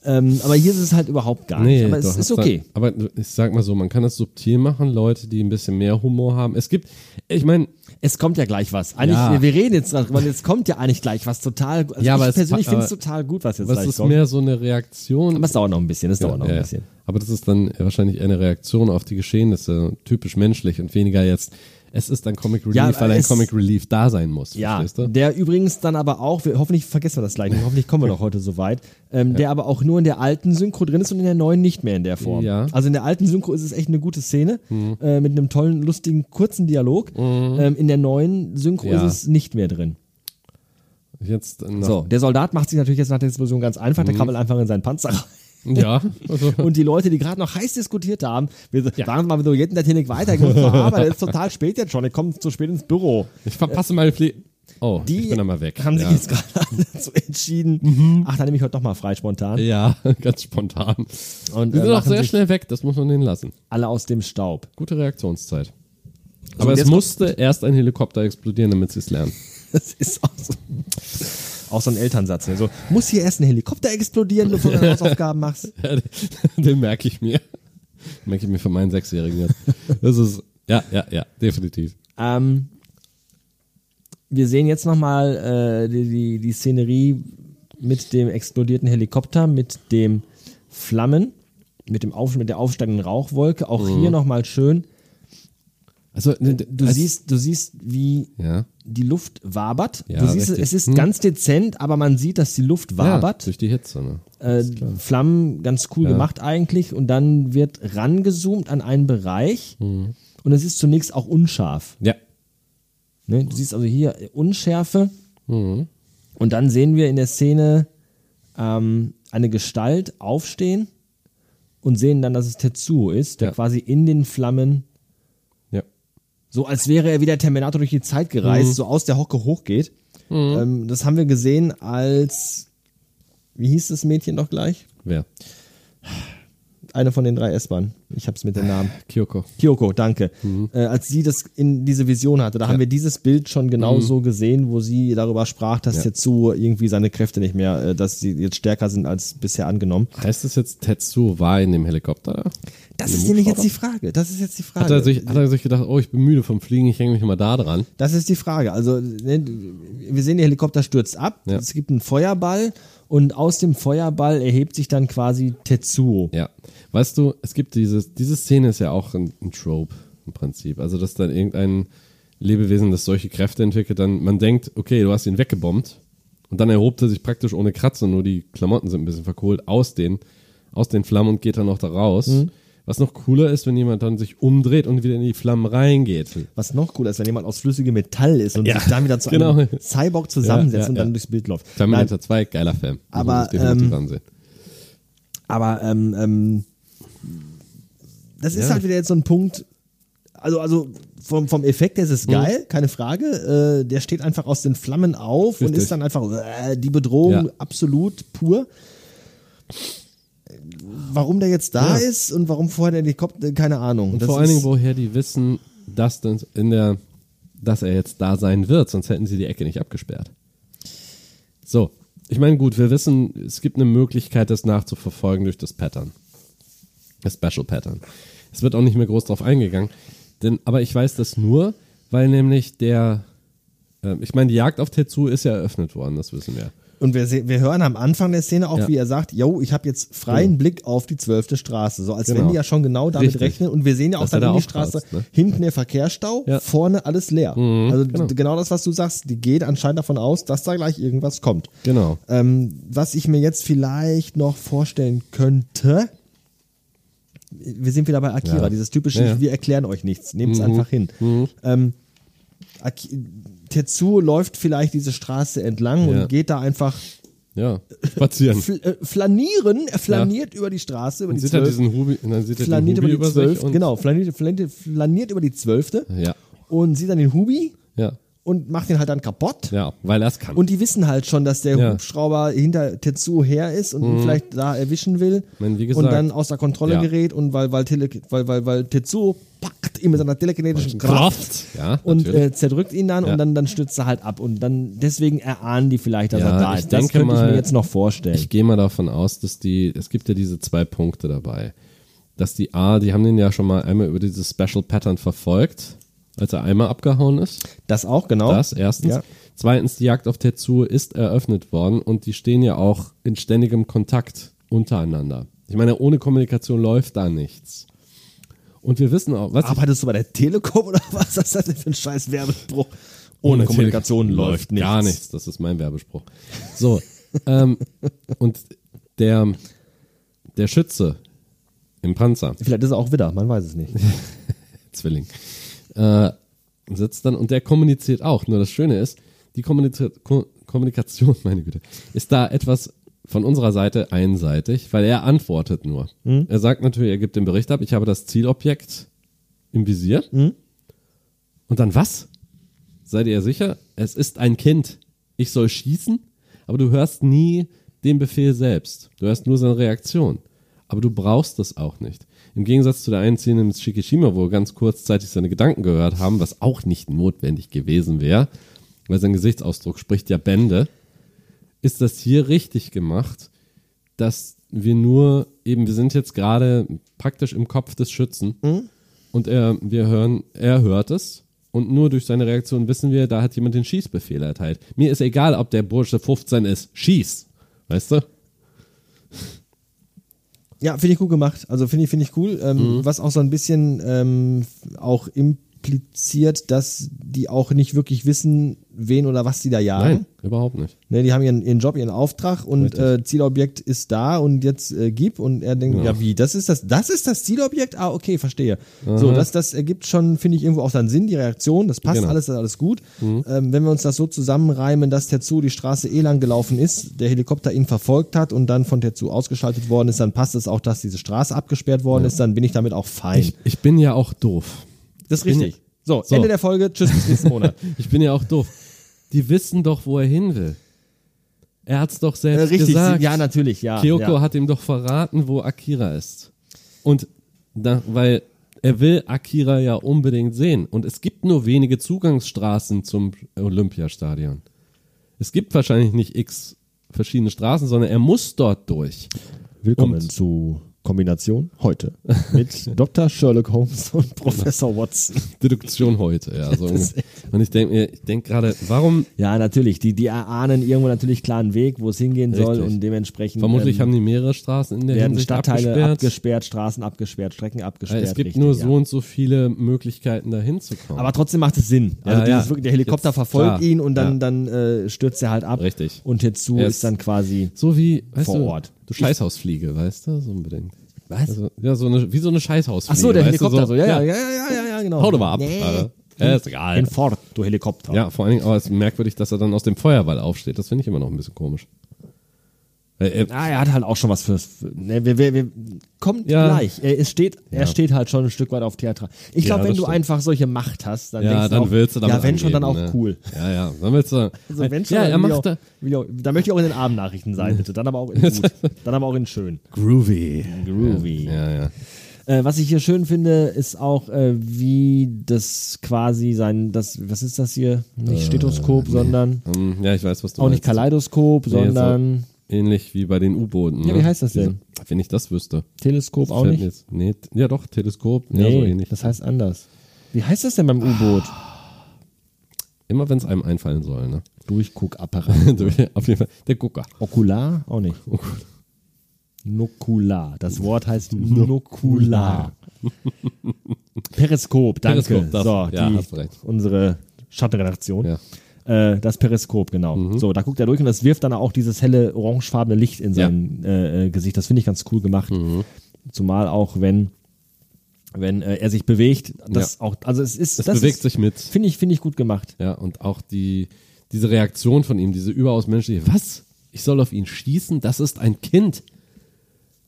Speaker 2: ähm, aber hier ist es halt überhaupt gar nicht. Aber es ist okay.
Speaker 3: Da, aber ich sag mal so, man kann das subtil machen, Leute, die ein bisschen mehr Humor haben. Es gibt, ich meine,
Speaker 2: Es kommt ja gleich was. Eigentlich,
Speaker 3: Ja.
Speaker 2: wir, reden jetzt drüber, jetzt kommt ja eigentlich gleich was total. Also
Speaker 3: Ja, aber
Speaker 2: ich
Speaker 3: es-
Speaker 2: persönlich finde es
Speaker 3: aber-
Speaker 2: total gut, was jetzt
Speaker 3: was
Speaker 2: gleich
Speaker 3: ist
Speaker 2: kommt.
Speaker 3: mehr so eine Reaktion?
Speaker 2: aber es dauert noch ein bisschen, es dauert noch
Speaker 3: Ja,
Speaker 2: ein
Speaker 3: ja.
Speaker 2: bisschen.
Speaker 3: Aber das ist dann wahrscheinlich eher eine Reaktion auf die Geschehnisse, typisch menschlich und weniger jetzt, es ist ein Comic Relief,
Speaker 2: Ja,
Speaker 3: weil ein Comic Relief da sein muss.
Speaker 2: Ja, der übrigens dann aber auch, wir, hoffentlich vergessen wir das gleich, hoffentlich kommen wir noch heute so weit, ähm, der aber auch nur in der alten Synchro drin ist und in der neuen nicht mehr in der Form.
Speaker 3: Ja.
Speaker 2: Also in der alten Synchro ist es echt eine gute Szene äh, mit einem tollen, lustigen, kurzen Dialog. Ähm, in der neuen Synchro
Speaker 3: Ja.
Speaker 2: ist es nicht mehr drin.
Speaker 3: Jetzt
Speaker 2: So, der Soldat macht sich natürlich jetzt nach der Explosion ganz einfach, der krabbelt einfach in seinen Panzer rein.
Speaker 3: Ja, also,
Speaker 2: Und die Leute, die gerade noch heiß diskutiert haben, wir sagen wir mal, wir hätten der Technik weiter, ich muss zur Arbeit, es ist total spät jetzt schon, ich komme zu spät ins Büro.
Speaker 3: ich verpasse meine Flie Oh,
Speaker 2: Die
Speaker 3: ich bin dann mal weg.
Speaker 2: haben sich
Speaker 3: ja. Mhm.
Speaker 2: jetzt gerade dazu entschieden, ach, dann nehme ich heute doch mal frei spontan.
Speaker 3: Ja, ganz spontan.
Speaker 2: Und
Speaker 3: Die
Speaker 2: äh,
Speaker 3: sind auch
Speaker 2: machen
Speaker 3: sehr
Speaker 2: sich
Speaker 3: schnell weg, das muss man denen lassen.
Speaker 2: alle aus dem Staub.
Speaker 3: Gute Reaktionszeit.
Speaker 2: und
Speaker 3: Aber es musste erst ein Helikopter explodieren, damit sie es lernen.
Speaker 2: Das ist auch so, auch so ein Elternsatz. Ne? So, muss hier erst ein Helikopter explodieren, bevor du deine Hausaufgaben machst?
Speaker 3: Ja, den, den merke ich mir. Den merke ich mir von meinen Sechsjährigen jetzt. Das ist, ja, ja, ja, definitiv.
Speaker 2: Ähm, wir sehen jetzt nochmal äh, die, die, die Szenerie mit dem explodierten Helikopter, mit dem Flammen, mit, dem Auf, mit der aufsteigenden Rauchwolke. Auch hier nochmal schön.
Speaker 3: Also,
Speaker 2: Du siehst, du siehst, wie
Speaker 3: ja,
Speaker 2: die Luft wabert.
Speaker 3: Ja,
Speaker 2: du siehst,
Speaker 3: richtig.
Speaker 2: es ist
Speaker 3: Hm.
Speaker 2: ganz dezent, aber man sieht, dass die Luft
Speaker 3: ja,
Speaker 2: wabert.
Speaker 3: durch die Hitze. Ne?
Speaker 2: äh, Flammen ganz cool
Speaker 3: Ja.
Speaker 2: gemacht eigentlich und dann wird rangezoomt an einen Bereich
Speaker 3: Mhm.
Speaker 2: und es ist zunächst auch unscharf.
Speaker 3: Ja,
Speaker 2: Ne? Du siehst also hier Unschärfe
Speaker 3: Mhm.
Speaker 2: und dann sehen wir in der Szene ähm, eine Gestalt aufstehen und sehen dann, dass es Tetsuo ist, der
Speaker 3: Ja.
Speaker 2: quasi in den Flammen,
Speaker 3: ja.
Speaker 2: So als wäre er wie der Terminator durch die Zeit gereist,
Speaker 3: Mhm.
Speaker 2: so aus der Hocke hochgeht. Ähm, das haben wir gesehen als, wie hieß das Mädchen doch gleich?
Speaker 3: Wer?
Speaker 2: Eine von den drei S-Bahnen. Ich hab's mit den Namen.
Speaker 3: Kyoko.
Speaker 2: Kyoko, danke.
Speaker 3: Mhm.
Speaker 2: Äh, als sie das in diese Vision hatte, da haben wir dieses Bild schon genau
Speaker 3: Mhm.
Speaker 2: so gesehen, wo sie darüber sprach, dass
Speaker 3: Ja.
Speaker 2: Tetsuo irgendwie seine Kräfte nicht mehr, äh, dass sie jetzt stärker sind als bisher angenommen.
Speaker 3: Heißt es jetzt, Tetsuo war in dem Helikopter da?
Speaker 2: Das ist
Speaker 3: dem
Speaker 2: nämlich jetzt die Frage. Das ist jetzt die Frage.
Speaker 3: Hat er, sich, hat er sich gedacht, oh, ich bin müde vom Fliegen, ich hänge mich mal da dran.
Speaker 2: Das ist die Frage. Also, ne, wir sehen, der Helikopter stürzt ab.
Speaker 3: Ja.
Speaker 2: Es gibt einen Feuerball und aus dem Feuerball erhebt sich dann quasi Tetsuo.
Speaker 3: Ja. Weißt du, es gibt dieses, diese Szene ist ja auch ein, ein Trope im Prinzip. Also, dass dann irgendein Lebewesen, das solche Kräfte entwickelt, dann man denkt, okay, du hast ihn weggebombt und dann erhobt er sich praktisch ohne Kratzer, nur die Klamotten sind ein bisschen verkohlt, aus den, aus den Flammen und geht dann noch da raus.
Speaker 2: Mhm.
Speaker 3: Was noch cooler ist, wenn jemand dann sich umdreht und wieder in die Flammen reingeht.
Speaker 2: Was noch cooler ist, wenn jemand aus flüssigem Metall ist und
Speaker 3: Ja,
Speaker 2: sich dann wieder zu
Speaker 3: genau.
Speaker 2: einem Cyborg zusammensetzt
Speaker 3: Ja, ja,
Speaker 2: und dann durchs Bild läuft. Nein,
Speaker 3: Terminator 2, geiler Film. Man
Speaker 2: Aber, ähm. Aber ähm, ähm, das ist
Speaker 3: Ja.
Speaker 2: halt wieder jetzt so ein Punkt. Also, also vom, vom Effekt her ist
Speaker 3: Mhm.
Speaker 2: es geil, keine Frage. Äh, der steht einfach aus den Flammen auf und
Speaker 3: Richtig.
Speaker 2: ist dann einfach äh, die Bedrohung
Speaker 3: Ja.
Speaker 2: absolut pur. Warum der jetzt da
Speaker 3: Ja.
Speaker 2: ist und warum vorher der Helikopter, keine Ahnung.
Speaker 3: Und
Speaker 2: Das
Speaker 3: vor allen Dingen, woher die wissen, dass, dann in der, dass er jetzt da sein wird, sonst hätten sie die Ecke nicht abgesperrt. So, ich meine, gut, wir wissen, es gibt eine Möglichkeit, das nachzuverfolgen durch das Pattern. Das Special Pattern. Es wird auch nicht mehr groß drauf eingegangen. Denn, aber ich weiß das nur, weil nämlich der, äh, ich meine, die Jagd auf Tetsu ist ja eröffnet worden, das wissen wir.
Speaker 2: Und wir, wir hören am Anfang der Szene auch,
Speaker 3: Ja.
Speaker 2: wie er sagt, yo, ich habe jetzt freien Blick auf die zwölfte Straße. So als
Speaker 3: Genau.
Speaker 2: wenn die ja schon genau damit
Speaker 3: Richtig.
Speaker 2: rechnen. Und wir sehen ja auch
Speaker 3: Dass
Speaker 2: dann in die Straße,
Speaker 3: aufpasst, ne?
Speaker 2: hinten der Verkehrsstau,
Speaker 3: Ja.
Speaker 2: vorne alles leer. also
Speaker 3: genau.
Speaker 2: genau das, was du sagst, die geht anscheinend davon aus, dass da gleich irgendwas kommt.
Speaker 3: Genau.
Speaker 2: Ähm, was ich mir jetzt vielleicht noch vorstellen könnte, wir sind wieder bei Akira,
Speaker 3: Ja.
Speaker 2: dieses typische,
Speaker 3: Ja, ja.
Speaker 2: wir erklären euch nichts, nehmt es
Speaker 3: Mhm.
Speaker 2: einfach hin. Ähm, Aki Tetsuo läuft vielleicht diese Straße entlang
Speaker 3: Ja.
Speaker 2: und geht da einfach
Speaker 3: Ja, spazieren.
Speaker 2: fl äh, flanieren, er flaniert über die Straße, über
Speaker 3: Dann
Speaker 2: die
Speaker 3: sieht er diesen Hubi, und dann sieht er den
Speaker 2: flaniert
Speaker 3: Hubi
Speaker 2: über die
Speaker 3: über sich
Speaker 2: zwölf,
Speaker 3: und,
Speaker 2: genau, flaniert, flaniert, flaniert über die zwölfte
Speaker 3: Ja,
Speaker 2: und sieht dann den Hubi
Speaker 3: ja,
Speaker 2: und macht den halt dann kaputt.
Speaker 3: ja, weil er es kann.
Speaker 2: Und die wissen halt schon, dass der
Speaker 3: Ja. Mhm.
Speaker 2: Hubschrauber hinter Tetsuo her ist und ihn vielleicht da erwischen will
Speaker 3: meine, wie
Speaker 2: und
Speaker 3: gesagt,
Speaker 2: dann außer Kontrolle
Speaker 3: ja.
Speaker 2: gerät und weil, weil, Tele, weil, weil, weil Tetsuo packt ihn mit seiner telekinetischen Kraft.
Speaker 3: Kraft. Ja,
Speaker 2: Und äh, zerdrückt ihn dann und dann, dann stürzt er halt ab. Und dann deswegen erahnen die vielleicht, dass er da
Speaker 3: ich
Speaker 2: ist. Das könnte ich
Speaker 3: mal,
Speaker 2: mir jetzt noch vorstellen.
Speaker 3: Ich gehe mal davon aus, dass die, es gibt ja diese zwei Punkte dabei. Dass die A, die haben den ja schon mal einmal über dieses Special Pattern verfolgt, als er einmal abgehauen ist.
Speaker 2: das auch, genau.
Speaker 3: Das erstens.
Speaker 2: Ja.
Speaker 3: Zweitens, die Jagd auf Tetsuo ist eröffnet worden und die stehen ja auch in ständigem Kontakt untereinander. Ich meine, ohne Kommunikation läuft da nichts. Und wir wissen auch, was
Speaker 2: Arbeitest du bei der Telekom oder was ist das denn für ein scheiß Werbespruch? Ohne Kommunikation
Speaker 3: Tele-
Speaker 2: läuft nichts.
Speaker 3: Gar nichts, das ist mein Werbespruch. So, ähm, und der, der Schütze im Panzer,
Speaker 2: Vielleicht ist er auch wieder, man weiß es nicht.
Speaker 3: Zwilling, äh, sitzt dann und der kommuniziert auch. Nur das Schöne ist, die Kommunika Ko Kommunikation, meine Güte, ist da etwas von unserer Seite einseitig, weil er antwortet nur. Er sagt natürlich, er gibt den Bericht ab, ich habe das Zielobjekt im Visier. Und dann was? Seid ihr sicher? Es ist ein Kind. Ich soll schießen, aber du hörst nie den Befehl selbst. Du hörst nur seine Reaktion. Aber du brauchst das auch nicht. Im Gegensatz zu der einen Szene mit Shikishima, wo wir ganz kurzzeitig seine Gedanken gehört haben, was auch nicht notwendig gewesen wäre, weil sein Gesichtsausdruck spricht ja Bände, ist das hier richtig gemacht, dass wir nur eben, wir sind jetzt gerade praktisch im Kopf des Schützen und er, wir hören, er hört es und nur durch seine Reaktion wissen wir, da hat jemand den Schießbefehl erteilt. Mir ist egal, ob der Bursche 15 ist, schieß, weißt du?
Speaker 2: Ja, finde ich gut gemacht. Also finde ich, finde ich cool. Ähm,
Speaker 3: Mhm.
Speaker 2: Was auch so ein bisschen ähm, auch impliziert, dass die auch nicht wirklich wissen, wen oder was die da jagen.
Speaker 3: Nein, überhaupt nicht.
Speaker 2: Ne, die haben ihren, ihren Job, ihren Auftrag und äh, Zielobjekt ist da und jetzt äh, gib und er denkt,
Speaker 3: Genau.
Speaker 2: ja wie, das ist das, das ist das Zielobjekt? Ah, okay, verstehe. So, das, das ergibt schon, finde ich, irgendwo auch seinen Sinn, die Reaktion, das passt
Speaker 3: Genau.
Speaker 2: alles, das ist alles gut. Ähm, wenn wir uns das so zusammenreimen, dass Tetsu die Straße eh lang gelaufen ist, der Helikopter ihn verfolgt hat und dann von Tetsu ausgeschaltet worden ist, dann passt es auch, dass diese Straße abgesperrt worden ist, dann bin ich damit auch fein.
Speaker 3: Ich, ich bin ja auch doof.
Speaker 2: Das ist richtig. So,
Speaker 3: So.
Speaker 2: Ende der Folge, tschüss bis nächsten Monat.
Speaker 3: Ich bin ja auch doof. Die wissen doch, wo er hin will. Er hat's doch
Speaker 2: äh,
Speaker 3: selbst
Speaker 2: richtig,
Speaker 3: gesagt.
Speaker 2: ja, natürlich, ja.
Speaker 3: Kyoko
Speaker 2: ja.
Speaker 3: hat ihm doch verraten, wo Akira ist. Und da, weil er will Akira ja unbedingt sehen. Und es gibt nur wenige Zugangsstraßen zum Olympiastadion. Es gibt wahrscheinlich nicht x verschiedene Straßen, sondern er muss dort durch.
Speaker 2: Willkommen
Speaker 3: Und-
Speaker 2: zu Kombination heute mit Dr. Sherlock Holmes und Professor Watson.
Speaker 3: Deduktion heute, ja. So. Und ich denke mir, ich denke gerade, warum,
Speaker 2: Ja, natürlich. Die, die erahnen irgendwo natürlich klar einen Weg, wo es hingehen soll
Speaker 3: Richtig.
Speaker 2: und dementsprechend
Speaker 3: vermutlich
Speaker 2: ähm,
Speaker 3: haben die mehrere Straßen in der
Speaker 2: werden
Speaker 3: Hinsicht
Speaker 2: Stadtteile
Speaker 3: abgesperrt.
Speaker 2: abgesperrt. Straßen abgesperrt, Strecken abgesperrt.
Speaker 3: es gibt
Speaker 2: richtig,
Speaker 3: nur
Speaker 2: ja.
Speaker 3: so und so viele Möglichkeiten, da hinzukommen.
Speaker 2: Aber trotzdem macht es Sinn. Also
Speaker 3: Ja,
Speaker 2: dieses
Speaker 3: ja.
Speaker 2: der Helikopter
Speaker 3: Jetzt,
Speaker 2: verfolgt
Speaker 3: klar.
Speaker 2: ihn und dann,
Speaker 3: Ja.
Speaker 2: dann äh, stürzt er halt ab.
Speaker 3: Richtig.
Speaker 2: Und
Speaker 3: Er
Speaker 2: ist,
Speaker 3: ist-
Speaker 2: dann quasi
Speaker 3: so wie,
Speaker 2: vor
Speaker 3: du,
Speaker 2: Ort.
Speaker 3: Scheißhausfliege, weißt du, so unbedingt.
Speaker 2: Was?
Speaker 3: Also, ja, so eine, wie so eine Scheißhausfliege.
Speaker 2: Ach so, der
Speaker 3: weißt du,
Speaker 2: Helikopter so. Ja, ja,
Speaker 3: ja.
Speaker 2: ja, ja, ja, genau.
Speaker 3: Hau doch mal ab.
Speaker 2: Nee.
Speaker 3: Alter. Ja, ist egal.
Speaker 2: In Fort, du Helikopter.
Speaker 3: Ja, vor allen Dingen, aber es ist merkwürdig, dass er dann aus dem Feuerwall aufsteht. Das finde ich immer noch ein bisschen komisch. Er-
Speaker 2: Ah, er hat halt auch schon was fürs. für- Ne, wir, wir, wir, kommt
Speaker 3: Ja.
Speaker 2: gleich. Er, es steht, er
Speaker 3: Ja.
Speaker 2: steht halt schon ein Stück weit auf Theater. Ich
Speaker 3: Ja,
Speaker 2: glaube, wenn
Speaker 3: das
Speaker 2: du
Speaker 3: stimmt.
Speaker 2: einfach solche Macht hast, dann
Speaker 3: ja,
Speaker 2: denkst du
Speaker 3: dann
Speaker 2: auch,
Speaker 3: willst du damit
Speaker 2: Ja, wenn schon, dann auch
Speaker 3: angeben, ne?
Speaker 2: cool.
Speaker 3: Ja, ja, dann willst du.
Speaker 2: Also wenn schon,
Speaker 3: ja,
Speaker 2: dann
Speaker 3: er macht
Speaker 2: auch,
Speaker 3: da
Speaker 2: auch, da möchte ich auch in den Abendnachrichten sein, bitte. Dann aber auch in gut. Dann aber auch in schön.
Speaker 3: groovy.
Speaker 2: Groovy.
Speaker 3: Ja, ja.
Speaker 2: Äh, was ich hier schön finde, ist auch, äh, wie das quasi sein, das, was ist das hier? Nicht Stethoskop, sondern
Speaker 3: Ähm, ja, ich weiß, was du
Speaker 2: auch nicht
Speaker 3: meinst.
Speaker 2: Kaleidoskop,
Speaker 3: Nee,
Speaker 2: sondern
Speaker 3: Ähnlich wie bei den U-Booten.
Speaker 2: Ja,
Speaker 3: ne?
Speaker 2: wie heißt das denn?
Speaker 3: Diese- Wenn ich das wüsste.
Speaker 2: Teleskop auch
Speaker 3: Fällt mir
Speaker 2: nicht.
Speaker 3: Jetzt, nee, ja doch, Teleskop. ja,
Speaker 2: Nee,
Speaker 3: so ähnlich.
Speaker 2: das heißt anders. Wie heißt das denn beim U-Boot?
Speaker 3: Immer wenn es einem einfallen soll, ne?
Speaker 2: Durchguckapparat.
Speaker 3: Auf jeden Fall. Der Gucker.
Speaker 2: Okular? Auch nicht. Nokular. Das Wort heißt Nokular. Periskop, danke.
Speaker 3: Periskop, das-
Speaker 2: so,
Speaker 3: ja,
Speaker 2: die,
Speaker 3: hast du recht.
Speaker 2: unsere Schattenredaktion.
Speaker 3: Ja.
Speaker 2: Äh, das Periskop, genau. So, da guckt er durch und das wirft dann auch dieses helle orangefarbene Licht in
Speaker 3: Ja.
Speaker 2: sein äh, äh, Gesicht. Das finde ich ganz cool gemacht. Zumal auch, wenn wenn äh, er sich bewegt, das
Speaker 3: Ja.
Speaker 2: auch, also es ist,
Speaker 3: Es
Speaker 2: das
Speaker 3: bewegt
Speaker 2: ist,
Speaker 3: sich mit.
Speaker 2: finde ich, finde ich gut gemacht.
Speaker 3: Ja, und auch die, diese Reaktion von ihm, diese überaus menschliche, was? Ich soll auf ihn schießen? Das ist ein Kind.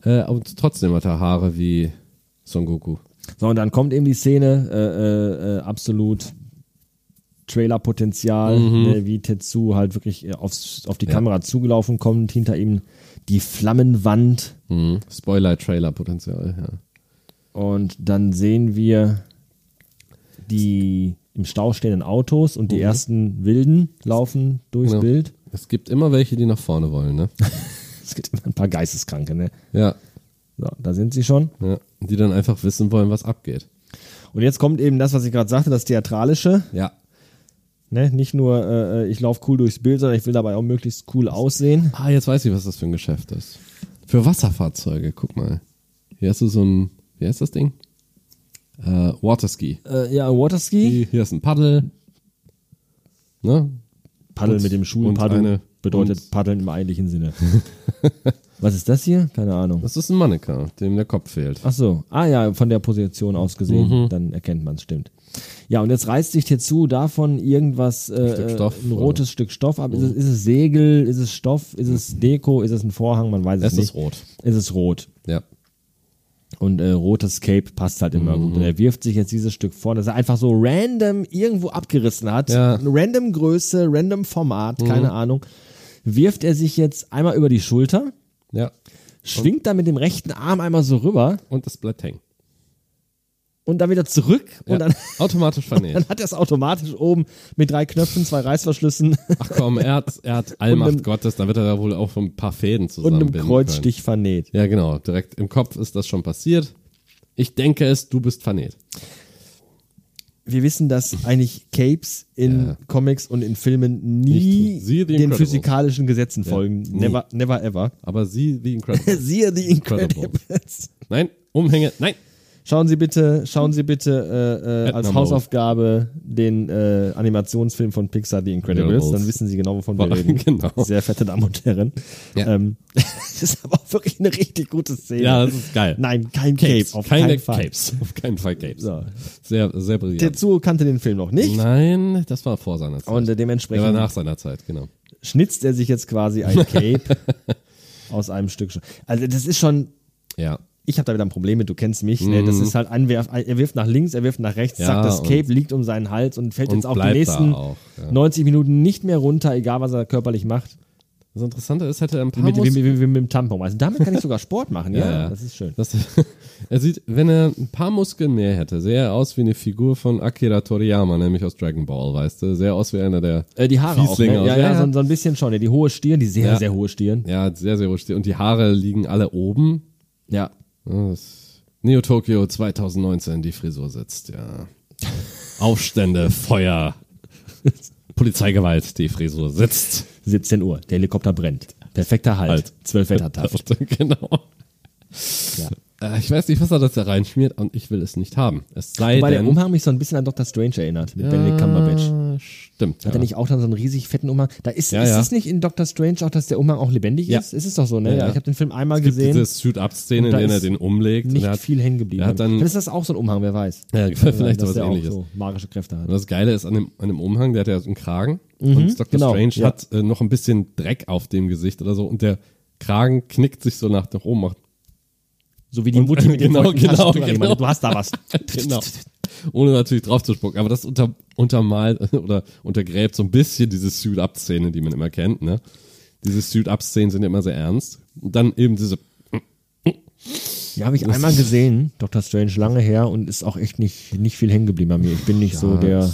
Speaker 3: Äh, und trotzdem hat er Haare wie Son Goku.
Speaker 2: So, und dann kommt eben die Szene, äh, äh, äh, absolut Trailerpotenzial, ne, wie Tetsu halt wirklich äh, aufs, auf die Kamera zugelaufen kommt, hinter ihm die Flammenwand
Speaker 3: Mhm. Spoiler-Trailer-Potenzial, ja.
Speaker 2: und dann sehen wir die im Stau stehenden Autos und die ersten Wilden laufen durchs
Speaker 3: Genau.
Speaker 2: Bild.
Speaker 3: Es gibt immer welche, die nach vorne wollen, ne?
Speaker 2: Es gibt immer ein paar Geisteskranke, ne?
Speaker 3: Ja.
Speaker 2: So, da sind sie schon.
Speaker 3: ja. Die dann einfach wissen wollen, was abgeht.
Speaker 2: Und jetzt kommt eben das, was ich gerade sagte, das Theatralische.
Speaker 3: Ja.
Speaker 2: Ne? Nicht nur, äh, ich laufe cool durchs Bild, sondern ich will dabei auch möglichst cool aussehen.
Speaker 3: Ah, jetzt weiß ich, was das für ein Geschäft ist. Für Wasserfahrzeuge, guck mal. Hier hast du so ein, wie heißt das Ding? Äh, Waterski.
Speaker 2: Äh, ja, Waterski.
Speaker 3: Hier ist ein Paddel. Ne?
Speaker 2: Paddeln
Speaker 3: Und-
Speaker 2: mit dem
Speaker 3: und
Speaker 2: Schulenpaddel
Speaker 3: eine-
Speaker 2: bedeutet
Speaker 3: und-
Speaker 2: Paddeln im eigentlichen Sinne. Was ist das hier? Keine Ahnung.
Speaker 3: Das ist ein Mannequin, dem der Kopf fehlt.
Speaker 2: Ach so. Ah ja, von der Position aus gesehen,
Speaker 3: Mhm.
Speaker 2: dann erkennt man es, stimmt. Ja, und jetzt reißt sich Tetsu davon irgendwas, äh,
Speaker 3: Stück Stoff,
Speaker 2: ein rotes Stück Stoff ab. Ist es, ist es Segel, ist es Stoff, ist es Deko, ist es ein Vorhang, man weiß es,
Speaker 3: Es
Speaker 2: nicht.
Speaker 3: ist rot.
Speaker 2: Es ist rot.
Speaker 3: Ja.
Speaker 2: Und äh, rotes Cape passt halt immer gut. Und er wirft sich jetzt dieses Stück vor, das er einfach so random irgendwo abgerissen hat.
Speaker 3: Ja.
Speaker 2: Random Größe, random Format, keine Ahnung. Wirft er sich jetzt einmal über die Schulter,
Speaker 3: Ja.
Speaker 2: schwingt dann mit dem rechten Arm einmal so rüber
Speaker 3: Und es bleibt hängen.
Speaker 2: Und dann wieder zurück
Speaker 3: Ja.
Speaker 2: und dann,
Speaker 3: Automatisch vernäht.
Speaker 2: dann hat er es automatisch oben mit drei Knöpfen, zwei Reißverschlüssen
Speaker 3: Ach komm, er hat, er hat Allmacht
Speaker 2: einem-
Speaker 3: Gottes, da wird er da wohl auch von ein paar Fäden
Speaker 2: und
Speaker 3: zusammenbinden
Speaker 2: einem
Speaker 3: können.
Speaker 2: Kreuzstich vernäht.
Speaker 3: Ja, genau. Direkt im Kopf ist das schon passiert. Ich denke es, du bist vernäht.
Speaker 2: Wir wissen, dass eigentlich Capes in
Speaker 3: Ja.
Speaker 2: Comics und in Filmen nie den
Speaker 3: Incredibles.
Speaker 2: physikalischen Gesetzen folgen.
Speaker 3: nie.
Speaker 2: Never, never ever.
Speaker 3: Aber sie, The Incredible.
Speaker 2: Siehe The
Speaker 3: Incredibles.
Speaker 2: Incredibles.
Speaker 3: Nein, Umhänge, nein.
Speaker 2: Schauen Sie bitte, schauen Sie bitte äh, äh, als Hausaufgabe den äh, Animationsfilm von Pixar The Incredibles. Dann wissen Sie genau, wovon wir reden.
Speaker 3: Genau.
Speaker 2: Sehr fette Damen und Herren.
Speaker 3: Ja.
Speaker 2: Ähm, das ist aber auch wirklich eine richtig gute Szene.
Speaker 3: Ja, das ist geil.
Speaker 2: Nein, kein Cape. Auf
Speaker 3: Keine
Speaker 2: keinen Fall.
Speaker 3: Capes. Auf keinen Fall Capes.
Speaker 2: So.
Speaker 3: Sehr, sehr brillant.
Speaker 2: Tetsuo kannte den Film noch nicht.
Speaker 3: Nein, das war vor seiner Zeit.
Speaker 2: Und äh,
Speaker 3: Der war
Speaker 2: dementsprechend
Speaker 3: nach seiner Zeit, genau.
Speaker 2: schnitzt er sich jetzt quasi ein Cape aus einem Stück. Also das ist schon,
Speaker 3: Ja.
Speaker 2: Ich habe da wieder ein Problem mit, du kennst mich. Ne? Das ist halt Anwerf, er wirft nach links, er wirft nach rechts,
Speaker 3: Ja,
Speaker 2: zack, das Cape liegt um seinen Hals und fällt
Speaker 3: Und
Speaker 2: jetzt auch die nächsten
Speaker 3: auch, ja.
Speaker 2: 90 Minuten nicht mehr runter, egal was er körperlich macht.
Speaker 3: Das Interessante ist, hätte er ein paar
Speaker 2: Mit, wie, wie mit dem Tampon. Also damit kann ich sogar Sport machen, ja,
Speaker 3: Ja, ja.
Speaker 2: das ist schön.
Speaker 3: Das, er sieht, wenn er ein paar Muskeln mehr hätte, sähe er aus wie eine Figur von Akira Toriyama, nämlich aus Dragon Ball, weißt du? Sehr aus wie einer der
Speaker 2: Äh, die Haare auch,
Speaker 3: Fieslinge
Speaker 2: ne?
Speaker 3: aus-
Speaker 2: Ja, ja, so, so ein bisschen schon. Ja, die hohe Stirn, die sehr,
Speaker 3: Ja.
Speaker 2: sehr hohe Stirn.
Speaker 3: Ja, sehr, sehr ruhig. Und die Haare liegen alle oben.
Speaker 2: Ja.
Speaker 3: Das Neo Tokyo 2019, die Frisur sitzt, ja. Aufstände, Feuer, Polizeigewalt, die Frisur sitzt.
Speaker 2: 17 Uhr, der Helikopter brennt. Perfekter Halt.
Speaker 3: Halt.
Speaker 2: 12 Wettertaft.
Speaker 3: genau.
Speaker 2: Ja.
Speaker 3: Äh, ich weiß nicht, was er da reinschmiert und ich will es nicht haben. Es sei
Speaker 2: Wobei der
Speaker 3: denn...
Speaker 2: Umhang mich so ein bisschen an Dr. Strange erinnert, mit Benedict Cumberbatch.
Speaker 3: Stimmt.
Speaker 2: Hat er nicht auch dann so einen riesig fetten Umhang? Da ist,
Speaker 3: Ja,
Speaker 2: ist
Speaker 3: ja.
Speaker 2: es nicht in Doctor Strange auch, dass der Umhang auch lebendig
Speaker 3: Ja.
Speaker 2: ist? Ist es doch so, ne?
Speaker 3: Ja,
Speaker 2: Ja,
Speaker 3: ja.
Speaker 2: ich habe den Film einmal
Speaker 3: Es gibt
Speaker 2: gesehen.
Speaker 3: diese Suit-Up-Szene,
Speaker 2: Und
Speaker 3: in der er den umlegt. und
Speaker 2: nicht
Speaker 3: er hat,
Speaker 2: viel hängen geblieben.
Speaker 3: hat dann-
Speaker 2: Vielleicht ist das auch so ein Umhang, wer weiß.
Speaker 3: Ja, vielleicht
Speaker 2: dass
Speaker 3: sowas
Speaker 2: der auch
Speaker 3: ähnliches.
Speaker 2: so magische Kräfte hat.
Speaker 3: Und das Geile ist an dem, an dem Umhang, der hat ja so einen Kragen und Dr.
Speaker 2: genau,
Speaker 3: Strange
Speaker 2: ja.
Speaker 3: hat äh, noch ein bisschen Dreck auf dem Gesicht oder so und der Kragen knickt sich so nach, nach oben. Macht,
Speaker 2: So wie die
Speaker 3: Und-
Speaker 2: Mutti mit dem
Speaker 3: genau, genau, genau.
Speaker 2: Du hast da was.
Speaker 3: genau. Ohne natürlich drauf zu spucken. Aber das unter, untermalt oder untergräbt so ein bisschen diese Suit-Up-Szene, die man immer kennt. Ne? Diese Suit-Up-Szenen sind ja immer sehr ernst. Und dann eben diese
Speaker 2: Ja, habe ich einmal gesehen, Dr. Strange, lange her und ist auch echt nicht, nicht viel hängen geblieben bei mir. Ich bin nicht so der,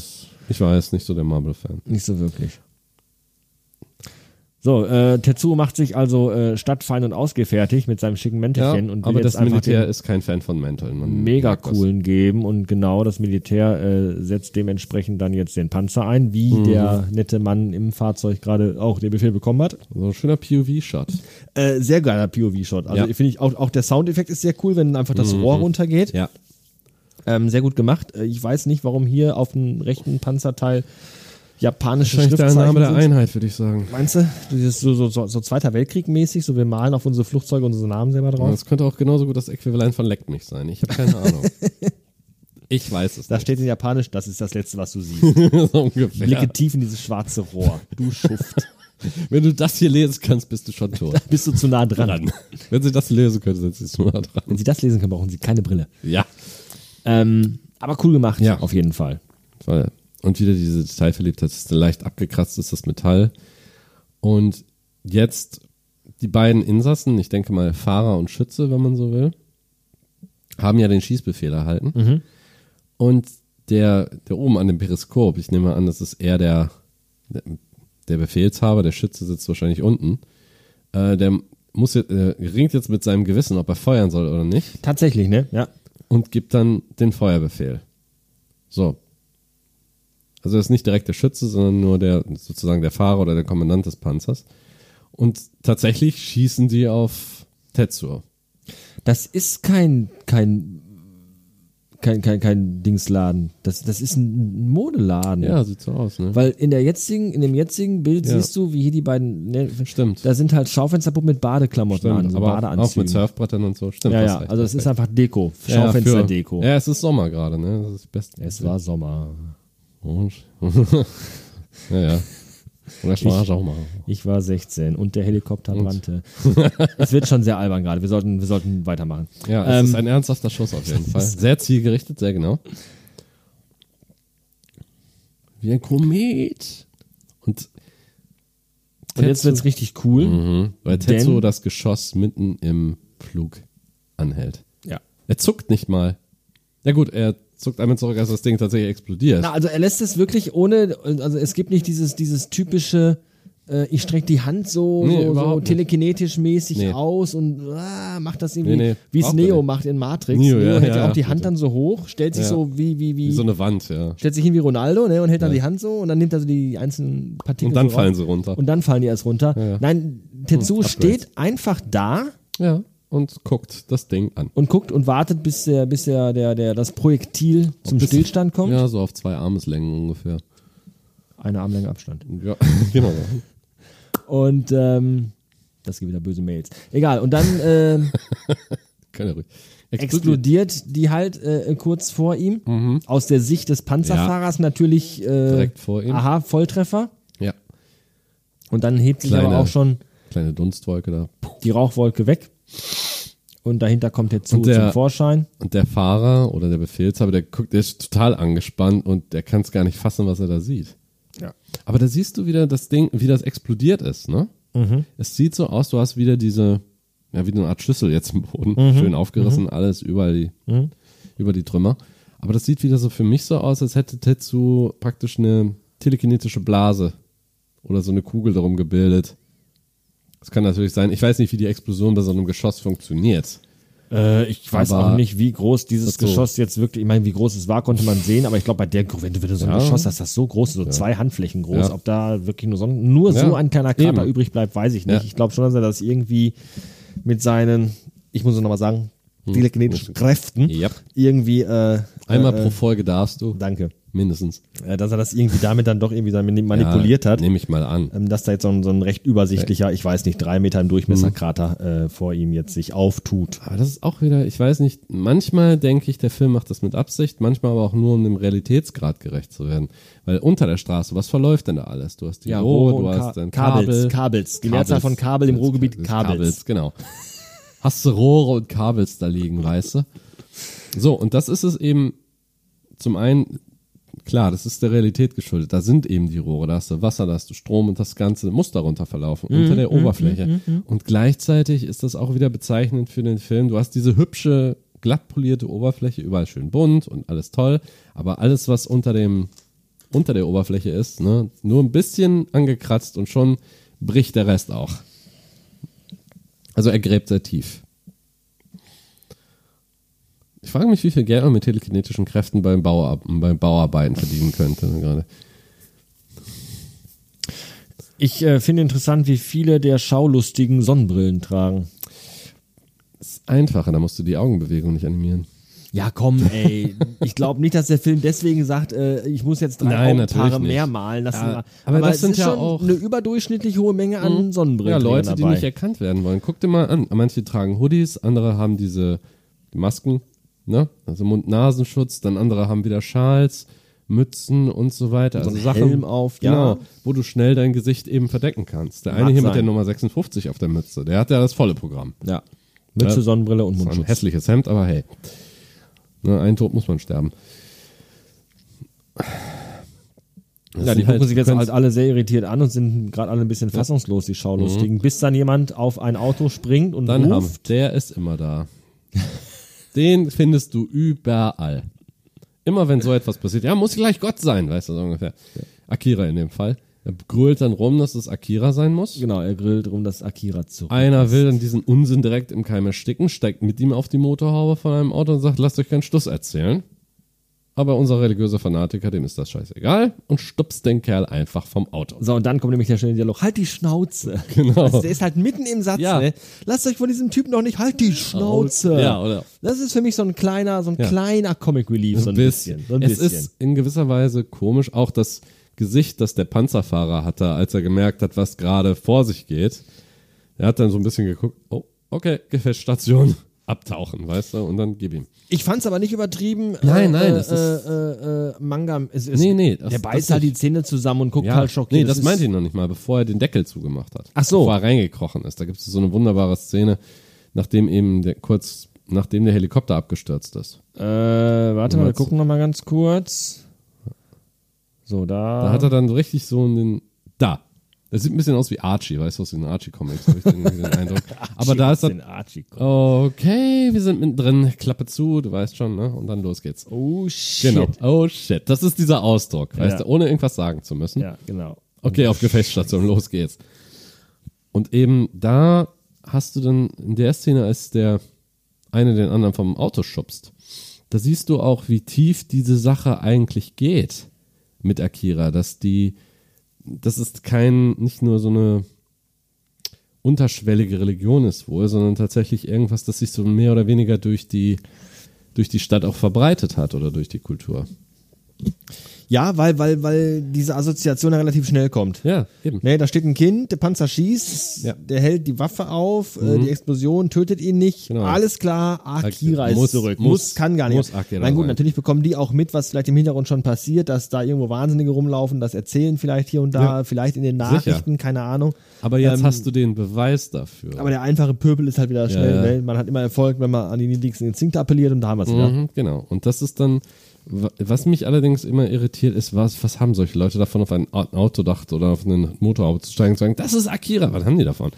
Speaker 3: Ich weiß, nicht so der Marvel-Fan.
Speaker 2: nicht so wirklich. So, äh, Tetsuo macht sich also äh, stadtfein und ausgefertigt mit seinem schicken Mäntelchen und will
Speaker 3: aber das Militär ist kein Fan von Mänteln. Man
Speaker 2: mega coolen geben und genau das Militär äh, setzt dementsprechend dann jetzt den Panzer ein, wie
Speaker 3: Mhm.
Speaker 2: der nette Mann im Fahrzeug gerade auch den Befehl bekommen hat.
Speaker 3: So ein schöner POV-Shot.
Speaker 2: Äh, sehr geiler POV-Shot. Also
Speaker 3: Ja. Mhm.
Speaker 2: finde ich auch, auch der Soundeffekt ist sehr cool, wenn einfach das Rohr runtergeht.
Speaker 3: Ja.
Speaker 2: Ähm, sehr gut gemacht. Äh, Ich weiß nicht, warum hier auf dem rechten Panzerteil japanische
Speaker 3: Wahrscheinlich der
Speaker 2: Schriftzeichen
Speaker 3: Name der. Einheit, würde ich sagen.
Speaker 2: Meinst du? Dieses so, so, so, so Zweiter Weltkrieg mäßig, so wir malen auf unsere Flugzeuge unsere Namen selber drauf.
Speaker 3: Das könnte auch genauso gut das Äquivalent von Leckt mich sein. Ich habe keine Ahnung. ich weiß es
Speaker 2: Da
Speaker 3: nicht.
Speaker 2: steht in Japanisch, das ist das Letzte, was du siehst.
Speaker 3: so ungefähr.
Speaker 2: Blicke tief in dieses schwarze Rohr. Du Schuft.
Speaker 3: Wenn du das hier lesen kannst, bist du schon tot.
Speaker 2: Bist du zu nah dran.
Speaker 3: dran. Wenn sie das lesen können, sind sie zu nah dran.
Speaker 2: Wenn Sie das lesen können, brauchen Sie keine Brille.
Speaker 3: Ja.
Speaker 2: Ähm, aber cool gemacht,
Speaker 3: Ja.
Speaker 2: auf jeden Fall.
Speaker 3: Voll. Und wieder diese Detailverliebtheit, das ist leicht abgekratzt ist das Metall. Und jetzt die beiden Insassen, ich denke mal Fahrer und Schütze, wenn man so will, haben ja den Schießbefehl erhalten. Und der, der oben an dem Periskop, ich nehme an, das ist eher der, der Befehlshaber, der Schütze sitzt wahrscheinlich unten, äh, der muss jetzt, äh, ringt jetzt mit seinem Gewissen, ob er feuern soll oder nicht
Speaker 2: Tatsächlich, ne? Ja.
Speaker 3: und gibt dann den Feuerbefehl. So. Also er ist nicht direkt der Schütze, sondern nur der sozusagen der Fahrer oder der Kommandant des Panzers. Und tatsächlich schießen die auf Tetsuo.
Speaker 2: Das ist kein, kein, kein, kein, kein Dingsladen. Das, das ist ein Modeladen.
Speaker 3: Ja, sieht so aus, ne?
Speaker 2: Weil in der jetzigen, in dem jetzigen Bild
Speaker 3: Ja.
Speaker 2: siehst du, wie hier die beiden, ne,
Speaker 3: Stimmt.
Speaker 2: da sind halt Schaufensterpuppen mit Badeklamotten an,
Speaker 3: Stimmt,
Speaker 2: so
Speaker 3: aber auch
Speaker 2: Badeanzügen.
Speaker 3: mit Surfbrettern und so. Stimmt,
Speaker 2: ja, ja,
Speaker 3: recht,
Speaker 2: also es ist einfach Deko,
Speaker 3: Ja,
Speaker 2: Schaufensterdeko.
Speaker 3: Ja, es ist Sommer gerade, ne? Das ist das Beste.
Speaker 2: Es war Sommer.
Speaker 3: Und? ja, ja. Oder auch mal.
Speaker 2: Ich war 16 und der Helikopter brannte. es wird schon sehr albern gerade. Wir sollten, wir sollten weitermachen.
Speaker 3: Ja, es
Speaker 2: Ähm,
Speaker 3: ist ein ernsthafter Schuss auf jeden Fall. Sehr zielgerichtet, sehr genau. Wie ein Komet. Und,
Speaker 2: Und jetzt wird's richtig cool.
Speaker 3: Mhm, weil Tetsuo das Geschoss mitten im Flug anhält.
Speaker 2: Ja.
Speaker 3: Er zuckt nicht mal. Ja gut, er zuckt einmal zurück, als das Ding tatsächlich explodiert.
Speaker 2: Na, also er lässt es wirklich ohne, also es gibt nicht dieses, dieses typische, äh, ich strecke die Hand so,
Speaker 3: Nee,
Speaker 2: so, so telekinetisch mäßig
Speaker 3: Nee.
Speaker 2: aus und ah, macht das irgendwie,
Speaker 3: Nee,
Speaker 2: wie es Neo macht in Matrix.
Speaker 3: Neo,
Speaker 2: Neo,
Speaker 3: ja,
Speaker 2: hält
Speaker 3: ja,
Speaker 2: ja auch die Hand
Speaker 3: bitte.
Speaker 2: dann so hoch, stellt sich
Speaker 3: Ja.
Speaker 2: so wie, wie, wie,
Speaker 3: Wie so eine Wand, ja.
Speaker 2: stellt sich hin wie Ronaldo, ne, und hält dann die Hand so und dann nimmt er so die einzelnen Partikel
Speaker 3: Und dann
Speaker 2: so
Speaker 3: fallen
Speaker 2: raus.
Speaker 3: sie runter.
Speaker 2: Und dann fallen die erst runter. Nein, Tetsuo
Speaker 3: Hm,
Speaker 2: steht einfach da
Speaker 3: Ja. Und guckt das Ding an.
Speaker 2: und guckt und wartet, bis der, bis der, der, der das Projektil zum
Speaker 3: Bis-
Speaker 2: Stillstand kommt.
Speaker 3: Ja, so auf zwei Armeslängen ungefähr.
Speaker 2: Eine Armlänge Abstand.
Speaker 3: Ja, genau.
Speaker 2: Und ähm, das gibt wieder böse Mails. Egal. Und dann
Speaker 3: Kann ja ruhig.
Speaker 2: explodiert die halt äh, kurz vor ihm. Aus der Sicht des Panzerfahrers natürlich äh,
Speaker 3: Direkt vor ihm.
Speaker 2: Aha, Volltreffer.
Speaker 3: Ja.
Speaker 2: Und dann hebt sich
Speaker 3: Kleine-
Speaker 2: aber auch schon
Speaker 3: Kleine Dunstwolke da.
Speaker 2: die Rauchwolke weg. Und dahinter kommt der Zoo
Speaker 3: Und der-
Speaker 2: zum Vorschein.
Speaker 3: Und der Fahrer oder der Befehlshaber, der guckt, der ist total angespannt und der kann es gar nicht fassen, was er da sieht.
Speaker 2: Ja.
Speaker 3: Aber da siehst du wieder das Ding, wie das explodiert ist, ne?
Speaker 2: Mhm.
Speaker 3: Es sieht so aus, du hast wieder diese, ja, wie eine Art Schüssel jetzt im Boden,
Speaker 2: Mhm.
Speaker 3: schön aufgerissen, alles überall die, über die Trümmer. Aber das sieht wieder so für mich so aus, als hätte Tetsu praktisch eine telekinetische Blase oder so eine Kugel darum gebildet. Das kann natürlich sein. Ich weiß nicht, wie die Explosion bei so einem Geschoss funktioniert.
Speaker 2: Äh, ich weiß
Speaker 3: Aber-
Speaker 2: auch nicht, wie groß dieses
Speaker 3: so-
Speaker 2: Geschoss jetzt wirklich, ich meine, wie groß es war, konnte man sehen, aber ich glaube, bei der, wenn du, wenn du so ein
Speaker 3: Ja.
Speaker 2: Geschoss hast, das so groß, so zwei Handflächen groß,
Speaker 3: Ja.
Speaker 2: ob da wirklich nur so, nur so
Speaker 3: Ja,
Speaker 2: ein kleiner Krater
Speaker 3: eben.
Speaker 2: übrig bleibt, weiß ich nicht.
Speaker 3: Ja.
Speaker 2: Ich glaube schon, dass er das irgendwie mit seinen, ich muss es nochmal sagen, telekinetischen Kräften
Speaker 3: Yep.
Speaker 2: irgendwie, äh,
Speaker 3: Einmal
Speaker 2: äh,
Speaker 3: pro Folge darfst du.
Speaker 2: danke,
Speaker 3: Mindestens.
Speaker 2: dass er das irgendwie damit dann doch irgendwie dann manipuliert
Speaker 3: ja,
Speaker 2: hat.
Speaker 3: Nehme ich mal an.
Speaker 2: Ähm, dass da jetzt so ein, so ein recht übersichtlicher, ich weiß nicht, drei Meter im Durchmesser
Speaker 3: Mhm.
Speaker 2: Krater äh, vor ihm jetzt sich auftut.
Speaker 3: Aber das ist auch wieder, ich weiß nicht, manchmal denke ich, der Film macht das mit Absicht, manchmal aber auch nur, um dem Realitätsgrad gerecht zu werden. Weil unter der Straße, was verläuft denn da alles? Du hast die Rohre,
Speaker 2: und
Speaker 3: du hast
Speaker 2: Kabels,
Speaker 3: Kabel.
Speaker 2: Kabels. Die Mehrzahl von Kabel im Ruhrgebiet, Kabels.
Speaker 3: genau. Hast du Rohre und Kabels da liegen, weißt du? So, und das ist es eben zum einen, klar, das ist der Realität geschuldet. Da sind eben die Rohre, da hast du Wasser, da hast du Strom und das Ganze muss darunter verlaufen,
Speaker 2: Mhm,
Speaker 3: unter der Oberfläche. Und gleichzeitig ist das auch wieder bezeichnend für den Film. Du hast diese hübsche, glatt polierte Oberfläche, überall schön bunt und alles toll, aber alles, was unter dem, unter der Oberfläche ist, ne, nur ein bisschen angekratzt und schon bricht der Rest auch. Also er gräbt sehr tief. Ich frage mich, wie viel Geld man mit telekinetischen Kräften beim, Bauar beim Bauarbeiten verdienen könnte. ne, Gerade.
Speaker 2: Ich äh, finde interessant, wie viele der Schaulustigen Sonnenbrillen tragen.
Speaker 3: ist einfacher, da musst du die Augenbewegung nicht animieren.
Speaker 2: Ja, komm, ey. ich glaube nicht, dass der Film deswegen sagt, äh, ich muss jetzt drei
Speaker 3: Nein,
Speaker 2: Augenpaare mehr malen lassen.
Speaker 3: Ja, aber das
Speaker 2: es
Speaker 3: sind
Speaker 2: ist
Speaker 3: ja
Speaker 2: schon
Speaker 3: auch- Mhm.
Speaker 2: eine überdurchschnittlich hohe Menge an Sonnenbrillen.
Speaker 3: Ja, Leute, die
Speaker 2: dabei.
Speaker 3: nicht erkannt werden wollen. Guck dir mal an. Manche tragen Hoodies, andere haben diese Masken, ne? Also Mund-Nasenschutz, dann andere haben wieder Schals, Mützen und so weiter.
Speaker 2: So
Speaker 3: Also
Speaker 2: ein
Speaker 3: Sachen,
Speaker 2: Helm auf, ja.
Speaker 3: genau, wo du schnell dein Gesicht eben verdecken kannst. Der eine
Speaker 2: Mag
Speaker 3: hier mit
Speaker 2: sein.
Speaker 3: der Nummer 56 auf der Mütze, der hat ja das volle Programm.
Speaker 2: Ja. Mütze,
Speaker 3: Ja.
Speaker 2: Sonnenbrille und
Speaker 3: war ein
Speaker 2: Mundschutz.
Speaker 3: hässliches Hemd, aber hey. Ne, ein Tod muss man sterben. Das
Speaker 2: Ja, die gucken
Speaker 3: halt-
Speaker 2: sich jetzt halt alle sehr irritiert an und sind gerade alle ein bisschen fassungslos, die Schaulustigen, bis dann jemand auf ein Auto springt und
Speaker 3: Mhm. Dann haben,
Speaker 2: ruft.
Speaker 3: der ist immer da. Den findest du überall. Immer wenn so etwas passiert, ja, muss gleich Gott sein, weißt du so ungefähr. Akira in dem Fall. Er grölt dann rum, dass es Akira sein muss.
Speaker 2: Genau, er grillt rum das Akira zurück.
Speaker 3: Einer will dann diesen Unsinn direkt im Keim ersticken, steigt mit ihm auf die Motorhaube von einem Auto und sagt, lasst euch keinen Schluss erzählen. Aber unser religiöser Fanatiker, dem ist das scheißegal und stupst den Kerl einfach vom Auto.
Speaker 2: So, und dann kommt nämlich der schöne Dialog. Halt die Schnauze.
Speaker 3: Genau.
Speaker 2: Also, der ist halt mitten im Satz,
Speaker 3: Ja.
Speaker 2: ne? Lasst euch von diesem Typen doch nicht, halt die Schnauze.
Speaker 3: Ja, oder?
Speaker 2: Das ist für mich so ein kleiner, so ein
Speaker 3: Ja.
Speaker 2: kleiner Comic Relief, so ein bisschen. So ein
Speaker 3: es
Speaker 2: bisschen.
Speaker 3: ist in gewisser Weise komisch, auch das Gesicht, das der Panzerfahrer hatte, als er gemerkt hat, was gerade vor sich geht. Er hat dann so ein bisschen geguckt, oh, okay, Gefechtsstation, abtauchen, weißt du, und dann gib ihm.
Speaker 2: Ich fand's aber nicht übertrieben.
Speaker 3: Nein, nein,
Speaker 2: äh,
Speaker 3: das ist-
Speaker 2: äh, äh, Manga. Es ist,
Speaker 3: Nee, nee, das-
Speaker 2: der
Speaker 3: das
Speaker 2: beißt halt die. Zähne zusammen und guckt
Speaker 3: Ja,
Speaker 2: halt schockiert.
Speaker 3: nee, das
Speaker 2: ist-
Speaker 3: meinte ich noch nicht mal, bevor er den Deckel zugemacht hat.
Speaker 2: Ach so.
Speaker 3: Bevor er reingekrochen ist. Da gibt es so eine wunderbare Szene, nachdem eben der, kurz, nachdem der Helikopter abgestürzt ist.
Speaker 2: Äh, warte mal, wir gucken noch mal ganz kurz. So, da.
Speaker 3: Da hat er dann richtig so einen, da. Das sieht ein bisschen aus wie Archie, weißt du, aus den Archie-Comics, habe ich den, den Eindruck. Aber da ist
Speaker 2: Archie.
Speaker 3: okay, wir sind mittendrin, Klappe zu, du weißt schon, ne? Und dann los geht's.
Speaker 2: Oh shit.
Speaker 3: Genau. Oh shit, das ist dieser Ausdruck, weißt
Speaker 2: Ja.
Speaker 3: du, ohne irgendwas sagen zu müssen.
Speaker 2: Ja, genau.
Speaker 3: Okay, auf Gefechtsstation, los geht's. Und eben da hast du dann in der Szene, als der eine den anderen vom Auto schubst, da siehst du auch, wie tief diese Sache eigentlich geht mit Akira, dass die, das ist kein, nicht nur so eine unterschwellige Religion ist wohl, sondern tatsächlich irgendwas, das sich so mehr oder weniger durch die, durch die Stadt auch verbreitet hat oder durch die Kultur.
Speaker 2: Ja, weil, weil, weil diese Assoziation ja relativ schnell kommt.
Speaker 3: Ja, eben.
Speaker 2: Ne, da steht ein Kind, der Panzer schießt,
Speaker 3: Ja. Mhm.
Speaker 2: der hält die Waffe auf, äh, die Explosion tötet ihn nicht.
Speaker 3: Genau.
Speaker 2: Alles klar, Akira ist
Speaker 3: Muss-
Speaker 2: zurück.
Speaker 3: muss-
Speaker 2: Muss, kann gar nicht.
Speaker 3: muss Akira
Speaker 2: Nein, gut,
Speaker 3: sein.
Speaker 2: natürlich bekommen die auch mit, was vielleicht im Hintergrund schon passiert, dass da irgendwo Wahnsinnige rumlaufen, das erzählen vielleicht hier und da,
Speaker 3: Ja.
Speaker 2: vielleicht in den
Speaker 3: Sicher.
Speaker 2: Nachrichten, keine Ahnung.
Speaker 3: Aber jetzt
Speaker 2: Ähm,
Speaker 3: hast du den Beweis dafür.
Speaker 2: Aber der einfache Pöbel ist halt wieder schnell.
Speaker 3: ja.
Speaker 2: Ne? Man hat immer Erfolg, wenn man an die niedrigsten Instinkte appelliert und da haben wir es wieder.
Speaker 3: Mhm, genau. Und das ist dann, was mich allerdings immer irritiert, ist, was, was haben solche Leute davon, auf ein Au- Autodach oder auf ein Motorauto zu steigen und zu sagen, das ist Akira. Was haben die davon?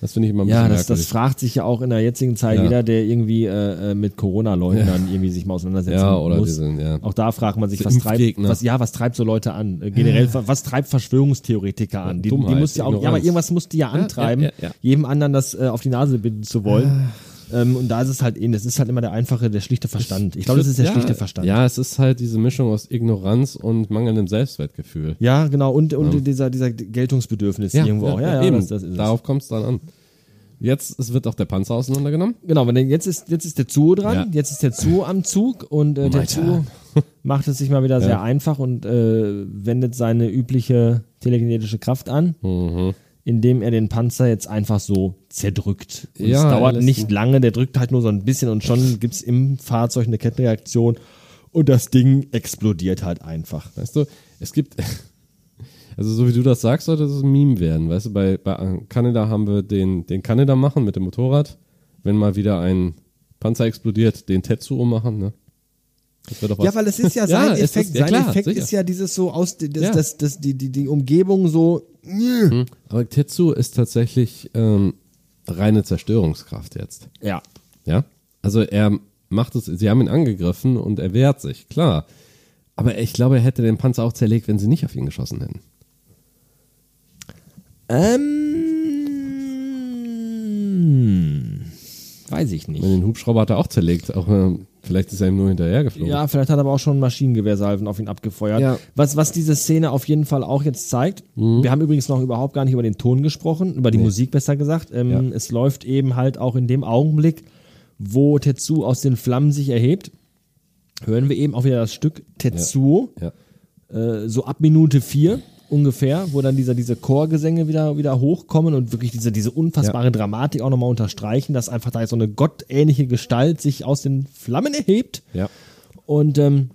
Speaker 3: Das finde ich immer ein
Speaker 2: Ja,
Speaker 3: bisschen
Speaker 2: das, das
Speaker 3: merkwürdig.
Speaker 2: fragt sich ja auch in der jetzigen Zeit
Speaker 3: Ja.
Speaker 2: jeder, der irgendwie äh, äh, mit Corona-Leugnern irgendwie sich mal auseinandersetzen
Speaker 3: Ja, oder
Speaker 2: muss.
Speaker 3: diesen, ja.
Speaker 2: Auch da fragt man sich, was treibt, was, ja, was treibt so Leute an? Äh, generell, was treibt Verschwörungstheoretiker an? Die, die muss ja auch, ja, aber irgendwas muss die ja antreiben,
Speaker 3: ja, ja.
Speaker 2: jedem anderen das äh, auf die Nase binden zu wollen. Ähm, und da ist es halt ähnlich. Das ist halt immer der einfache, der schlichte Verstand. Ich glaube, das ist der
Speaker 3: ja,
Speaker 2: schlichte Verstand.
Speaker 3: Ja, es ist halt diese Mischung aus Ignoranz und mangelndem Selbstwertgefühl.
Speaker 2: Ja, genau. Und, und dieser, dieser Geltungsbedürfnis irgendwo auch. Ja, ja,
Speaker 3: eben.
Speaker 2: das, das.
Speaker 3: Darauf kommt es dann an. Jetzt wird auch der Panzer auseinandergenommen.
Speaker 2: Genau, denn jetzt ist jetzt ist der Zuo dran,
Speaker 3: Ja.
Speaker 2: jetzt ist der Zuo am Zug und äh, der Zuo macht es sich mal wieder sehr
Speaker 3: Ja.
Speaker 2: einfach und äh, wendet seine übliche telekinetische Kraft an,
Speaker 3: Mhm.
Speaker 2: Indem er den Panzer jetzt einfach so zerdrückt. Und
Speaker 3: Ja,
Speaker 2: es
Speaker 3: er
Speaker 2: dauert nicht
Speaker 3: ihn-
Speaker 2: lange, der drückt halt nur so ein bisschen und schon gibt's im Fahrzeug eine Kettenreaktion und das Ding explodiert halt einfach.
Speaker 3: Weißt du, es gibt, also so wie du das sagst, sollte das ein Meme werden. Weißt du, bei, bei Kanada haben wir den, den Kanada machen mit dem Motorrad. Wenn mal wieder ein Panzer explodiert, den Tetsuo machen, ne? Das wird doch was.
Speaker 2: Ja, weil es ist ja
Speaker 3: Ja,
Speaker 2: sein
Speaker 3: es
Speaker 2: Effekt,
Speaker 3: ist- ja,
Speaker 2: sein
Speaker 3: klar,
Speaker 2: Effekt
Speaker 3: sicher.
Speaker 2: ist ja dieses so aus, das,
Speaker 3: Ja.
Speaker 2: das, das, die, die, die Umgebung so,
Speaker 3: Aber Tetsuo ist tatsächlich ähm, reine Zerstörungskraft jetzt.
Speaker 2: ja.
Speaker 3: Ja? Also er macht es, sie haben ihn angegriffen und er wehrt sich, klar. Aber ich glaube, er hätte den Panzer auch zerlegt, wenn sie nicht auf ihn geschossen hätten.
Speaker 2: Ähm, weiß ich nicht.
Speaker 3: Den Hubschrauber hat er auch zerlegt, auch ähm, vielleicht ist er ihm nur hinterhergeflogen.
Speaker 2: Ja, vielleicht hat er aber auch schon Maschinengewehrsalven auf ihn abgefeuert.
Speaker 3: Ja.
Speaker 2: Was, was diese Szene auf jeden Fall auch jetzt zeigt, wir haben übrigens noch überhaupt gar nicht über den Ton gesprochen, über die Musik besser gesagt. Ähm,
Speaker 3: Ja.
Speaker 2: Es läuft eben halt auch in dem Augenblick, wo Tetsuo aus den Flammen sich erhebt, hören wir eben auch wieder das Stück Tetsuo,
Speaker 3: Ja.
Speaker 2: äh, so ab Minute vier ungefähr, wo dann dieser, diese Chorgesänge wieder, wieder hochkommen und wirklich diese, diese unfassbare Dramatik auch nochmal unterstreichen, dass einfach da so eine gottähnliche Gestalt sich aus den Flammen erhebt.
Speaker 3: Ja.
Speaker 2: Und ähm,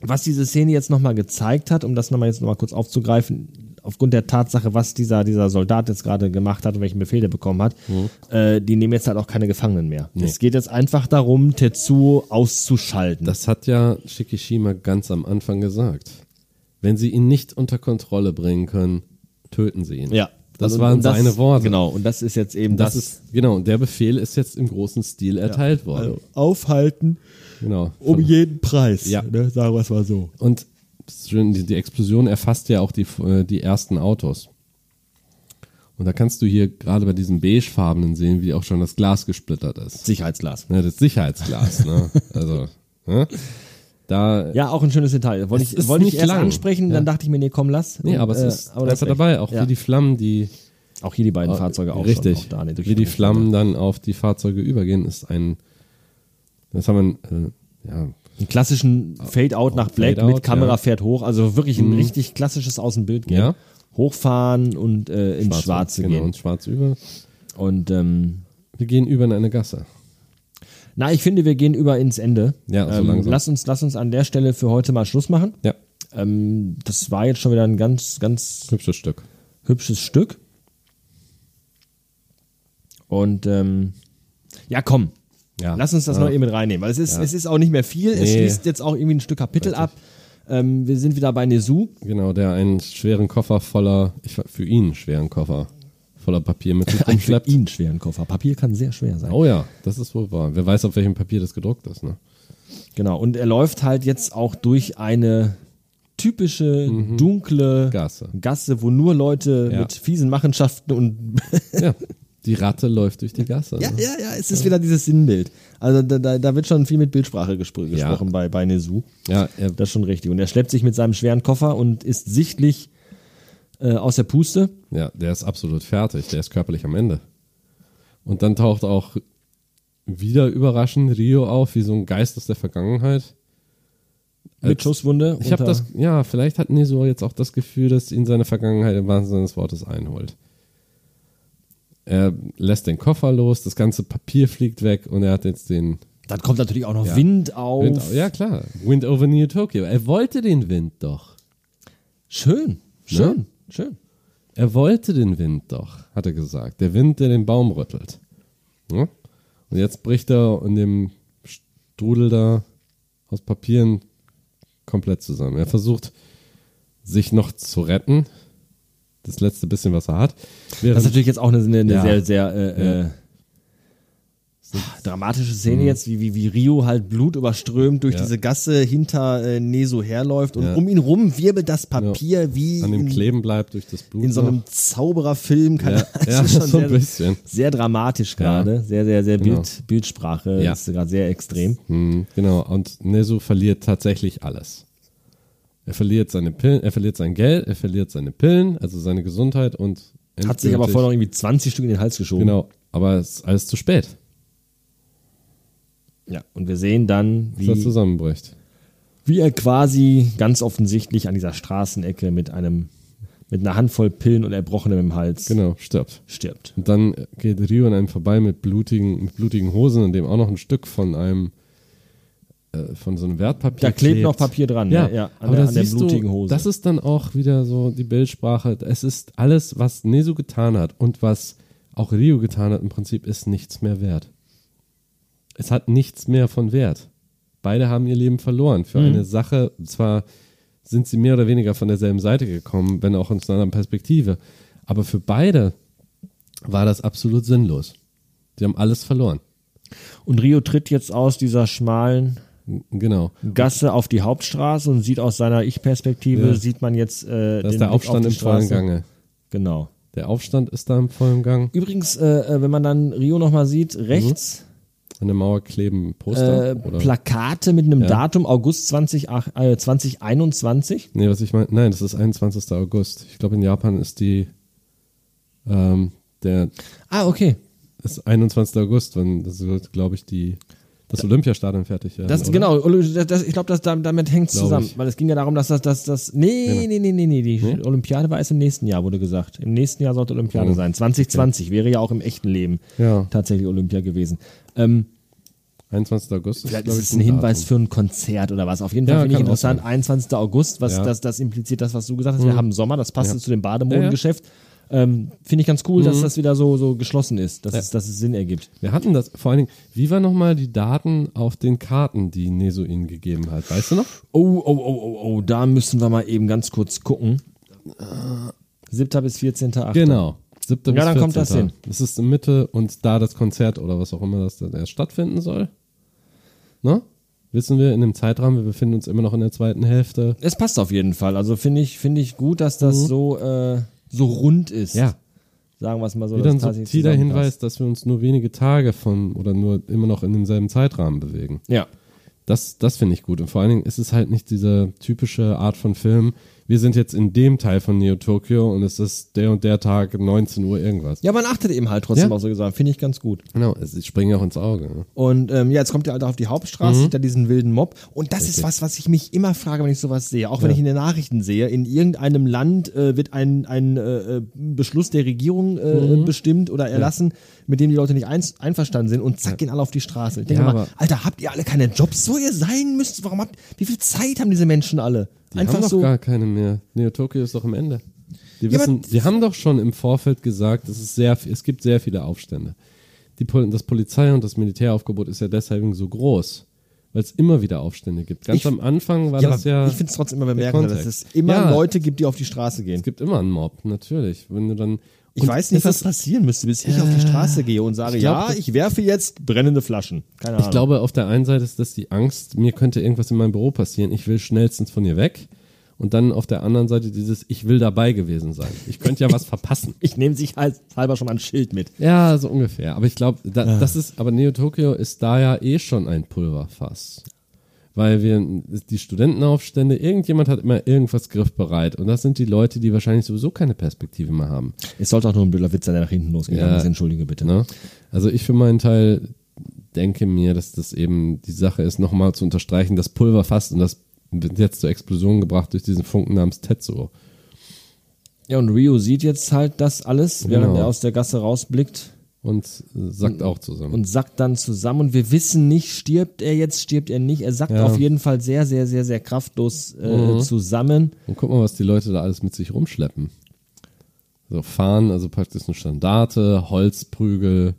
Speaker 2: was diese Szene jetzt nochmal gezeigt hat, um das nochmal jetzt nochmal kurz aufzugreifen, aufgrund der Tatsache, was dieser, dieser Soldat jetzt gerade gemacht hat und welchen Befehl der bekommen hat, äh, die nehmen jetzt halt auch keine Gefangenen mehr. Es geht jetzt einfach darum, Tetsuo auszuschalten.
Speaker 3: Das hat ja Shikishima ganz am Anfang gesagt. Wenn sie ihn nicht unter Kontrolle bringen können, töten sie ihn.
Speaker 2: ja.
Speaker 3: Das
Speaker 2: Und-
Speaker 3: waren
Speaker 2: und das-
Speaker 3: seine Worte.
Speaker 2: Genau, und das ist jetzt eben
Speaker 3: Das,
Speaker 2: das,
Speaker 3: ist, genau, und der Befehl ist jetzt im großen Stil erteilt worden.
Speaker 2: also aufhalten
Speaker 3: Genau.
Speaker 2: um
Speaker 3: Von-
Speaker 2: jeden Preis.
Speaker 3: Ja.
Speaker 2: Ne? Sagen wir es mal so.
Speaker 3: Und die, Explosion erfasst ja auch die, äh, die ersten Autos. Und da kannst du hier gerade bei diesem beigefarbenen sehen, wie auch schon das Glas gesplittert ist.
Speaker 2: Sicherheitsglas.
Speaker 3: Ne, das Sicherheitsglas, ne? Also, ne? Da,
Speaker 2: Ja, auch ein schönes Detail. Wollte ich, wollte ich
Speaker 3: nicht
Speaker 2: erst
Speaker 3: lang.
Speaker 2: ansprechen,
Speaker 3: Ja.
Speaker 2: dann dachte ich mir, nee, komm, lass.
Speaker 3: nee,
Speaker 2: Und,
Speaker 3: aber es
Speaker 2: äh,
Speaker 3: ist
Speaker 2: aber das
Speaker 3: dabei, auch
Speaker 2: Ja.
Speaker 3: wie die Flammen, die
Speaker 2: Auch hier die beiden Fahrzeuge auch
Speaker 3: richtig,
Speaker 2: schon. Auch da,
Speaker 3: wie die Flammen dann auf die Fahrzeuge übergehen, ist ein, das haben wir, äh, ja,
Speaker 2: Einen klassischen Fade-out nach Black
Speaker 3: Fade-out,
Speaker 2: mit Kamera
Speaker 3: ja.
Speaker 2: fährt hoch. Also wirklich ein richtig klassisches Außenbild gehen.
Speaker 3: Ja.
Speaker 2: Hochfahren und äh, ins Schwarze
Speaker 3: genau,
Speaker 2: gehen.
Speaker 3: und schwarz über.
Speaker 2: Und ähm,
Speaker 3: Wir gehen über in eine Gasse.
Speaker 2: Na, ich finde, wir gehen über ins Ende.
Speaker 3: Ja, so
Speaker 2: ähm,
Speaker 3: langsam.
Speaker 2: Lass uns, lass uns an der Stelle für heute mal Schluss machen.
Speaker 3: Ja,
Speaker 2: Ähm, das war jetzt schon wieder ein ganz, ganz
Speaker 3: hübsches Stück.
Speaker 2: hübsches Stück. Und ähm, ja, komm.
Speaker 3: Ja.
Speaker 2: Lass uns das
Speaker 3: Ja.
Speaker 2: noch eben mit reinnehmen, weil es ist,
Speaker 3: Ja.
Speaker 2: es ist auch nicht mehr viel. Es
Speaker 3: Nee.
Speaker 2: schließt jetzt auch irgendwie ein Stück Kapitel ab. Ähm, wir sind wieder bei Nezu.
Speaker 3: Genau, der einen schweren Koffer voller, ich, für ihn einen schweren Koffer voller Papier mit sich rumschleppt.
Speaker 2: ihn schweren Koffer. Papier kann sehr schwer sein.
Speaker 3: Oh ja, das ist wohl wahr. Wer weiß, auf welchem Papier das gedruckt ist, ne?
Speaker 2: Genau. Und er läuft halt jetzt auch durch eine typische dunkle
Speaker 3: Gasse.
Speaker 2: Gasse, wo nur Leute
Speaker 3: Ja.
Speaker 2: mit fiesen Machenschaften und
Speaker 3: Ja, die Ratte läuft durch die Gasse.
Speaker 2: ja,
Speaker 3: ne?
Speaker 2: ja, ja, es ist wieder dieses Sinnbild. Also da, da, da wird schon viel mit Bildsprache gespr
Speaker 3: Ja.
Speaker 2: gesprochen bei, bei Nezu.
Speaker 3: ja
Speaker 2: Das ist schon richtig. Und er schleppt sich mit seinem schweren Koffer und ist sichtlich äh, aus der Puste.
Speaker 3: ja, der ist absolut fertig. Der ist körperlich am Ende. Und dann taucht auch wieder überraschend Rio auf, wie so ein Geist aus der Vergangenheit.
Speaker 2: Mit
Speaker 3: Als-
Speaker 2: Schusswunde.
Speaker 3: Ich habe das, ja, vielleicht hat Neso jetzt auch das Gefühl, dass ihn seine Vergangenheit im wahrsten Sinne des Wortes einholt. Er lässt den Koffer los, das ganze Papier fliegt weg und er hat jetzt den
Speaker 2: Dann kommt natürlich auch noch
Speaker 3: Ja.
Speaker 2: Wind auf.
Speaker 3: Wind. Ja, klar. Wind over New Tokyo. Er wollte den Wind doch.
Speaker 2: Schön, schön, schön.
Speaker 3: Er wollte den Wind doch, hat er gesagt. Der Wind, der den Baum rüttelt. Ja? Und jetzt bricht er in dem Strudel da aus Papieren komplett zusammen. Er versucht, sich noch zu retten. Das letzte bisschen, was er hat.
Speaker 2: Das
Speaker 3: Während,
Speaker 2: ist natürlich jetzt auch eine, eine,
Speaker 3: Ja.
Speaker 2: sehr, sehr äh, äh, dramatische Szene jetzt, wie, wie, wie Rio halt blutüberströmt durch
Speaker 3: Mhm. Ja.
Speaker 2: diese Gasse hinter äh, Neso herläuft und
Speaker 3: Ja.
Speaker 2: um ihn rum wirbelt das Papier wie
Speaker 3: an dem
Speaker 2: in,
Speaker 3: Kleben bleibt durch das Blut.
Speaker 2: in so einem. Zaubererfilm. Kann
Speaker 3: Ja,
Speaker 2: das
Speaker 3: ja,
Speaker 2: schon
Speaker 3: so ein
Speaker 2: sehr,
Speaker 3: bisschen.
Speaker 2: sehr dramatisch gerade. Sehr, sehr, sehr
Speaker 3: Genau.
Speaker 2: Bild, Bildsprache
Speaker 3: Ja.
Speaker 2: ist gerade sehr extrem.
Speaker 3: Hm, genau, und Nezu verliert tatsächlich alles. Er verliert seine Pillen, er verliert sein Geld, er verliert seine Pillen, also seine Gesundheit und
Speaker 2: Hat sich aber vorher noch irgendwie 20 Stück in den Hals geschoben.
Speaker 3: Genau, aber es ist alles zu spät,
Speaker 2: Ja, und wir sehen dann,
Speaker 3: er
Speaker 2: wie,
Speaker 3: zusammenbricht.
Speaker 2: wie er quasi ganz offensichtlich an dieser Straßenecke mit einem mit einer Handvoll Pillen und Erbrochenem im Hals
Speaker 3: Genau, stirbt.
Speaker 2: stirbt.
Speaker 3: Und dann geht Rio an einem vorbei mit blutigen, mit blutigen Hosen, in dem auch noch ein Stück von einem äh, von so einem Wertpapier
Speaker 2: Da klebt noch Papier dran,
Speaker 3: Ja,
Speaker 2: ja, ja an,
Speaker 3: aber
Speaker 2: der, an der blutigen
Speaker 3: du,
Speaker 2: Hose.
Speaker 3: Das ist dann auch wieder so die Bildsprache. Es ist alles, was Nezu getan hat und was auch Rio getan hat, im Prinzip ist nichts mehr wert. Es hat nichts mehr von Wert. Beide haben ihr Leben verloren für eine Sache. Zwar sind sie mehr oder weniger von derselben Seite gekommen, wenn auch aus einer anderen Perspektive. Aber für beide war das absolut sinnlos. Sie haben alles verloren.
Speaker 2: und Rio tritt jetzt aus dieser schmalen
Speaker 3: Genau.
Speaker 2: Gasse auf die Hauptstraße und sieht aus seiner Ich-Perspektive,
Speaker 3: Ja.
Speaker 2: sieht man jetzt äh,
Speaker 3: Das ist
Speaker 2: den
Speaker 3: der
Speaker 2: Blick
Speaker 3: Aufstand
Speaker 2: auf
Speaker 3: im vollen Gange.
Speaker 2: Genau.
Speaker 3: Der Aufstand ist da im vollen Gang.
Speaker 2: Übrigens, äh, äh, wenn man dann Rio nochmal sieht, rechts
Speaker 3: An der Mauer kleben Poster.
Speaker 2: äh,
Speaker 3: oder?
Speaker 2: Plakate mit einem Datum August 20, ach- äh, 2021.
Speaker 3: Nee, was ich meine, nein, das ist 21. August. Ich glaube, in Japan ist die, ähm, der,
Speaker 2: Ah, okay.
Speaker 3: ist 21. August, wenn, das wird, glaube ich, die, das Olympiastadion fertig werden.
Speaker 2: Das,
Speaker 3: oder?
Speaker 2: genau, das, das, ich glaube, damit hängt es
Speaker 3: Glaub
Speaker 2: zusammen.
Speaker 3: ich.
Speaker 2: Weil es ging ja darum, dass das, das, das, nee, nee, nee, nee, nee, die
Speaker 3: Nee?
Speaker 2: Olympiade war erst im nächsten Jahr, wurde gesagt. Im nächsten Jahr sollte Olympiade
Speaker 3: Oh.
Speaker 2: sein. 2020 wäre ja auch im echten Leben
Speaker 3: Ja.
Speaker 2: tatsächlich Olympia gewesen. Ähm,
Speaker 3: 21. August ist,
Speaker 2: Vielleicht ist es ein Hinweis
Speaker 3: Datum.
Speaker 2: für ein Konzert oder was. Auf jeden Fall
Speaker 3: Ja,
Speaker 2: finde ich interessant.
Speaker 3: sein.
Speaker 2: 21. August, was
Speaker 3: Ja. Mhm.
Speaker 2: das, das impliziert, das, was du gesagt hast. Wir haben Sommer, das passt
Speaker 3: Ja.
Speaker 2: zu dem Bademodengeschäft. Ähm, finde ich ganz cool,
Speaker 3: Mhm.
Speaker 2: dass das wieder so, so geschlossen ist, dass, es, dass es Sinn ergibt.
Speaker 3: Wir hatten das, vor allen Dingen, wie waren nochmal die Daten auf den Karten, die Neso ihnen gegeben hat? Weißt du noch?
Speaker 2: Oh, oh, oh, oh, oh, da müssen wir mal eben ganz kurz gucken. 7. bis 14.8.
Speaker 3: Genau. 7.
Speaker 2: Ja,
Speaker 3: bis
Speaker 2: dann kommt das
Speaker 3: 14..
Speaker 2: hin.
Speaker 3: Das ist in Mitte und da das Konzert oder was auch immer das dann erst stattfinden soll. Ne? Wissen wir in dem Zeitrahmen, wir befinden uns immer noch in der zweiten Hälfte.
Speaker 2: Es passt auf jeden Fall. Also finde ich, finde ich gut, dass das so, äh, so rund ist.
Speaker 3: Ja.
Speaker 2: Sagen wir es mal so.
Speaker 3: Wieder ein subtiler. Hinweis, dass wir uns nur wenige Tage von oder nur immer noch in demselben Zeitrahmen bewegen.
Speaker 2: Ja.
Speaker 3: Das, das finde ich gut. Und vor allen Dingen ist es halt nicht diese typische Art von Film. Wir sind jetzt in dem Teil von Neo Tokyo und es ist der und der Tag 19 Uhr irgendwas.
Speaker 2: Ja, man achtet eben halt trotzdem
Speaker 3: Ja.
Speaker 2: auch so gesagt. Finde ich ganz gut.
Speaker 3: Genau, es springen auch ins Auge. Ne?
Speaker 2: Und ähm, ja, jetzt kommt ihr halt auf die Hauptstraße, sieht da diesen wilden Mob. Und das ist
Speaker 3: Richtig.
Speaker 2: was, was ich mich immer frage, wenn ich sowas sehe. Auch wenn
Speaker 3: Ja.
Speaker 2: ich in den Nachrichten sehe, in irgendeinem Land äh, wird ein, ein äh, äh, Beschluss der Regierung äh, bestimmt oder erlassen, mit dem die Leute nicht eins, einverstanden sind und zack, gehen alle auf die Straße. Ich denke
Speaker 3: Ja,
Speaker 2: mal, Alter, habt ihr alle keine Jobs, so ihr sein müsst? Warum habt, wie viel Zeit haben diese Menschen alle?
Speaker 3: Die
Speaker 2: Einfach
Speaker 3: haben doch
Speaker 2: so.
Speaker 3: gar keine mehr. Neo Tokyo ist doch am Ende. Die
Speaker 2: Ja,
Speaker 3: wissen,
Speaker 2: aber-
Speaker 3: sie haben doch schon im Vorfeld gesagt, es, ist sehr, es gibt sehr viele Aufstände. Die, das Polizei- und das Militäraufgebot ist ja deshalb so groß, weil es immer wieder Aufstände gibt. Ganz
Speaker 2: Ich-
Speaker 3: am Anfang war
Speaker 2: ja,
Speaker 3: das ja.
Speaker 2: ich finde es trotzdem immer bemerkenswert, dass es immer
Speaker 3: Ja.
Speaker 2: Leute gibt, die auf die Straße gehen.
Speaker 3: es gibt immer einen Mob, natürlich. Wenn du dann.
Speaker 2: Ich
Speaker 3: und
Speaker 2: weiß nicht, was passieren müsste, bis ich auf die Straße gehe und sage,
Speaker 3: Ich glaub,
Speaker 2: ja, ich werfe jetzt brennende Flaschen. Keine Ahnung.
Speaker 3: Ich glaube, auf der einen Seite ist das die Angst, mir könnte irgendwas in meinem Büro passieren, ich will schnellstens von hier weg. Und dann auf der anderen Seite dieses, ich will dabei gewesen sein. Ich könnte ja was verpassen.
Speaker 2: ich nehme sich halber schon mal ein Schild mit.
Speaker 3: Ja, so ungefähr. Aber ich glaube, da, das ist, aber Neo Tokyo ist da ja eh schon ein Pulverfass. Weil wir, die Studentenaufstände, irgendjemand hat immer irgendwas griffbereit. Und das sind die Leute, die wahrscheinlich sowieso keine Perspektive mehr haben.
Speaker 2: Es sollte auch nur ein blöder Witz sein, der nach hinten losgegangen
Speaker 3: Ja.
Speaker 2: ist. Entschuldige bitte.
Speaker 3: Ne? Also ich für meinen Teil denke mir, dass das eben die Sache ist, nochmal zu unterstreichen, das Pulverfass und das wird jetzt zur Explosion gebracht durch diesen Funken namens Tetsuo.
Speaker 2: Ja, und Rio sieht jetzt halt das alles, während
Speaker 3: Genau.
Speaker 2: er aus der Gasse rausblickt
Speaker 3: Und äh, sackt auch zusammen.
Speaker 2: und sackt dann zusammen. Und wir wissen nicht, stirbt er jetzt, stirbt er nicht. Er sackt
Speaker 3: Ja.
Speaker 2: auf jeden Fall sehr, sehr, sehr, sehr kraftlos äh, zusammen.
Speaker 3: Und guck mal, was die Leute da alles mit sich rumschleppen. So Fahnen, also praktisch eine Standarte, Holzprügel.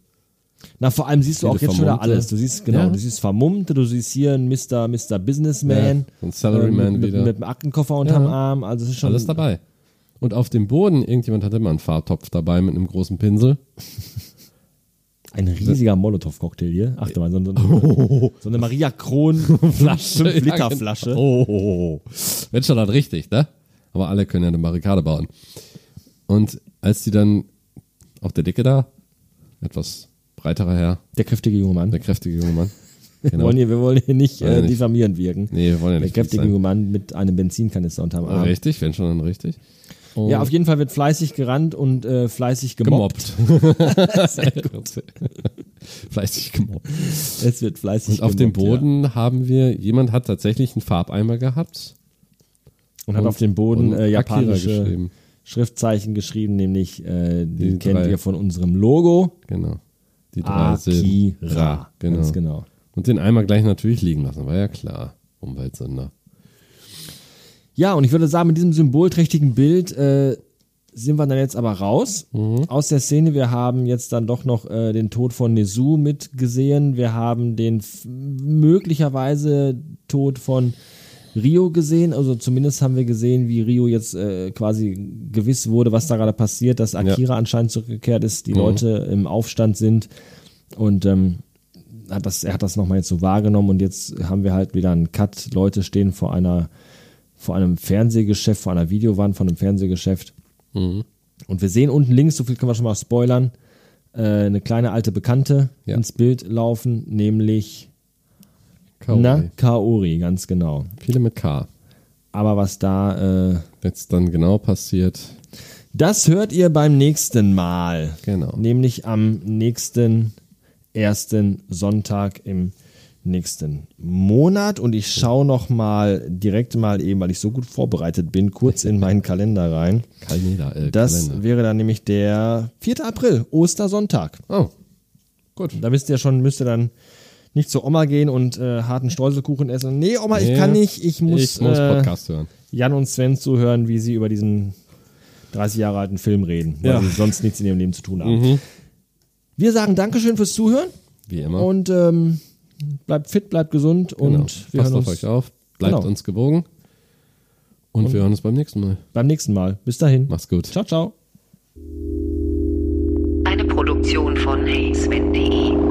Speaker 2: Na, vor allem siehst du auch jetzt schon wieder
Speaker 3: Vermummte.
Speaker 2: alles. Du siehst, genau,
Speaker 3: Ja.
Speaker 2: du siehst Vermummte, du siehst hier einen Mr. Mr. Businessman.
Speaker 3: Ja, ein Salaryman
Speaker 2: mit, mit,
Speaker 3: wieder.
Speaker 2: mit einem Aktenkoffer unterm
Speaker 3: Ja.
Speaker 2: Arm. Also es ist schon
Speaker 3: Alles dabei. Und auf dem Boden, irgendjemand hat immer einen Fahrtopf dabei mit einem großen Pinsel.
Speaker 2: Ein riesiger Molotow-Cocktail hier. Achte mal, so, so, so eine Maria Kron Flasche, 5 Liter
Speaker 3: Ja, genau. Oh, oh, oh. Wenn schon dann richtig, ne? Aber alle können ja eine Barrikade bauen. Und als die dann, auch der Dicke da, etwas breiterer Herr,
Speaker 2: Der kräftige junge Mann.
Speaker 3: der kräftige junge Mann.
Speaker 2: Wir,
Speaker 3: Genau.
Speaker 2: wollen hier, wir wollen hier nicht äh, diffamierend wirken.
Speaker 3: Nee, wir wollen ja
Speaker 2: Der
Speaker 3: nicht
Speaker 2: kräftige
Speaker 3: fies
Speaker 2: junge Mann mit einem Benzinkanister unterm. Arm.
Speaker 3: Richtig, wenn schon dann richtig. Und
Speaker 2: Ja, auf jeden Fall wird fleißig gerannt und äh, fleißig gemobbt.
Speaker 3: gemobbt. Fleißig gemobbt.
Speaker 2: Es wird fleißig
Speaker 3: Und auf dem
Speaker 2: gemobbt,
Speaker 3: Boden haben wir, jemand hat tatsächlich einen Farbeimer gehabt.
Speaker 2: Ja. Und hat auf dem Boden
Speaker 3: und
Speaker 2: äh, japanische
Speaker 3: geschrieben.
Speaker 2: Schriftzeichen geschrieben, nämlich äh, die,
Speaker 3: Die
Speaker 2: kennt
Speaker 3: drei.
Speaker 2: ihr von unserem Logo.
Speaker 3: Genau. Die drei.
Speaker 2: Akira.
Speaker 3: Genau.
Speaker 2: Ganz genau.
Speaker 3: Und den Eimer gleich natürlich liegen lassen, war ja klar. Umweltsünder.
Speaker 2: Ja, und ich würde sagen, mit diesem symbolträchtigen Bild äh, sind wir dann jetzt aber raus
Speaker 3: Mhm.
Speaker 2: aus der Szene. Wir haben jetzt dann doch noch äh, den Tod von Nezu mitgesehen. Wir haben den möglicherweise Tod von Rio gesehen. Also zumindest haben wir gesehen, wie Rio jetzt äh, quasi gewiss wurde, was da gerade passiert, dass Akira anscheinend zurückgekehrt ist,
Speaker 3: Mhm.
Speaker 2: die Leute im Aufstand sind und ähm, hat das, er hat das nochmal jetzt so wahrgenommen und jetzt haben wir halt wieder einen Cut. Leute stehen vor einer vor einem Fernsehgeschäft, vor einer Videowand von einem Fernsehgeschäft.
Speaker 3: Mhm.
Speaker 2: Und wir sehen unten links, so viel können wir schon mal spoilern, äh, eine kleine alte Bekannte
Speaker 3: Ja.
Speaker 2: ins Bild laufen, nämlich
Speaker 3: Kaori.
Speaker 2: na, Kaori, ganz genau.
Speaker 3: Viele mit K.
Speaker 2: Aber was da, äh,
Speaker 3: Jetzt dann genau passiert.
Speaker 2: das hört ihr beim nächsten Mal.
Speaker 3: Genau.
Speaker 2: Nämlich am nächsten ersten Sonntag im nächsten Monat. Und ich schaue noch mal direkt mal eben, weil ich so gut vorbereitet bin, kurz in meinen Kalender rein.
Speaker 3: Kalender, äh,
Speaker 2: Das
Speaker 3: Kalender.
Speaker 2: wäre dann nämlich der 4. April, Ostersonntag.
Speaker 3: Oh, gut.
Speaker 2: Da wisst ihr schon, müsst ihr dann nicht zur Oma gehen und äh, harten Streuselkuchen essen. Nee, Oma, ich
Speaker 3: Nee,
Speaker 2: kann nicht. Ich muss,
Speaker 3: ich muss
Speaker 2: äh,
Speaker 3: Podcast hören.
Speaker 2: Jan und Sven zuhören, wie sie über diesen 30 Jahre alten Film reden, weil
Speaker 3: Ja.
Speaker 2: sie sonst nichts in ihrem Leben zu tun haben. Wir sagen Dankeschön fürs Zuhören
Speaker 3: Wie immer.
Speaker 2: und ähm, bleibt fit, bleibt gesund
Speaker 3: genau.
Speaker 2: und wir
Speaker 3: Passt
Speaker 2: hören
Speaker 3: auf
Speaker 2: uns
Speaker 3: euch auf. Bleibt
Speaker 2: Genau.
Speaker 3: uns gewogen. Und, wir hören uns beim nächsten Mal.
Speaker 2: beim nächsten Mal. Bis dahin.
Speaker 3: Mach's gut.
Speaker 2: Ciao, ciao.
Speaker 4: Eine Produktion von heysven.de